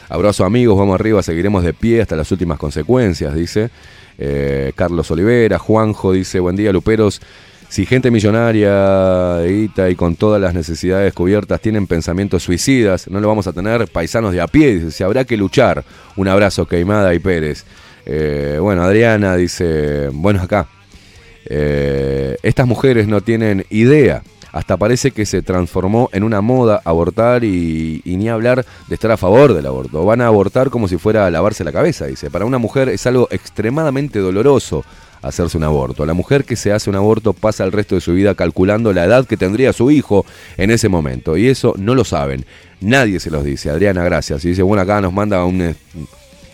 Abrazo amigos, vamos arriba, seguiremos de pie hasta las últimas consecuencias, dice. Eh, Carlos Olivera, Juanjo dice, buen día Luperos. Si gente millonaria, y con todas las necesidades cubiertas tienen pensamientos suicidas, no lo vamos a tener paisanos de a pie, dice, se habrá que luchar. Un abrazo, Queimada y Pérez. Eh, bueno, Adriana dice, bueno, acá, eh, estas mujeres no tienen idea. Hasta parece que se transformó en una moda abortar y, ni hablar de estar a favor del aborto. Van a abortar como si fuera a lavarse la cabeza, dice. Para una mujer es algo extremadamente doloroso hacerse un aborto. La mujer que se hace un aborto pasa el resto de su vida calculando la edad que tendría su hijo en ese momento. Y eso no lo saben. Nadie se los dice. Adriana, gracias. Y dice, bueno, acá nos manda un... eh,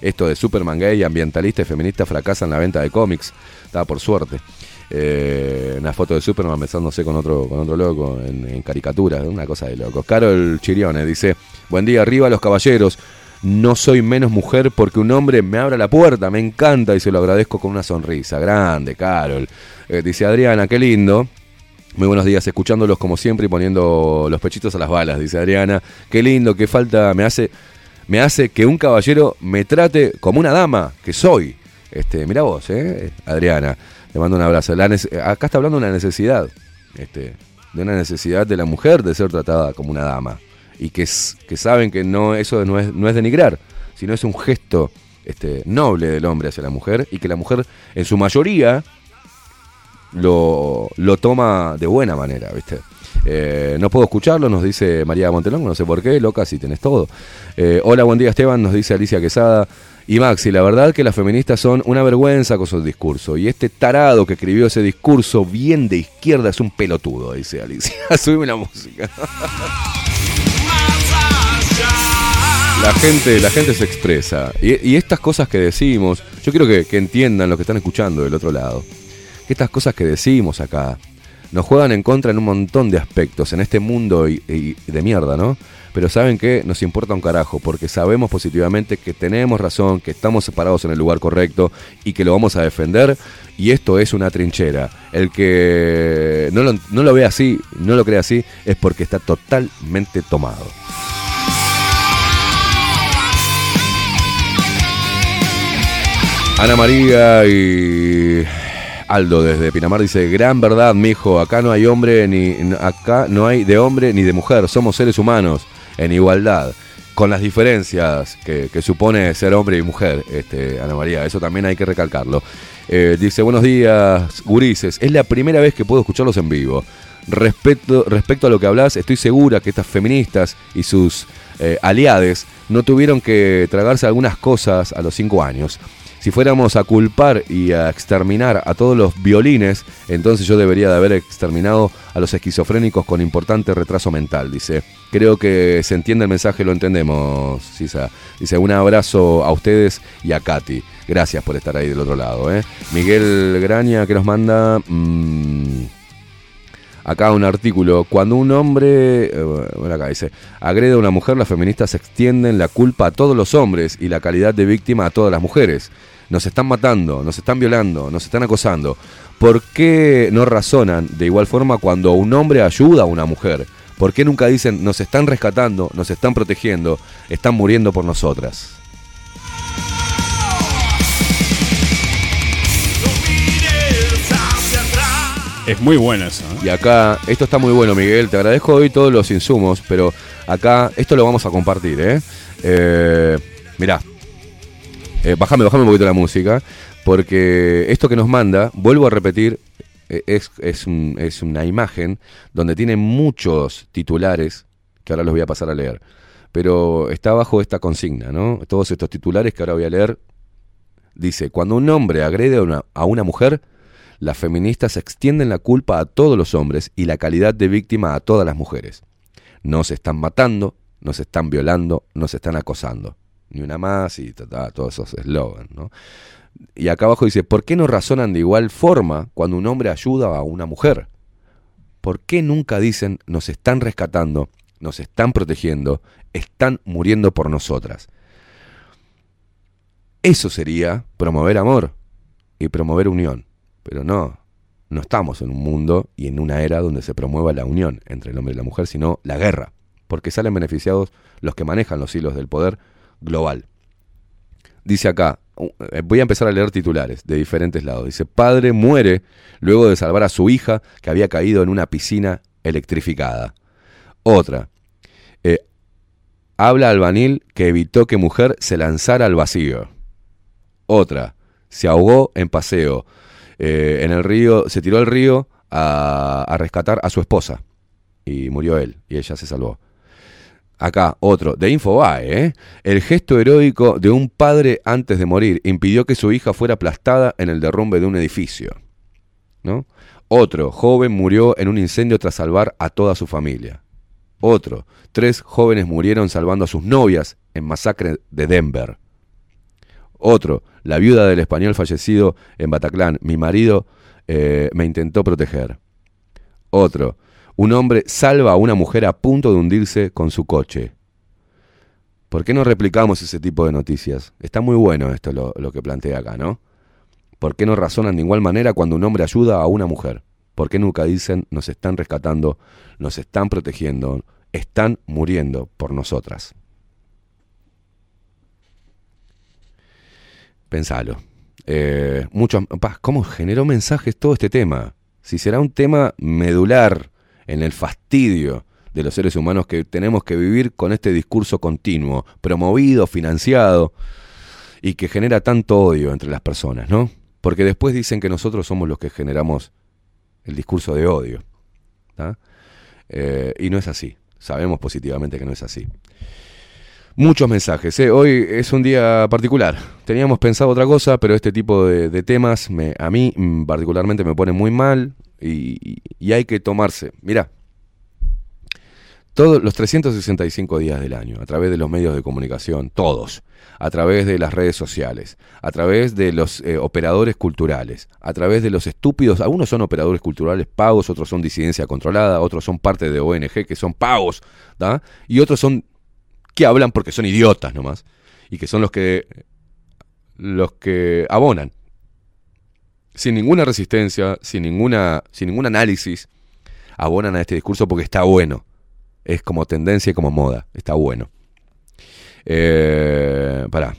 Esto de Superman gay, ambientalista y feminista fracasa en la venta de cómics. Está por suerte. Eh, una foto de Superman besándose con otro, con otro loco en, en caricaturas, una cosa de locos. Carol Chirione dice, buen día arriba los caballeros. No soy menos mujer porque un hombre me abra la puerta, me encanta y se lo agradezco con una sonrisa. Grande, Carol. Eh, dice Adriana, qué lindo. Muy buenos días, escuchándolos como siempre y poniendo los pechitos a las balas, dice Adriana. Qué lindo, qué falta me hace, me hace que un caballero me trate como una dama que soy. Este, mira vos, eh, Adriana. Le mando un abrazo. Acá está hablando de una necesidad. Este, de una necesidad de la mujer de ser tratada como una dama. Y que, saben que no, eso no es, denigrar, sino es un gesto este, noble del hombre hacia la mujer. Y que la mujer, en su mayoría, lo, lo toma de buena manera, ¿viste? Eh, no puedo escucharlo, nos dice María Montelongo, no sé por qué, loca, si tenés todo. Eh, hola, buen día Esteban, nos dice Alicia Quesada. Y Maxi, la verdad que las feministas son una vergüenza con su discurso. Y este tarado que escribió ese discurso bien de izquierda es un pelotudo, dice Alicia. Subime la música. La gente, la gente se expresa. Y, estas cosas que decimos, yo quiero que, entiendan lo que están escuchando del otro lado. Que estas cosas que decimos acá nos juegan en contra en un montón de aspectos en este mundo y de mierda, ¿no? Pero saben que nos importa un carajo, porque sabemos positivamente que tenemos razón, que estamos separados en el lugar correcto y que lo vamos a defender. Y esto es una trinchera. El que no lo, no lo ve así, no lo cree así, es porque está totalmente tomado. Ana María y Aldo desde Pinamar dice, gran verdad, mijo, acá no hay hombre ni acá no hay de hombre ni de mujer, somos seres humanos en igualdad, con las diferencias que, supone ser hombre y mujer, este, Ana María, eso también hay que recalcarlo. Eh, dice, buenos días, gurises, es la primera vez que puedo escucharlos en vivo. Respecto, respecto a lo que hablas, estoy segura que estas feministas y sus eh, aliades no tuvieron que tragarse algunas cosas a los cinco años. Si fuéramos a culpar y a exterminar a todos los violines, entonces yo debería de haber exterminado a los esquizofrénicos con importante retraso mental, dice. Creo que se entiende el mensaje, lo entendemos, Sisa. Dice, un abrazo a ustedes y a Katy. Gracias por estar ahí del otro lado. ¿eh? Miguel Graña que nos manda... mm, Acá un artículo, cuando un hombre, eh, bueno, acá dice, agrede a una mujer, las feministas extienden la culpa a todos los hombres y la calidad de víctima a todas las mujeres. Nos están matando, nos están violando, nos están acosando. ¿Por qué no razonan de igual forma cuando un hombre ayuda a una mujer? ¿Por qué nunca dicen, nos están rescatando, nos están protegiendo, están muriendo por nosotras? Es muy bueno eso. ¿eh? Y acá, esto está muy bueno, Miguel. Te agradezco hoy todos los insumos, pero acá, esto lo vamos a compartir, ¿eh? eh mirá, eh, bájame, bájame un poquito la música, porque esto que nos manda, vuelvo a repetir, eh, es, es, un- es una imagen donde tiene muchos titulares, que ahora los voy a pasar a leer, pero está bajo esta consigna, ¿no? Todos estos titulares que ahora voy a leer, dice, cuando un hombre agrede a una, a una mujer, las feministas extienden la culpa a todos los hombres y la calidad de víctima a todas las mujeres. No se están matando, no se están violando, no se están acosando. Ni una más y todos esos eslogans, ¿no? Y acá abajo dice, ¿por qué no razonan de igual forma cuando un hombre ayuda a una mujer? ¿Por qué nunca dicen, nos están rescatando, nos están protegiendo, están muriendo por nosotras? Eso sería promover amor y promover unión. Pero no, no estamos en un mundo y en una era donde se promueva la unión entre el hombre y la mujer, sino la guerra, porque salen beneficiados los que manejan los hilos del poder global. Dice acá, eh, voy a empezar a leer titulares de diferentes lados. Dice, padre muere luego de salvar a su hija que había caído en una piscina electrificada. Otra, eh, habla albanil que evitó que mujer se lanzara al vacío. Otra, se ahogó en paseo. Eh, en el río, se tiró al río a, rescatar a su esposa. Y murió él, y ella se salvó. Acá, otro, de Infobae, ¿eh? El gesto heroico de un padre antes de morir impidió que su hija fuera aplastada en el derrumbe de un edificio. ¿No? Otro, joven murió en un incendio tras salvar a toda su familia. Otro, tres jóvenes murieron salvando a sus novias en masacre de Denver. Otro, la viuda del español fallecido en Bataclan. Mi marido eh, me intentó proteger. Otro, un hombre salva a una mujer a punto de hundirse con su coche. ¿Por qué no replicamos ese tipo de noticias? Está muy bueno esto lo, lo que plantea acá, ¿no? ¿Por qué no razonan de igual manera cuando un hombre ayuda a una mujer? ¿Por qué nunca dicen nos están rescatando, nos están protegiendo, están muriendo por nosotras? Pensalo. Eh, ¿Cómo generó mensajes todo este tema? Si será un tema medular en el fastidio de los seres humanos que tenemos que vivir con este discurso continuo, promovido, financiado, y que genera tanto odio entre las personas, ¿no? Porque después dicen que nosotros somos los que generamos el discurso de odio. Eh, y no es así. Sabemos positivamente que no es así. Muchos mensajes. ¿eh? Hoy es un día particular. Teníamos pensado otra cosa, pero este tipo de, temas a mí mm, particularmente me pone muy mal y, hay que tomarse. Mira, todos los 365 días del año, a través de los medios de comunicación, todos, a través de las redes sociales, a través de los eh, operadores culturales, a través de los estúpidos, algunos son operadores culturales pagos, otros son disidencia controlada, otros son parte de ONG que son pagos, ¿da? y otros son que hablan porque son idiotas nomás, y que son los que los que abonan sin ninguna resistencia, sin ninguna sin ningún análisis, abonan a este discurso porque está bueno. Es como tendencia y como moda. Está bueno. Eh, pará.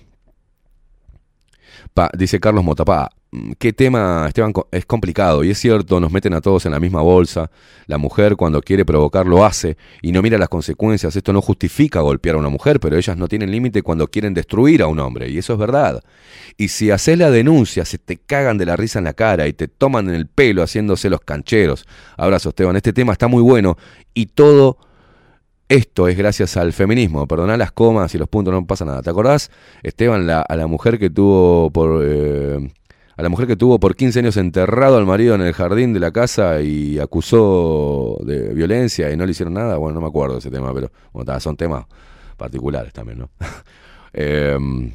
Dice Carlos Motapá. mm, ¿Qué tema, Esteban? Es complicado y es cierto, nos meten a todos en la misma bolsa. La mujer cuando quiere provocar lo hace y no mira las consecuencias. Esto no justifica golpear a una mujer, pero ellas no tienen límite cuando quieren destruir a un hombre y eso es verdad. Y si haces la denuncia, se te cagan de la risa en la cara y te toman en el pelo haciéndose los cancheros. Abrazo, Esteban. Este tema está muy bueno y todo esto es gracias al feminismo. Perdoná las comas y los puntos, no pasa nada. ¿Te acordás, Esteban, la- a la mujer que tuvo por eh, a la mujer que tuvo por 15 años enterrado al marido en el jardín de la casa y acusó de violencia y no le hicieron nada? Bueno, no me acuerdo de ese tema, pero bueno, son temas particulares también, ¿no? Em,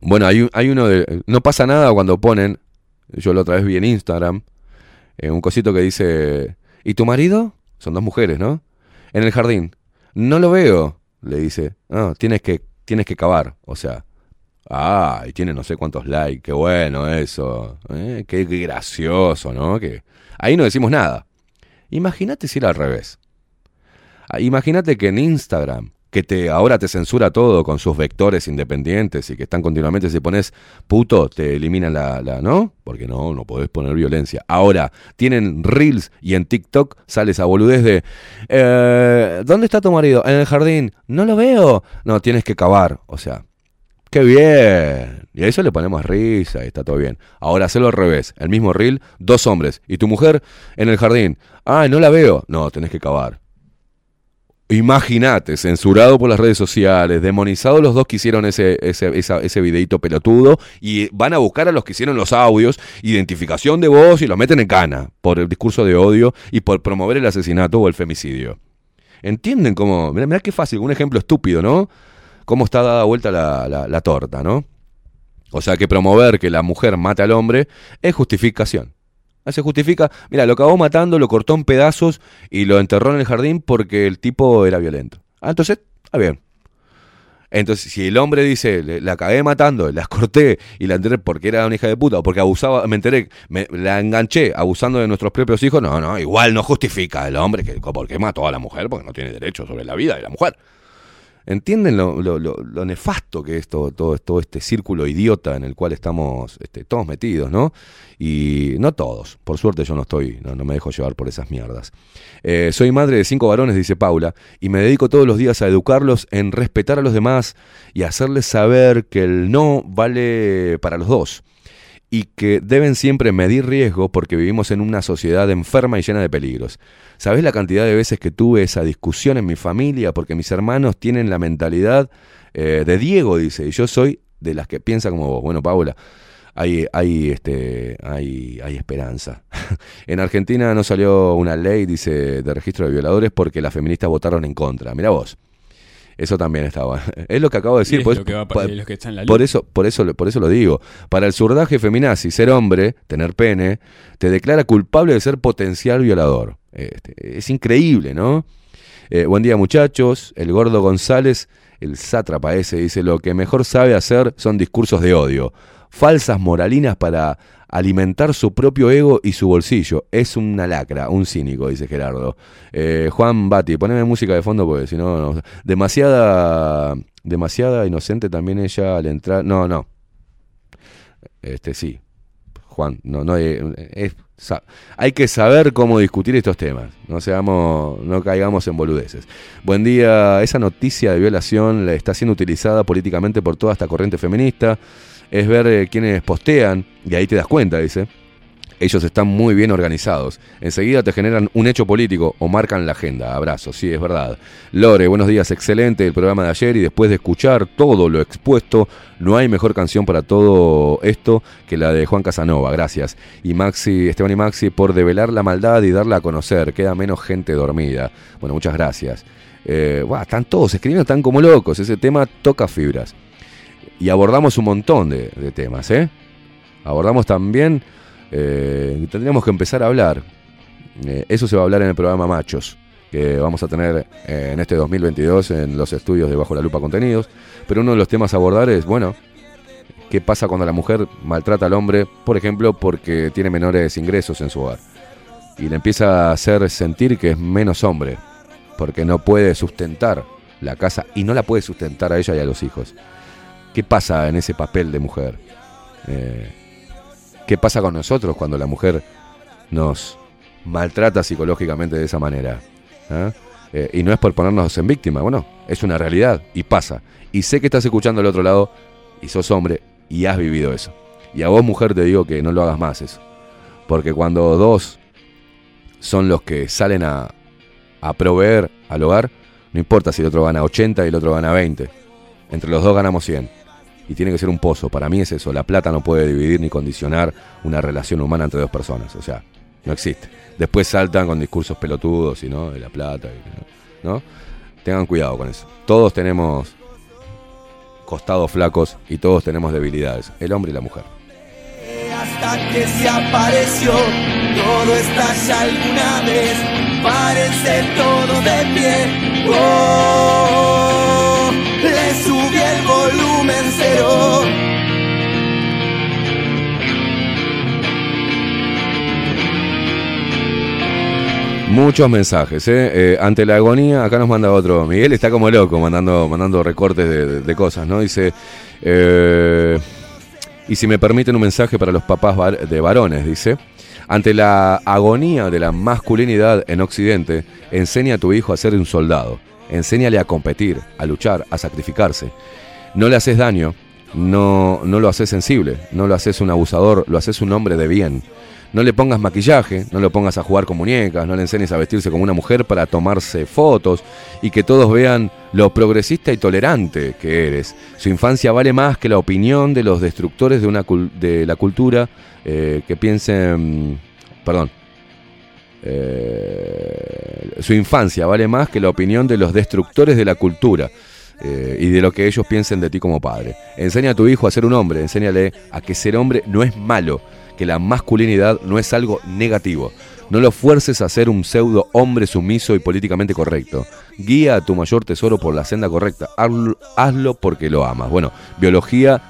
bueno, hay, hay uno de... No pasa nada cuando ponen, yo la otra vez vi en Instagram, eh, un cosito que dice, ¿y tu marido? Son dos mujeres, ¿no? En el jardín. No lo veo, le dice. No, tienes que, tienes que cavar. O sea, ah, y tiene no sé cuántos likes, qué bueno eso. ¿eh? Qué, gracioso, ¿no? Que ahí no decimos nada. Imagínate si era al revés. Ah, Imagínate que en Instagram, que te ahora te censura todo con sus vectores independientes y que están continuamente, si pones puto, te eliminan la, la- ¿no? Porque no, no podés poner violencia. Ahora, tienen Reels y en TikTok sale esa boludez de, eh, ¿dónde está tu marido? En el jardín. No lo veo. No, tienes que cavar. O sea, qué bien. Y a eso le ponemos risa y está todo bien. Ahora, hacerlo al revés. El mismo Reel, dos hombres. Y tu mujer en el jardín. Ah, no la veo. No, tenés que cavar. Imagínate, censurado por las redes sociales, demonizado los dos que hicieron ese, ese, esa- ese videito pelotudo y van a buscar a los que hicieron los audios, identificación de voz y los meten en cana por el discurso de odio y por promover el asesinato o el femicidio. ¿Entienden cómo? Mirá, mirá qué fácil, un ejemplo estúpido, ¿no? Cómo está dada vuelta la, la- la torta, ¿no? O sea que promover que la mujer mate al hombre es justificación. Ah, Se justifica, mira, lo acabó matando, lo cortó en pedazos y lo enterró en el jardín porque el tipo era violento. Ah, entonces, está bien. Entonces, si el hombre dice, "Le- la acabé matando, la corté y la enterré porque era una hija de puta o porque abusaba, me enteré, me, la enganché abusando de nuestros propios hijos, no, no, igual no justifica el hombre que porque mató a la mujer porque no tiene derecho sobre la vida de la mujer. ¿Entienden lo, lo- lo- lo nefasto que es todo, todo, este círculo idiota en el cual estamos este, todos metidos, ¿no? Y no todos, por suerte yo no estoy, no, no me dejo llevar por esas mierdas. Eh, soy madre de cinco varones, dice Paula, y me dedico todos los días a educarlos en respetar a los demás y hacerles saber que el no vale para los dos y que deben siempre medir riesgo porque vivimos en una sociedad enferma y llena de peligros. ¿Sabés la cantidad de veces que tuve esa discusión en mi familia porque mis hermanos tienen la mentalidad eh, de Diego, dice, y yo soy de las que piensa como vos? Bueno, Paula, hay, hay, este, hay, hay esperanza. en Argentina no salió una ley, dice, de registro de violadores porque las feministas votaron en contra. Mira vos. Eso también estaba. Es lo que acabo de decir. Es pues, lo que va a- pa- es lo que está en la por eso, por eso, por eso lo digo. Para el surdaje feminazi, ser hombre, tener pene, te declara culpable de ser potencial violador. Este, es increíble, ¿no? Eh, buen día, muchachos. El gordo González, el sátrapa ese, dice: Lo que mejor sabe hacer son discursos de odio. Falsas moralinas para alimentar su propio ego y su bolsillo. Es una lacra, un cínico, dice Gerardo. Eh, Juan Bati, poneme música de fondo porque si no, demasiada, demasiada inocente también ella al entrar. No, no. Este sí, Juan, no, no hay, es- hay que saber cómo discutir estos temas. No seamos, no caigamos en boludeces. Buen día. Esa noticia de violación la está siendo utilizada políticamente por toda esta corriente feminista. Es ver eh, quienes postean y ahí te das cuenta, dice. Ellos están muy bien organizados. Enseguida te generan un hecho político o marcan la agenda. Abrazo, sí, es verdad. Lore, buenos días, excelente el programa de ayer y después de escuchar todo lo expuesto, no hay mejor canción para todo esto que la de Juan Casanova. Gracias. Y Maxi, Esteban y Maxi, por develar la maldad y darla a conocer. Queda menos gente dormida. Bueno, muchas gracias. Eh, están todos escribiendo, están como locos. Ese tema toca fibras. Y abordamos un montón de, de temas, ¿eh? Abordamos también, eh, tendríamos que empezar a hablar. Eh, eso se va a hablar en el programa Machos, que vamos a tener eh, en este 2022 en los estudios de Bajo la Lupa Contenidos. Pero uno de los temas a abordar es, bueno, ¿qué pasa cuando la mujer maltrata al hombre, por ejemplo, porque tiene menores ingresos en su hogar? Y le empieza a hacer sentir que es menos hombre, porque no puede sustentar la casa y no la puede sustentar a ella y a los hijos. ¿Qué pasa en ese papel de mujer? Eh, ¿Qué pasa con nosotros cuando la mujer nos maltrata psicológicamente de esa manera? ¿Ah? Eh, y no es por ponernos en víctima, bueno, es una realidad y pasa. Y sé que estás escuchando al otro lado y sos hombre y has vivido eso. Y a vos, mujer, te digo que no lo hagas más eso. Porque cuando dos son los que salen a, a proveer al hogar, no importa si el otro gana 80 y el otro gana 20. Entre los dos ganamos 100. Y tiene que ser un pozo. Para mí es eso. La plata no puede dividir ni condicionar una relación humana entre dos personas. O sea, no existe. Después saltan con discursos pelotudos y no, de la plata. ¿no? Tengan cuidado con eso. Todos tenemos costados flacos y todos tenemos debilidades. El hombre y la mujer. hasta que se apareció. Todo estalla alguna vez, parece todo de pie. Oh, volumen cero. Muchos mensajes, ¿eh? Eh, Ante la agonía, acá nos manda otro. Miguel está como loco mandando, mandando recortes de, cosas, ¿no? Dice. eh, y si me permiten un mensaje para los papás de varones, dice. Ante la agonía de la masculinidad en Occidente, enseña a tu hijo a ser un soldado. Enséñale a competir, a luchar, a sacrificarse. No le haces daño, no, no lo haces sensible, no lo haces un abusador, lo haces un hombre de bien. No le pongas maquillaje, no lo pongas a jugar con muñecas, no le enseñes a vestirse como una mujer para tomarse fotos y que todos vean lo progresista y tolerante que eres. Su infancia vale más que la opinión de los destructores de, una de la cultura eh, que piensen... Perdón. Eh, su infancia vale más que la opinión de los destructores de la cultura eh, y de lo que ellos piensen de ti como padre. Enseña a tu hijo a ser un hombre, enséñale a que ser hombre no es malo, que la masculinidad no es algo negativo. No lo fuerces a ser un pseudo hombre sumiso y políticamente correcto. Guía a tu mayor tesoro por la senda correcta. Hazlo, porque lo amas. Bueno, biología,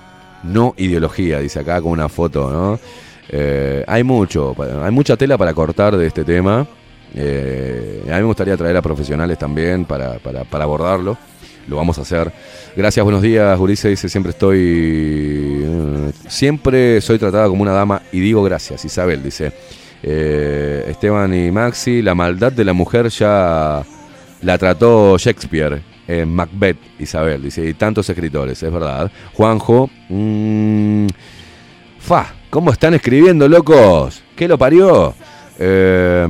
no ideología, dice acá con una foto, ¿no? Eh, hay mucho, hay mucha tela para cortar de este tema. Eh, a mí me gustaría traer a profesionales también para- para abordarlo. Lo vamos a hacer. Gracias, buenos días, Ulises dice, siempre estoy... eh, siempre soy tratada como una dama y digo gracias, Isabel dice. Eh, Esteban y Maxi, la maldad de la mujer ya la trató Shakespeare en Macbeth, Isabel, dice, y tantos escritores, es verdad. Juanjo, mm, fa, ¿cómo están escribiendo, locos? ¿Qué lo parió? Eh,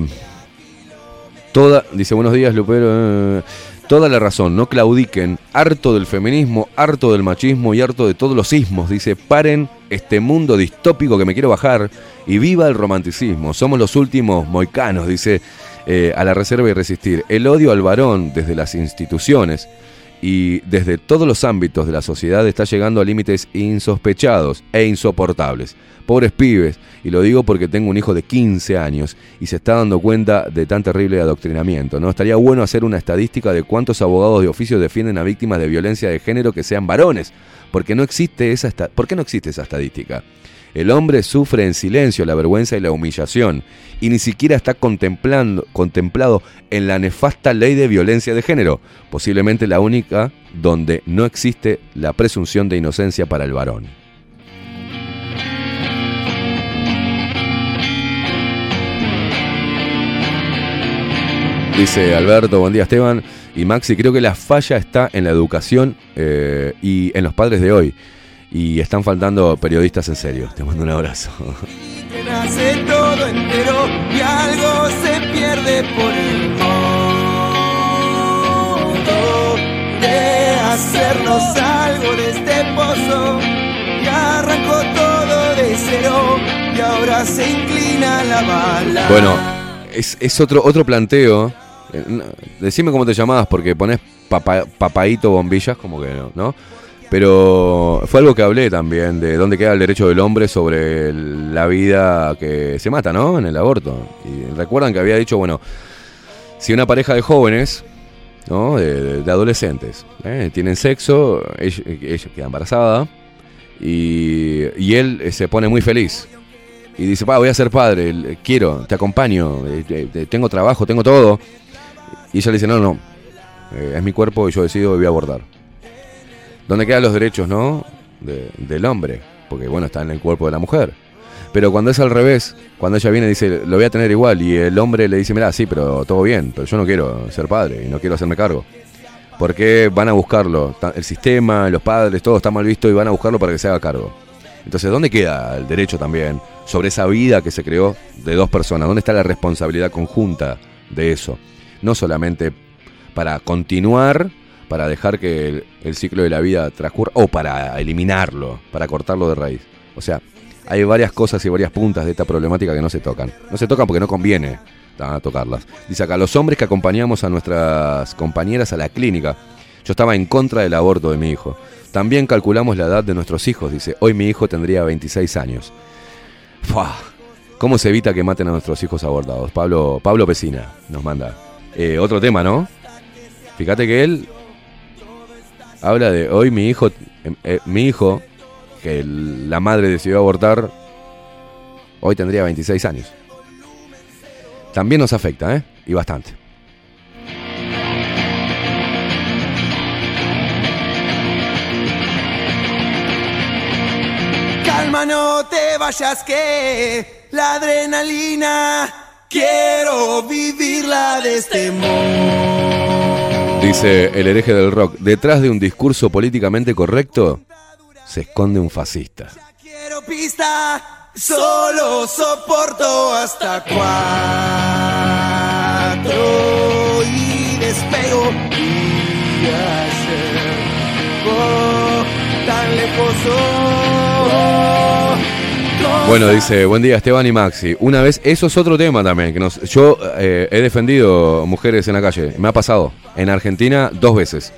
toda, dice, buenos días, Lupero. eh, toda la razón, no claudiquen, harto del feminismo, harto del machismo y harto de todos los sismos. Dice, paren este mundo distópico que me quiero bajar y viva el romanticismo. Somos los últimos moicanos, dice, eh, a la reserva y resistir. El odio al varón desde las instituciones y desde todos los ámbitos de la sociedad está llegando a límites insospechados e insoportables. Pobres pibes, y lo digo porque tengo un hijo de 15 años y se está dando cuenta de tan terrible adoctrinamiento. ¿no? Estaría bueno hacer una estadística de cuántos abogados de oficio defienden a víctimas de violencia de género que sean varones, porque ¿por qué no existe esa estadística? El hombre sufre en silencio la vergüenza y la humillación y ni siquiera está contemplando, contemplado en la nefasta ley de violencia de género, posiblemente la única donde no existe la presunción de inocencia para el varón. Dice Alberto, buen día Esteban y Maxi, creo que la falla está en la educación eh, y en los padres de hoy. Y están faltando periodistas en serio. Te mando un abrazo. que nace todo entero y algo se pierde por el modo de hacernos algo de este pozo y arrancó todo de cero y ahora se inclina la bala. Bueno, es, es otro, otro planteo. Eh, Decime cómo te llamabas porque pones papa, papaito bombillas, como que no, ¿no? Pero fue algo que hablé también de dónde queda el derecho del hombre sobre la vida que se mata, ¿no? En el aborto. Y recuerdan que había dicho, bueno, si una pareja de jóvenes, ¿no? De, adolescentes, ¿eh? tienen sexo, ella, queda embarazada y, y él eh, se pone muy feliz. Y dice, pa, voy a ser padre, quiero, te acompaño, eh, tengo trabajo, tengo todo. Y ella le dice, no, no, es mi cuerpo y yo decido y voy a abortar. ¿Dónde quedan los derechos, no? De- del hombre, porque bueno, está en el cuerpo de la mujer. Pero cuando es al revés, cuando ella viene y dice, lo voy a tener igual, y el hombre le dice, mira, sí, pero todo bien, pero yo no quiero ser padre y no quiero hacerme cargo. Porque van a buscarlo, el sistema, los padres, todo está mal visto y van a buscarlo para que se haga cargo. Entonces, ¿dónde queda el derecho también sobre esa vida que se creó de dos personas? ¿Dónde está la responsabilidad conjunta de eso? No solamente para continuar, para dejar que el, ciclo de la vida transcurra, o para eliminarlo, para cortarlo de raíz. O sea, hay varias cosas y varias puntas de esta problemática que no se tocan. No se tocan porque no conviene ah, tocarlas. Dice acá, los hombres que acompañamos a nuestras compañeras a la clínica. Yo estaba en contra del aborto de mi hijo. También calculamos la edad de nuestros hijos, dice. Hoy mi hijo tendría 26 años. Fua. ¿Cómo se evita que maten a nuestros hijos abortados? Pablo, Pablo Pesina nos manda. Eh, otro tema, ¿no? Fíjate que él habla de hoy mi hijo, eh, eh, mi hijo, que la madre decidió abortar, hoy tendría 26 años. También nos afecta, ¿eh? Y bastante. Calma, no te vayas que la adrenalina quiero vivirla de este modo. Dice el hereje del rock, detrás de un discurso políticamente correcto se esconde un fascista. Quiero pista, solo soporto hasta cuatro y despego. Y oh, tan lejos. No Bueno, dice, buen día Esteban y Maxi. Una vez, eso es otro tema también, que nos, yo eh, he defendido mujeres en la calle, me ha pasado, en Argentina dos veces.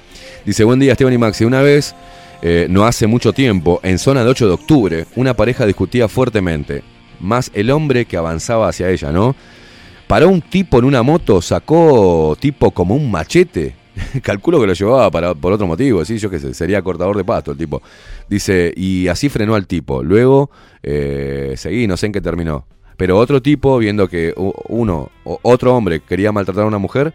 Dice, buen día Esteban y Maxi. Una vez, eh, no hace mucho tiempo, en zona de 8 de octubre, una pareja discutía fuertemente, más el hombre que avanzaba hacia ella, ¿no? Paró un tipo en una moto, sacó tipo como un machete. Calculo que lo llevaba para, por otro motivo, ¿sí? yo qué sé, sería cortador de pasto el tipo. Dice, y así frenó al tipo. Luego eh, seguí, no sé en qué terminó. Pero otro tipo, viendo que uno, otro hombre quería maltratar a una mujer,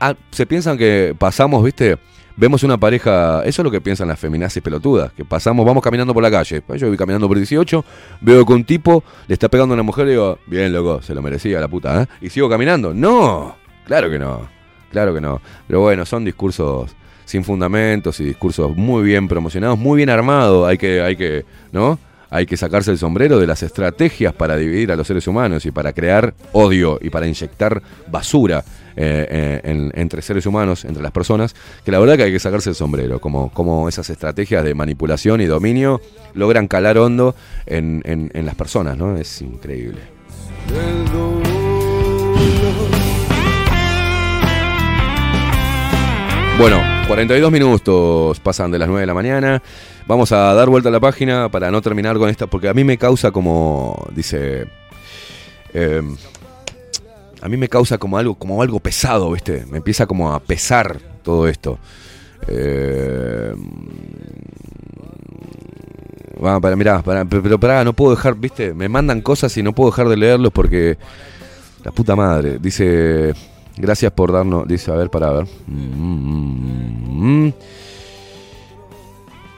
ah, se piensan que pasamos, viste, vemos una pareja, eso es lo que piensan las feminazis pelotudas, que pasamos, vamos caminando por la calle, pues yo voy caminando por 18, veo que un tipo le está pegando a una mujer y digo, bien loco, se lo merecía la puta, ¿eh? Y sigo caminando. No, claro que no, claro que no. Pero bueno, son discursos sin fundamentos y discursos muy bien promocionados, muy bien armados, hay que, hay que, ¿no? Hay que sacarse el sombrero de las estrategias para dividir a los seres humanos y para crear odio y para inyectar basura eh, eh, en- entre seres humanos, entre las personas, que la verdad que hay que sacarse el sombrero, como, como esas estrategias de manipulación y dominio logran calar hondo en, en- en las personas, ¿no? Es increíble. Bueno, 42 minutos pasan de las 9 de la mañana. Vamos a dar vuelta a la página para no terminar con esta, porque a mí me causa como, dice, eh, a mí me causa como algo, como algo pesado, ¿viste? Me empieza como a pesar todo esto. Eh, bueno, para, mirá, para, pero pará, no puedo dejar, ¿viste? Me mandan cosas y no puedo dejar de leerlos porque la puta madre. Dice, gracias por darnos, dice, a ver, para ver.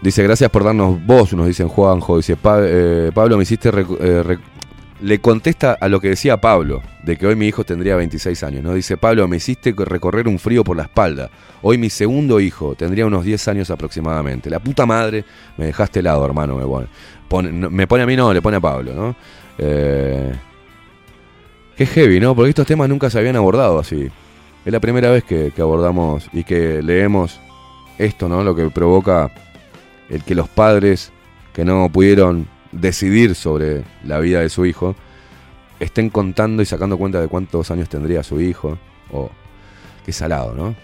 Dice, gracias por darnos voz, nos dicen Juanjo. Dice, "Pa- eh, Pablo, me hiciste... eh, le contesta a lo que decía Pablo, de que hoy mi hijo tendría 26 años, ¿no? Dice, Pablo, me hiciste recorrer un frío por la espalda. Hoy mi segundo hijo tendría unos 10 años aproximadamente. La puta madre, me dejaste helado, hermano, me pone. Me pone a mí, no, le pone a Pablo, ¿no? Eh, qué heavy, ¿no? Porque estos temas nunca se habían abordado así. Es la primera vez que, abordamos y que leemos esto, ¿no? Lo que provoca el que los padres que no pudieron decidir sobre la vida de su hijo estén contando y sacando cuenta de cuántos años tendría su hijo. Oh, qué salado, ¿no?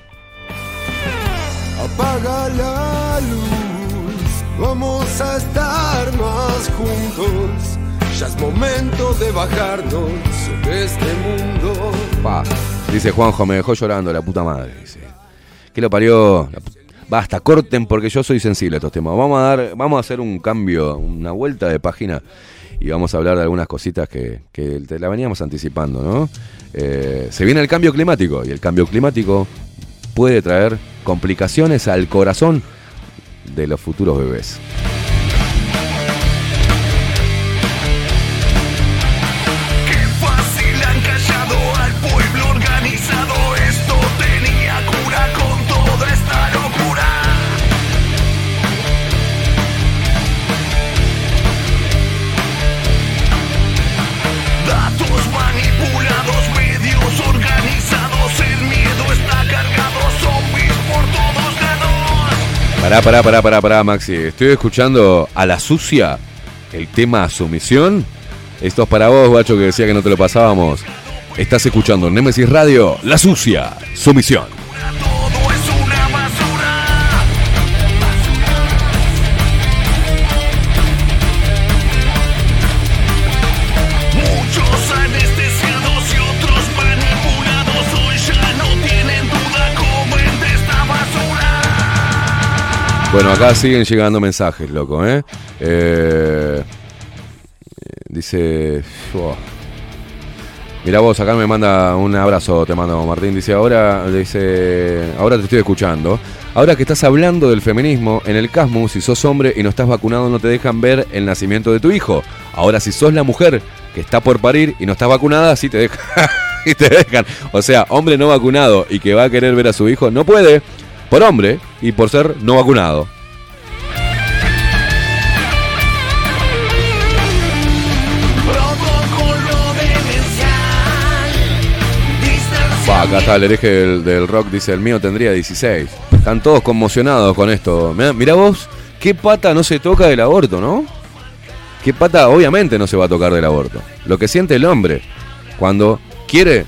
Apaga la luz, vamos a estar más juntos. Es momento de bajarnos de este mundo. Pa. Dice Juanjo, me dejó llorando la puta madre. Dice. ¿Qué lo parió? Basta, corten porque yo soy sensible a estos temas. Vamos a dar, vamos a hacer un cambio, una vuelta de página y vamos a hablar de algunas cositas que, que te la veníamos anticipando, ¿no? Eh, se viene el cambio climático y el cambio climático puede traer complicaciones al corazón de los futuros bebés. Pará, pará, pará, pará, pará, Maxi. Estoy escuchando a la sucia el tema sumisión. Esto es para vos, guacho, que decía que no te lo pasábamos. Estás escuchando en Nemesis Radio, La Sucia, Sumisión. Bueno, acá siguen llegando mensajes, loco, ¿eh? Eh, dice... Mirá vos, acá me manda un abrazo, te mando Martín. Dice, ahora, dice, ahora te estoy escuchando. Ahora que estás hablando del feminismo, en el Casmus, si sos hombre y no estás vacunado, no te dejan ver el nacimiento de tu hijo. Ahora, si sos la mujer que está por parir y no estás vacunada, sí te dejan. O sea, hombre no vacunado y que va a querer ver a su hijo, no puede, por hombre y por ser no vacunado. Acá está el hereje del, del rock, dice el mío tendría 16. Están todos conmocionados con esto. Mirá, mirá vos, qué pata no se toca del aborto, ¿no? Qué pata obviamente no se va a tocar del aborto. Lo que siente el hombre cuando quiere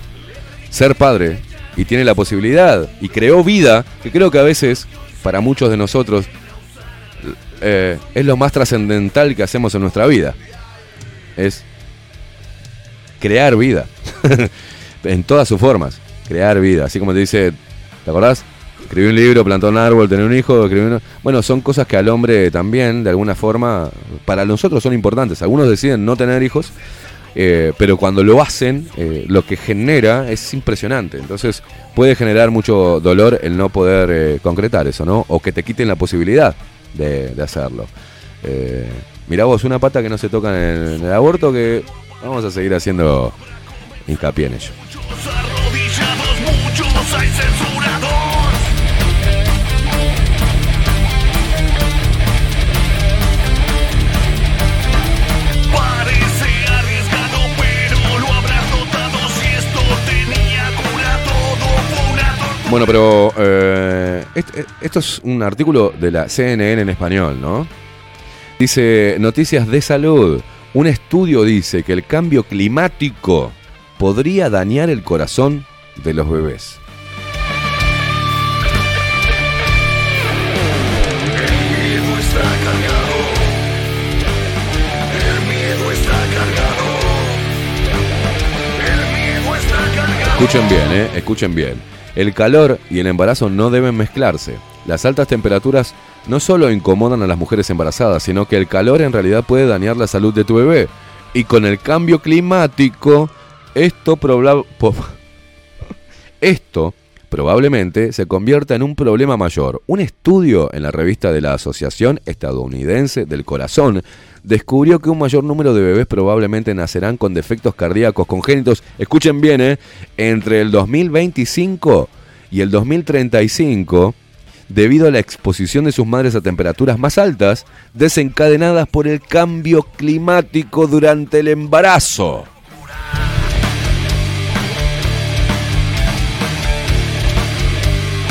ser padre y tiene la posibilidad y creó vida, que creo que a veces para muchos de nosotros eh, es lo más trascendental que hacemos en nuestra vida. Es crear vida. en todas sus formas. Crear vida. Así como te dice, ¿te acordás? Escribí un libro, plantó un árbol, tener un hijo, escribí un- Bueno, son cosas que al hombre también, de alguna forma, para nosotros son importantes. Algunos deciden no tener hijos, Eh, pero cuando lo hacen, eh, lo que genera es impresionante. Entonces puede generar mucho dolor el no poder eh, concretar eso, ¿no? O que te quiten la posibilidad de, hacerlo. Mirá vos, una pata que no se toca en el aborto que vamos a seguir haciendo hincapié en ello. Bueno, pero eh, est- esto es un artículo de la CNN en español, ¿no? Dice, noticias de salud. Un estudio dice que el cambio climático podría dañar el corazón de los bebés. Escuchen bien, ¿eh? Escuchen bien. El calor y el embarazo no deben mezclarse. Las altas temperaturas no solo incomodan a las mujeres embarazadas, sino que el calor en realidad puede dañar la salud de tu bebé. Y con el cambio climático, esto, esto probablemente se convierta en un problema mayor. Un estudio en la revista de la Asociación Estadounidense del Corazón descubrió que un mayor número de bebés probablemente nacerán con defectos cardíacos congénitos, escuchen bien, ¿eh? entre el 2025 y el 2035 debido a la exposición de sus madres a temperaturas más altas desencadenadas por el cambio climático durante el embarazo.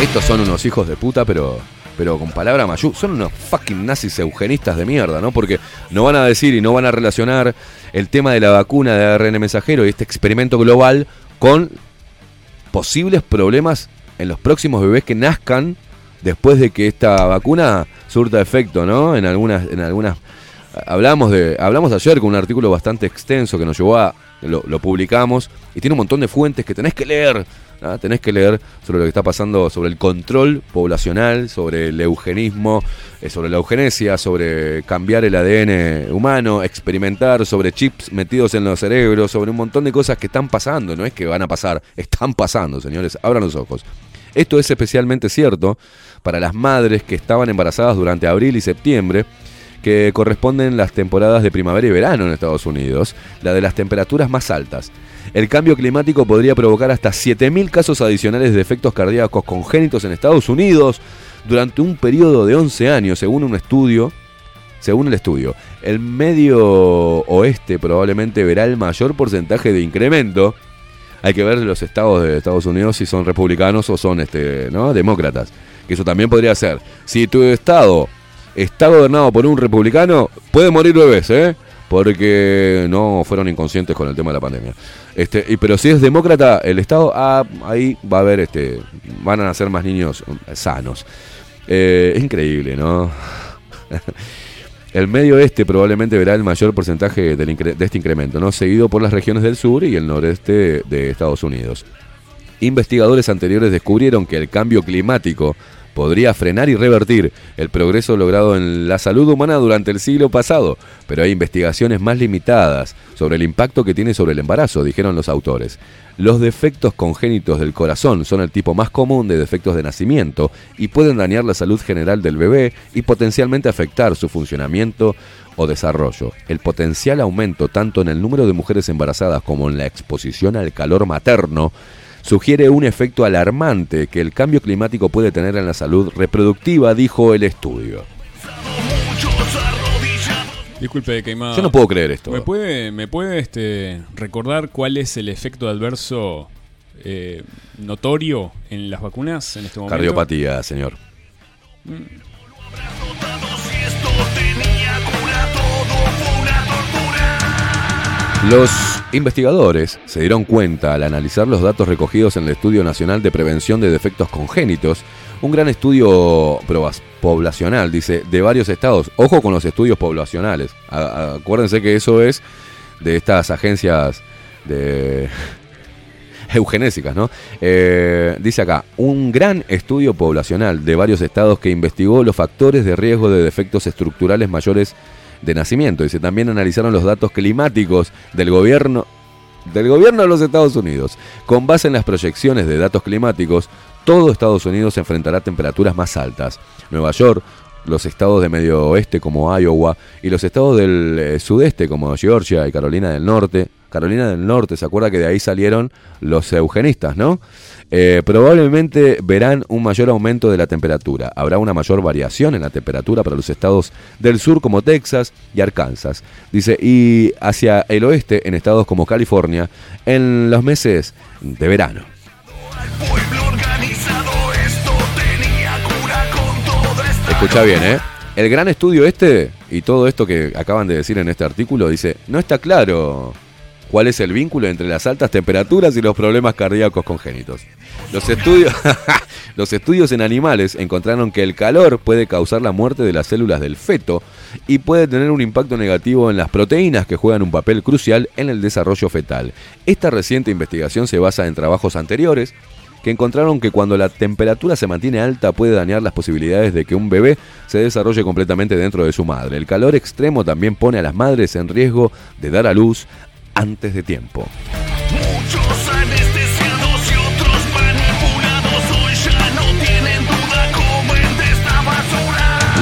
Estos son unos hijos de puta, pero, pero con palabra mayúscula. Son unos fucking nazis eugenistas de mierda, ¿no? Porque no van a decir y no van a relacionar el tema de la vacuna de ARN mensajero y este experimento global con posibles problemas en los próximos bebés que nazcan después de que esta vacuna surta efecto, ¿no? En algunas, en algunas. Hablamos de. Hablamos ayer con un artículo bastante extenso que nos llevó a. Lo, publicamos y tiene un montón de fuentes que tenés que leer. ¿ah? Tenés que leer sobre lo que está pasando, sobre el control poblacional, sobre el eugenismo, eh, sobre la eugenesia, sobre cambiar el ADN humano, experimentar sobre chips metidos en los cerebros, sobre un montón de cosas que están pasando. No es que van a pasar, están pasando, señores. Abran los ojos. Esto es especialmente cierto para las madres que estaban embarazadas durante abril y septiembre, que corresponden las temporadas de primavera y verano en Estados Unidos, la de las temperaturas más altas. El cambio climático podría provocar hasta 7.000 casos adicionales de efectos cardíacos congénitos en Estados Unidos durante un periodo de 11 años, según un estudio según el estudio, el medio oeste probablemente verá el mayor porcentaje de incremento. Hay que ver los estados de Estados Unidos si son republicanos o son este, ¿no? demócratas. Que eso también podría ser. Si tu estado está gobernado por un republicano, puede morir bebés, ¿eh? Porque no fueron inconscientes con el tema de la pandemia. Este, y, pero si es demócrata el estado, ah, ahí va a haber, este, van a nacer más niños eh, sanos. Eh, increíble, ¿no? El medio oeste probablemente verá el mayor porcentaje de este incremento, ¿no? seguido por las regiones del sur y el noreste de Estados Unidos. Investigadores anteriores descubrieron que el cambio climático podría frenar y revertir el progreso logrado en la salud humana durante el siglo pasado, pero hay investigaciones más limitadas sobre el impacto que tiene sobre el embarazo, dijeron los autores. Los defectos congénitos del corazón son el tipo más común de defectos de nacimiento y pueden dañar la salud general del bebé y potencialmente afectar su funcionamiento o desarrollo. El potencial aumento tanto en el número de mujeres embarazadas como en la exposición al calor materno sugiere un efecto alarmante que el cambio climático puede tener en la salud reproductiva, dijo el estudio. Disculpe, Queimada. Yo no puedo creer esto. ¿Me puede, me puede este, recordar cuál es el efecto adverso eh, notorio en las vacunas en este momento? Cardiopatía, señor. Los investigadores se dieron cuenta al analizar los datos recogidos en el Estudio Nacional de Prevención de Defectos Congénitos, un gran estudio poblacional, dice, de varios estados. Ojo con los estudios poblacionales. Acuérdense que eso es de estas agencias de eugenésicas, ¿no? Eh, dice acá, un gran estudio poblacional de varios estados que investigó los factores de riesgo de defectos estructurales mayores de nacimiento. Dice, también analizaron los datos climáticos del gobierno del gobierno de los Estados Unidos. Con base en las proyecciones de datos climáticos, todo Estados Unidos enfrentará temperaturas más altas. Nueva York, los estados de medio oeste como Iowa y los estados del eh, sudeste como Georgia y Carolina del Norte. Carolina del Norte, ¿se acuerda que de ahí salieron los eugenistas, no? Eh, probablemente verán un mayor aumento de la temperatura. Habrá una mayor variación en la temperatura para los estados del sur como Texas y Arkansas. Dice, y hacia el oeste en estados como California en los meses de verano. Escucha bien, ¿eh? El gran estudio este y todo esto que acaban de decir en este artículo dice, no está claro cuál es el vínculo entre las altas temperaturas y los problemas cardíacos congénitos. Los estudios, los estudios en animales encontraron que el calor puede causar la muerte de las células del feto y puede tener un impacto negativo en las proteínas que juegan un papel crucial en el desarrollo fetal. Esta reciente investigación se basa en trabajos anteriores que encontraron que cuando la temperatura se mantiene alta puede dañar las posibilidades de que un bebé se desarrolle completamente dentro de su madre. El calor extremo también pone a las madres en riesgo de dar a luz antes de tiempo.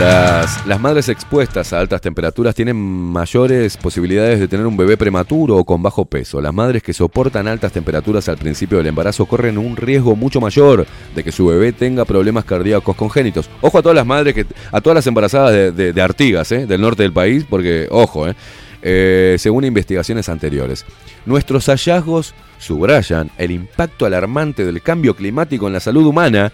Las, madres expuestas a altas temperaturas tienen mayores posibilidades de tener un bebé prematuro o con bajo peso. Las madres que soportan altas temperaturas al principio del embarazo corren un riesgo mucho mayor de que su bebé tenga problemas cardíacos congénitos. Ojo a todas las madres, que, a todas las embarazadas de, de- de Artigas, ¿eh? del norte del país, porque, ojo, ¿eh? Eh, según investigaciones anteriores. Nuestros hallazgos subrayan el impacto alarmante del cambio climático en la salud humana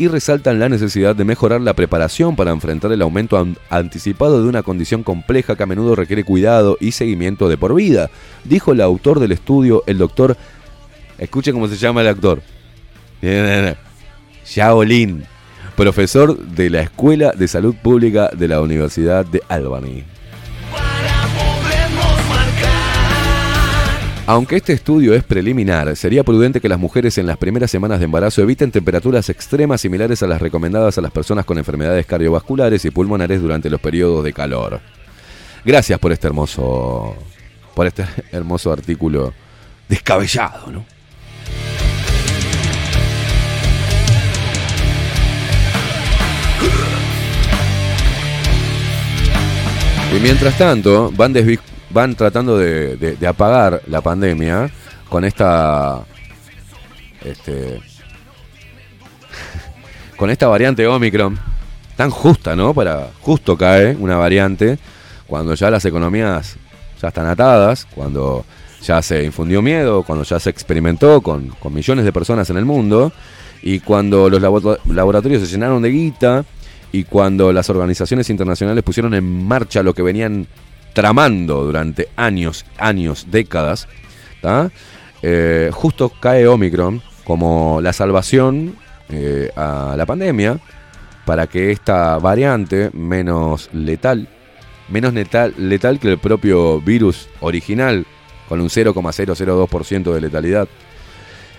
y resaltan la necesidad de mejorar la preparación para enfrentar el aumento an- anticipado de una condición compleja que a menudo requiere cuidado y seguimiento de por vida, dijo el autor del estudio, el doctor, escuchen cómo se llama el actor, Shaolin, profesor de la Escuela de Salud Pública de la Universidad de Albany. Aunque este estudio es preliminar, sería prudente que las mujeres en las primeras semanas de embarazo eviten temperaturas extremas similares a las recomendadas a las personas con enfermedades cardiovasculares y pulmonares durante los periodos de calor. Gracias por este hermoso por este hermoso artículo descabellado, ¿no? Y mientras tanto, van, desvi- van tratando de, apagar la pandemia con esta. Este, con esta variante Omicron, tan justa, ¿no? Para. Justo cae una variante cuando ya las economías ya están atadas, cuando ya se infundió miedo, cuando ya se experimentó con, con millones de personas en el mundo, y cuando los labo- laboratorios se llenaron de guita, y cuando las organizaciones internacionales pusieron en marcha lo que venían tramando durante años, años, décadas. Eh, justo cae Omicron como la salvación eh, a la pandemia para que esta variante menos letal, menos letal, letal que el propio virus original, con un 0,002% de letalidad,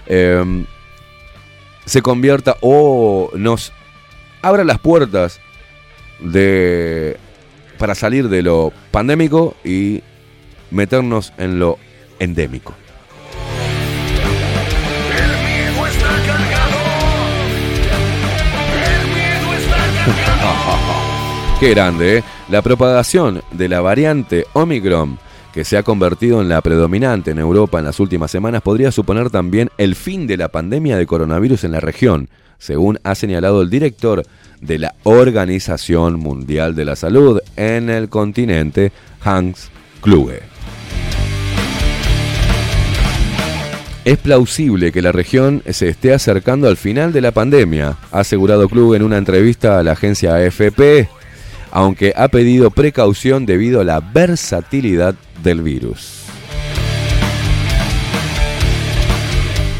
eh, se convierta o nos abra las puertas de para salir de lo pandémico y meternos en lo endémico. Qué grande, ¿eh? La propagación de la variante Omicron, que se ha convertido en la predominante en Europa en las últimas semanas, podría suponer también el fin de la pandemia de coronavirus en la región, según ha señalado el director de la Organización Mundial de la Salud en el continente, Hans Kluge. Es plausible que la región se esté acercando al final de la pandemia, ha asegurado Kluge en una entrevista a la agencia AFP, aunque ha pedido precaución debido a la versatilidad del virus.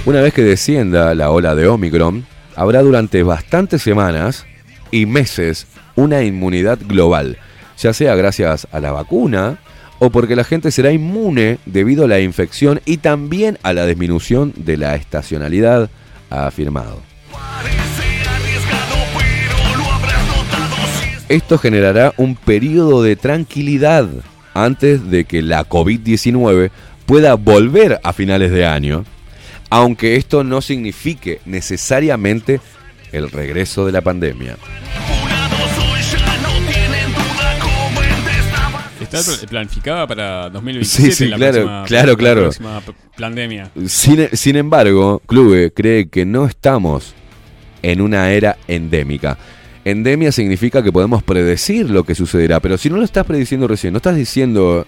Una vez que descienda la ola de Omicron, habrá durante bastantes semanas y meses una inmunidad global, ya sea gracias a la vacuna o porque la gente será inmune debido a la infección y también a la disminución de la estacionalidad, ha afirmado. esto generará un periodo de tranquilidad antes de que la COVID-19 pueda volver a finales de año, aunque esto no signifique necesariamente el regreso de la pandemia. Está pl- planificada para 2027. Sí, sí, la claro, próxima- claro, la claro. próxima p- pandemia. Sin, sin embargo, Clube cree que no estamos en una era endémica. Endemia significa que podemos predecir lo que sucederá, pero si no lo estás prediciendo recién, no estás diciendo,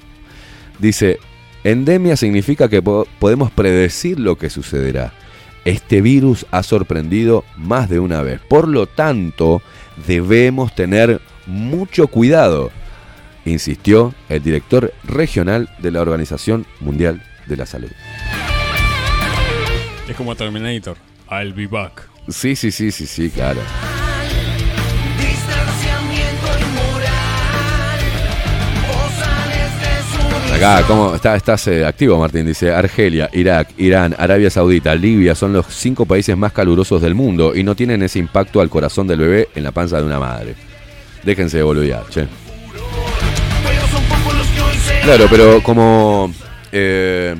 dice, endemia significa que po- podemos predecir lo que sucederá. Este virus ha sorprendido más de una vez, por lo tanto, debemos tener mucho cuidado, insistió el director regional de la Organización Mundial de la Salud. Es como Terminator. I'll be back. Sí, sí, sí, sí, sí, claro. Acá, ¿cómo está, estás eh, activo, Martín? Dice Argelia, Irak, Irán, Arabia Saudita, Libia son los cinco países más calurosos del mundo y no tienen ese impacto al corazón del bebé en la panza de una madre. Déjense de boludear, Claro, pero como. eh,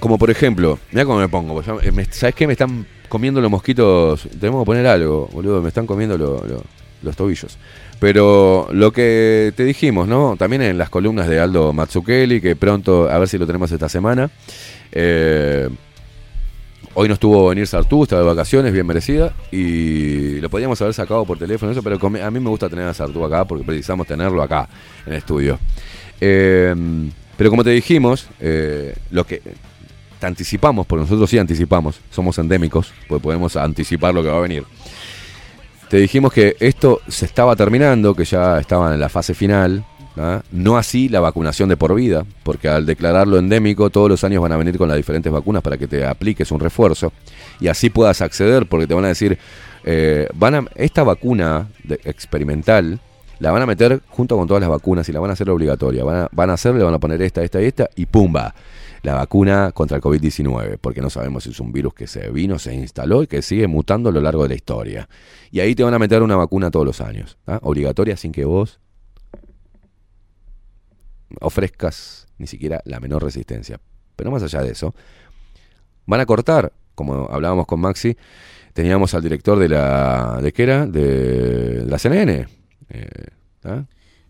como por ejemplo, mira cómo me pongo. pues, ¿Sabes qué? Me están comiendo los mosquitos. Tenemos que poner algo, boludo. Me están comiendo lo- lo- los tobillos. Pero lo que te dijimos, ¿no? También en las columnas de Aldo Matsukeli, que pronto, a ver si lo tenemos esta semana. Eh, hoy no estuvo venir Sartú, estaba de vacaciones, bien merecida. Y lo podíamos haber sacado por teléfono, eso, pero a mí me gusta tener a Sartú acá porque precisamos tenerlo acá, en el estudio. Eh, pero como te dijimos, eh, lo que te anticipamos, porque nosotros sí anticipamos, somos endémicos, pues podemos anticipar lo que va a venir. Te dijimos que esto se estaba terminando, que ya estaban en la fase final. ¿ah? No así la vacunación de por vida, porque al declararlo endémico, todos los años van a venir con las diferentes vacunas para que te apliques un refuerzo y así puedas acceder, porque te van a decir, eh, van a, esta vacuna de- experimental la van a meter junto con todas las vacunas y la van a hacer obligatoria. Van a, van a hacer, le van a poner esta, esta y esta y ¡pumba! La vacuna contra el COVID-19, porque no sabemos si es un virus que se vino, se instaló y que sigue mutando a lo largo de la historia. Y ahí te van a meter una vacuna todos los años, ¿ah? obligatoria sin que vos ofrezcas ni siquiera la menor resistencia. Pero más allá de eso, van a cortar, como hablábamos con Maxi, teníamos al director de la, ¿de qué era? De la CNN. eh, ¿ah?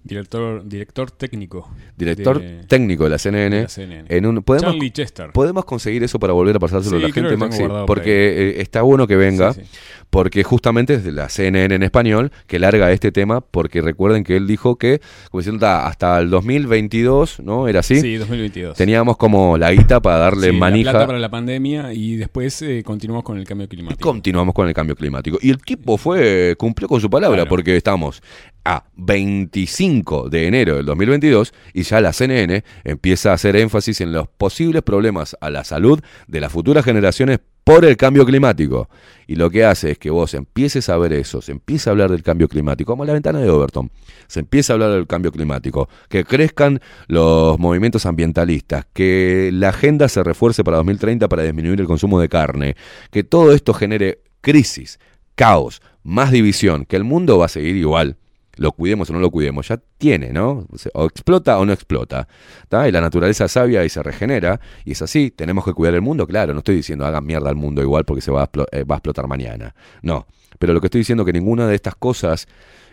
Director, director técnico. Director de- técnico de la CNN. de la CNN. En un, ¿podemos, Charlie Chester. podemos conseguir eso para volver a pasárselo Sí, a la gente, Maxi, porque eh, está bueno que venga, Sí, sí. porque justamente es de la CNN en español que larga este tema, porque recuerden que él dijo que, como diciendo, "Ta, hasta el 2022, ¿no? Era así. Sí, 2022. Teníamos como la guita para darle Sí, la manija. plata para la pandemia y después eh, continuamos con el cambio climático. Continuamos con el cambio climático. Y el tipo fue, cumplió con su palabra, Claro. porque estamos a 25 de enero del 2022 y ya la CNN empieza a hacer énfasis en los posibles problemas a la salud de las futuras generaciones por el cambio climático. Y lo que hace es que vos empieces a ver eso, se empieza a hablar del cambio climático, como la ventana de Overton, se empieza a hablar del cambio climático, que crezcan los movimientos ambientalistas, que la agenda se refuerce para 2030 para disminuir el consumo de carne, que todo esto genere crisis, caos, más división, que el mundo va a seguir igual. Lo cuidemos o no lo cuidemos, ya tiene, ¿no? O explota o no explota. Y la naturaleza sabia y se regenera. Y es así, tenemos que cuidar el mundo, claro. No estoy diciendo hagan mierda al mundo igual porque se va a, eh, va a explotar mañana. No. Pero lo que estoy diciendo es que ninguna de estas cosas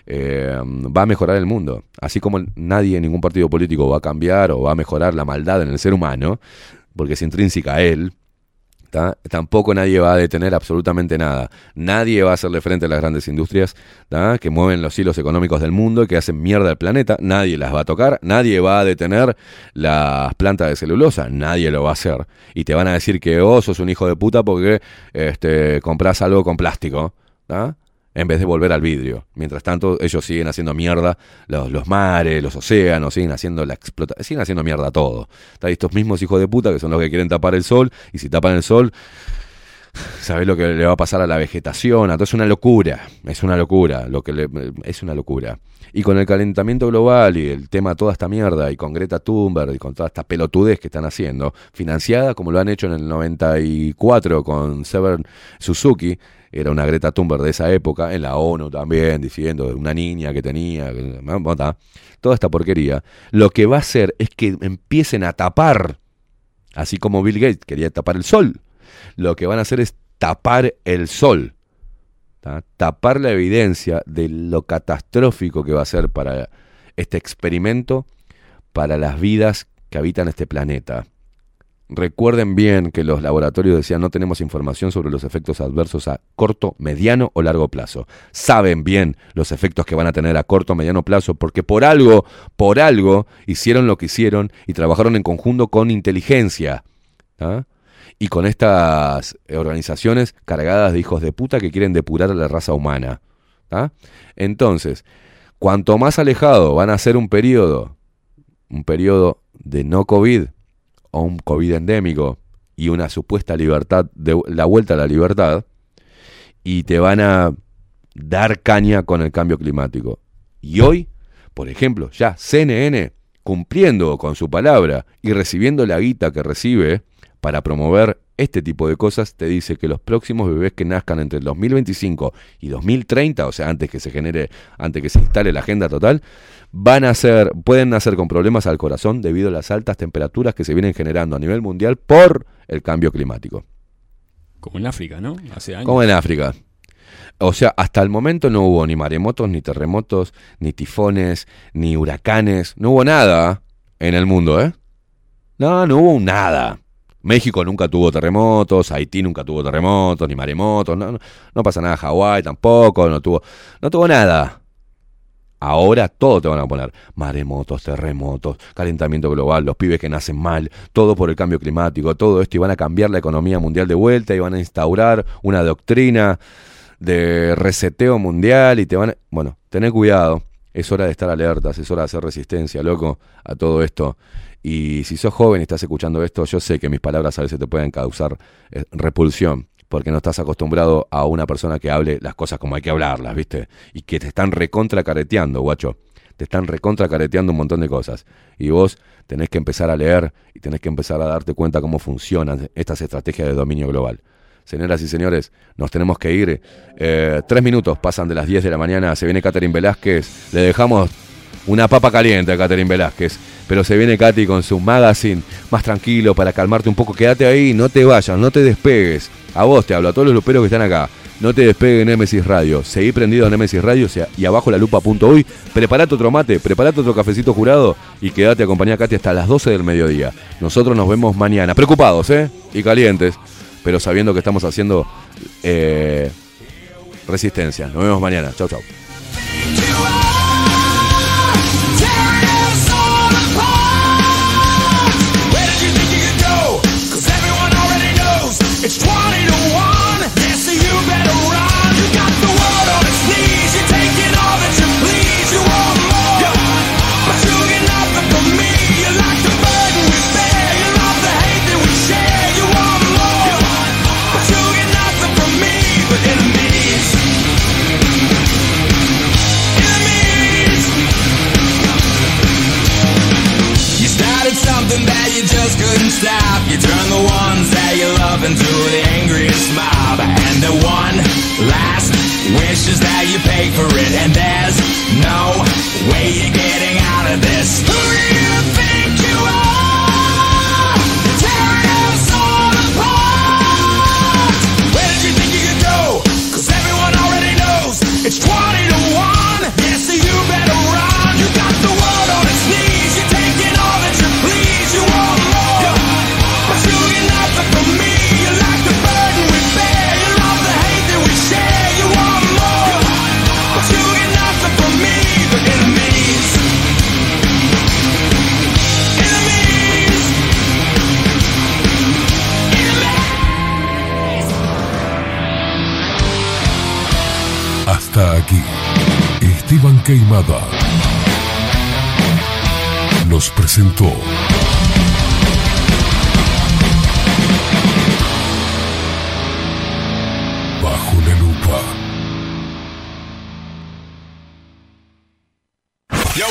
eh, va a mejorar el mundo. Así como nadie, ningún partido político va a cambiar o va a mejorar la maldad en el ser humano, porque es intrínseca a él. Tampoco nadie va a detener absolutamente nada. Nadie va a hacerle frente a las grandes industrias que mueven los hilos económicos del mundo, que hacen mierda al planeta. Nadie las va a tocar. Nadie va a detener las plantas de celulosa. Nadie lo va a hacer. Y te van a decir que vos sos un hijo de puta porque este, compras algo con plástico. ¿tá? En vez de volver al vidrio. Mientras tanto, ellos siguen haciendo mierda los, los mares, los océanos, siguen haciendo la explota siguen haciendo mierda todo. Está estos mismos hijos de puta que son los que quieren tapar el sol, y si tapan el sol, ¿Sabés lo que le va a pasar a la vegetación? A es una locura. Es una locura. Lo que le- es una locura. Y con el calentamiento global y el tema toda esta mierda, y con Greta Thunberg y con toda esta pelotudez que están haciendo, financiada como lo han hecho en el 94 con Severn Suzuki, era una Greta Thunberg de esa época, en la ONU también, diciendo una niña que tenía, toda esta porquería, lo que va a hacer es que empiecen a tapar, así como Bill Gates quería tapar el sol, lo que van a hacer es tapar el sol, tapar la evidencia de lo catastrófico que va a ser para este experimento, para las vidas que habitan este planeta. Recuerden bien que los laboratorios decían no tenemos información sobre los efectos adversos a corto, mediano o largo plazo. Saben bien los efectos que van a tener a corto, mediano plazo porque por algo, por algo hicieron lo que hicieron y trabajaron en conjunto con inteligencia. ¿tá? Y con estas organizaciones cargadas de hijos de puta que quieren depurar a la raza humana. Entonces, cuanto más alejado van a ser un periodo, un periodo de no COVID, o un COVID endémico y una supuesta libertad, de, la vuelta a la libertad, y te van a dar caña con el cambio climático. Y hoy, por ejemplo, ya CNN, cumpliendo con su palabra y recibiendo la guita que recibe para promover este tipo de cosas, te dice que los próximos bebés que nazcan entre el 2025 y 2030, o sea, antes que se genere, antes que se instale la agenda total, van a ser, pueden nacer con problemas al corazón debido a las altas temperaturas que se vienen generando a nivel mundial por el cambio climático. Como en África, ¿no? Hace años. Como en África. O sea, hasta el momento no hubo ni maremotos, ni terremotos, ni tifones, ni huracanes. No hubo nada en el mundo, ¿eh? No, no hubo nada. México nunca tuvo terremotos, Haití nunca tuvo terremotos, ni maremotos, no, no, no pasa nada, Hawái tampoco, no tuvo, no tuvo nada. Ahora todo te van a poner maremotos, terremotos, calentamiento global, los pibes que nacen mal, todo por el cambio climático, todo esto y van a cambiar la economía mundial de vuelta y van a instaurar una doctrina de reseteo mundial y te van a... Bueno, tener cuidado, es hora de estar alertas, es hora de hacer resistencia, loco, a todo esto. Y si sos joven y estás escuchando esto, yo sé que mis palabras a veces te pueden causar eh, repulsión, porque no estás acostumbrado a una persona que hable las cosas como hay que hablarlas, ¿viste? Y que te están recontra careteando, guacho. Te están recontra careteando un montón de cosas. Y vos tenés que empezar a leer y tenés que empezar a darte cuenta cómo funcionan estas estrategias de dominio global. Señoras y señores, nos tenemos que ir. Eh, tres minutos pasan de las 10 de la mañana. Se viene Catherine Velázquez. Le dejamos una papa caliente a Catherine Velázquez. Pero se viene Katy con su magazine más tranquilo para calmarte un poco. Quédate ahí, no te vayas, no te despegues. A vos te hablo, a todos los luperos que están acá. No te despegues en Nemesis Radio. Seguí prendido en Nemesis Radio y abajo la lupa.uy. Preparate otro mate, preparate otro cafecito jurado y quédate acompañada Katy hasta las 12 del mediodía. Nosotros nos vemos mañana. Preocupados, ¿eh? Y calientes, pero sabiendo que estamos haciendo eh, resistencia. Nos vemos mañana. Chau, chau. Esteban Queimada nos presentó Bajo la lupa. Yo.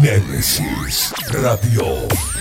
Nemesis Radio.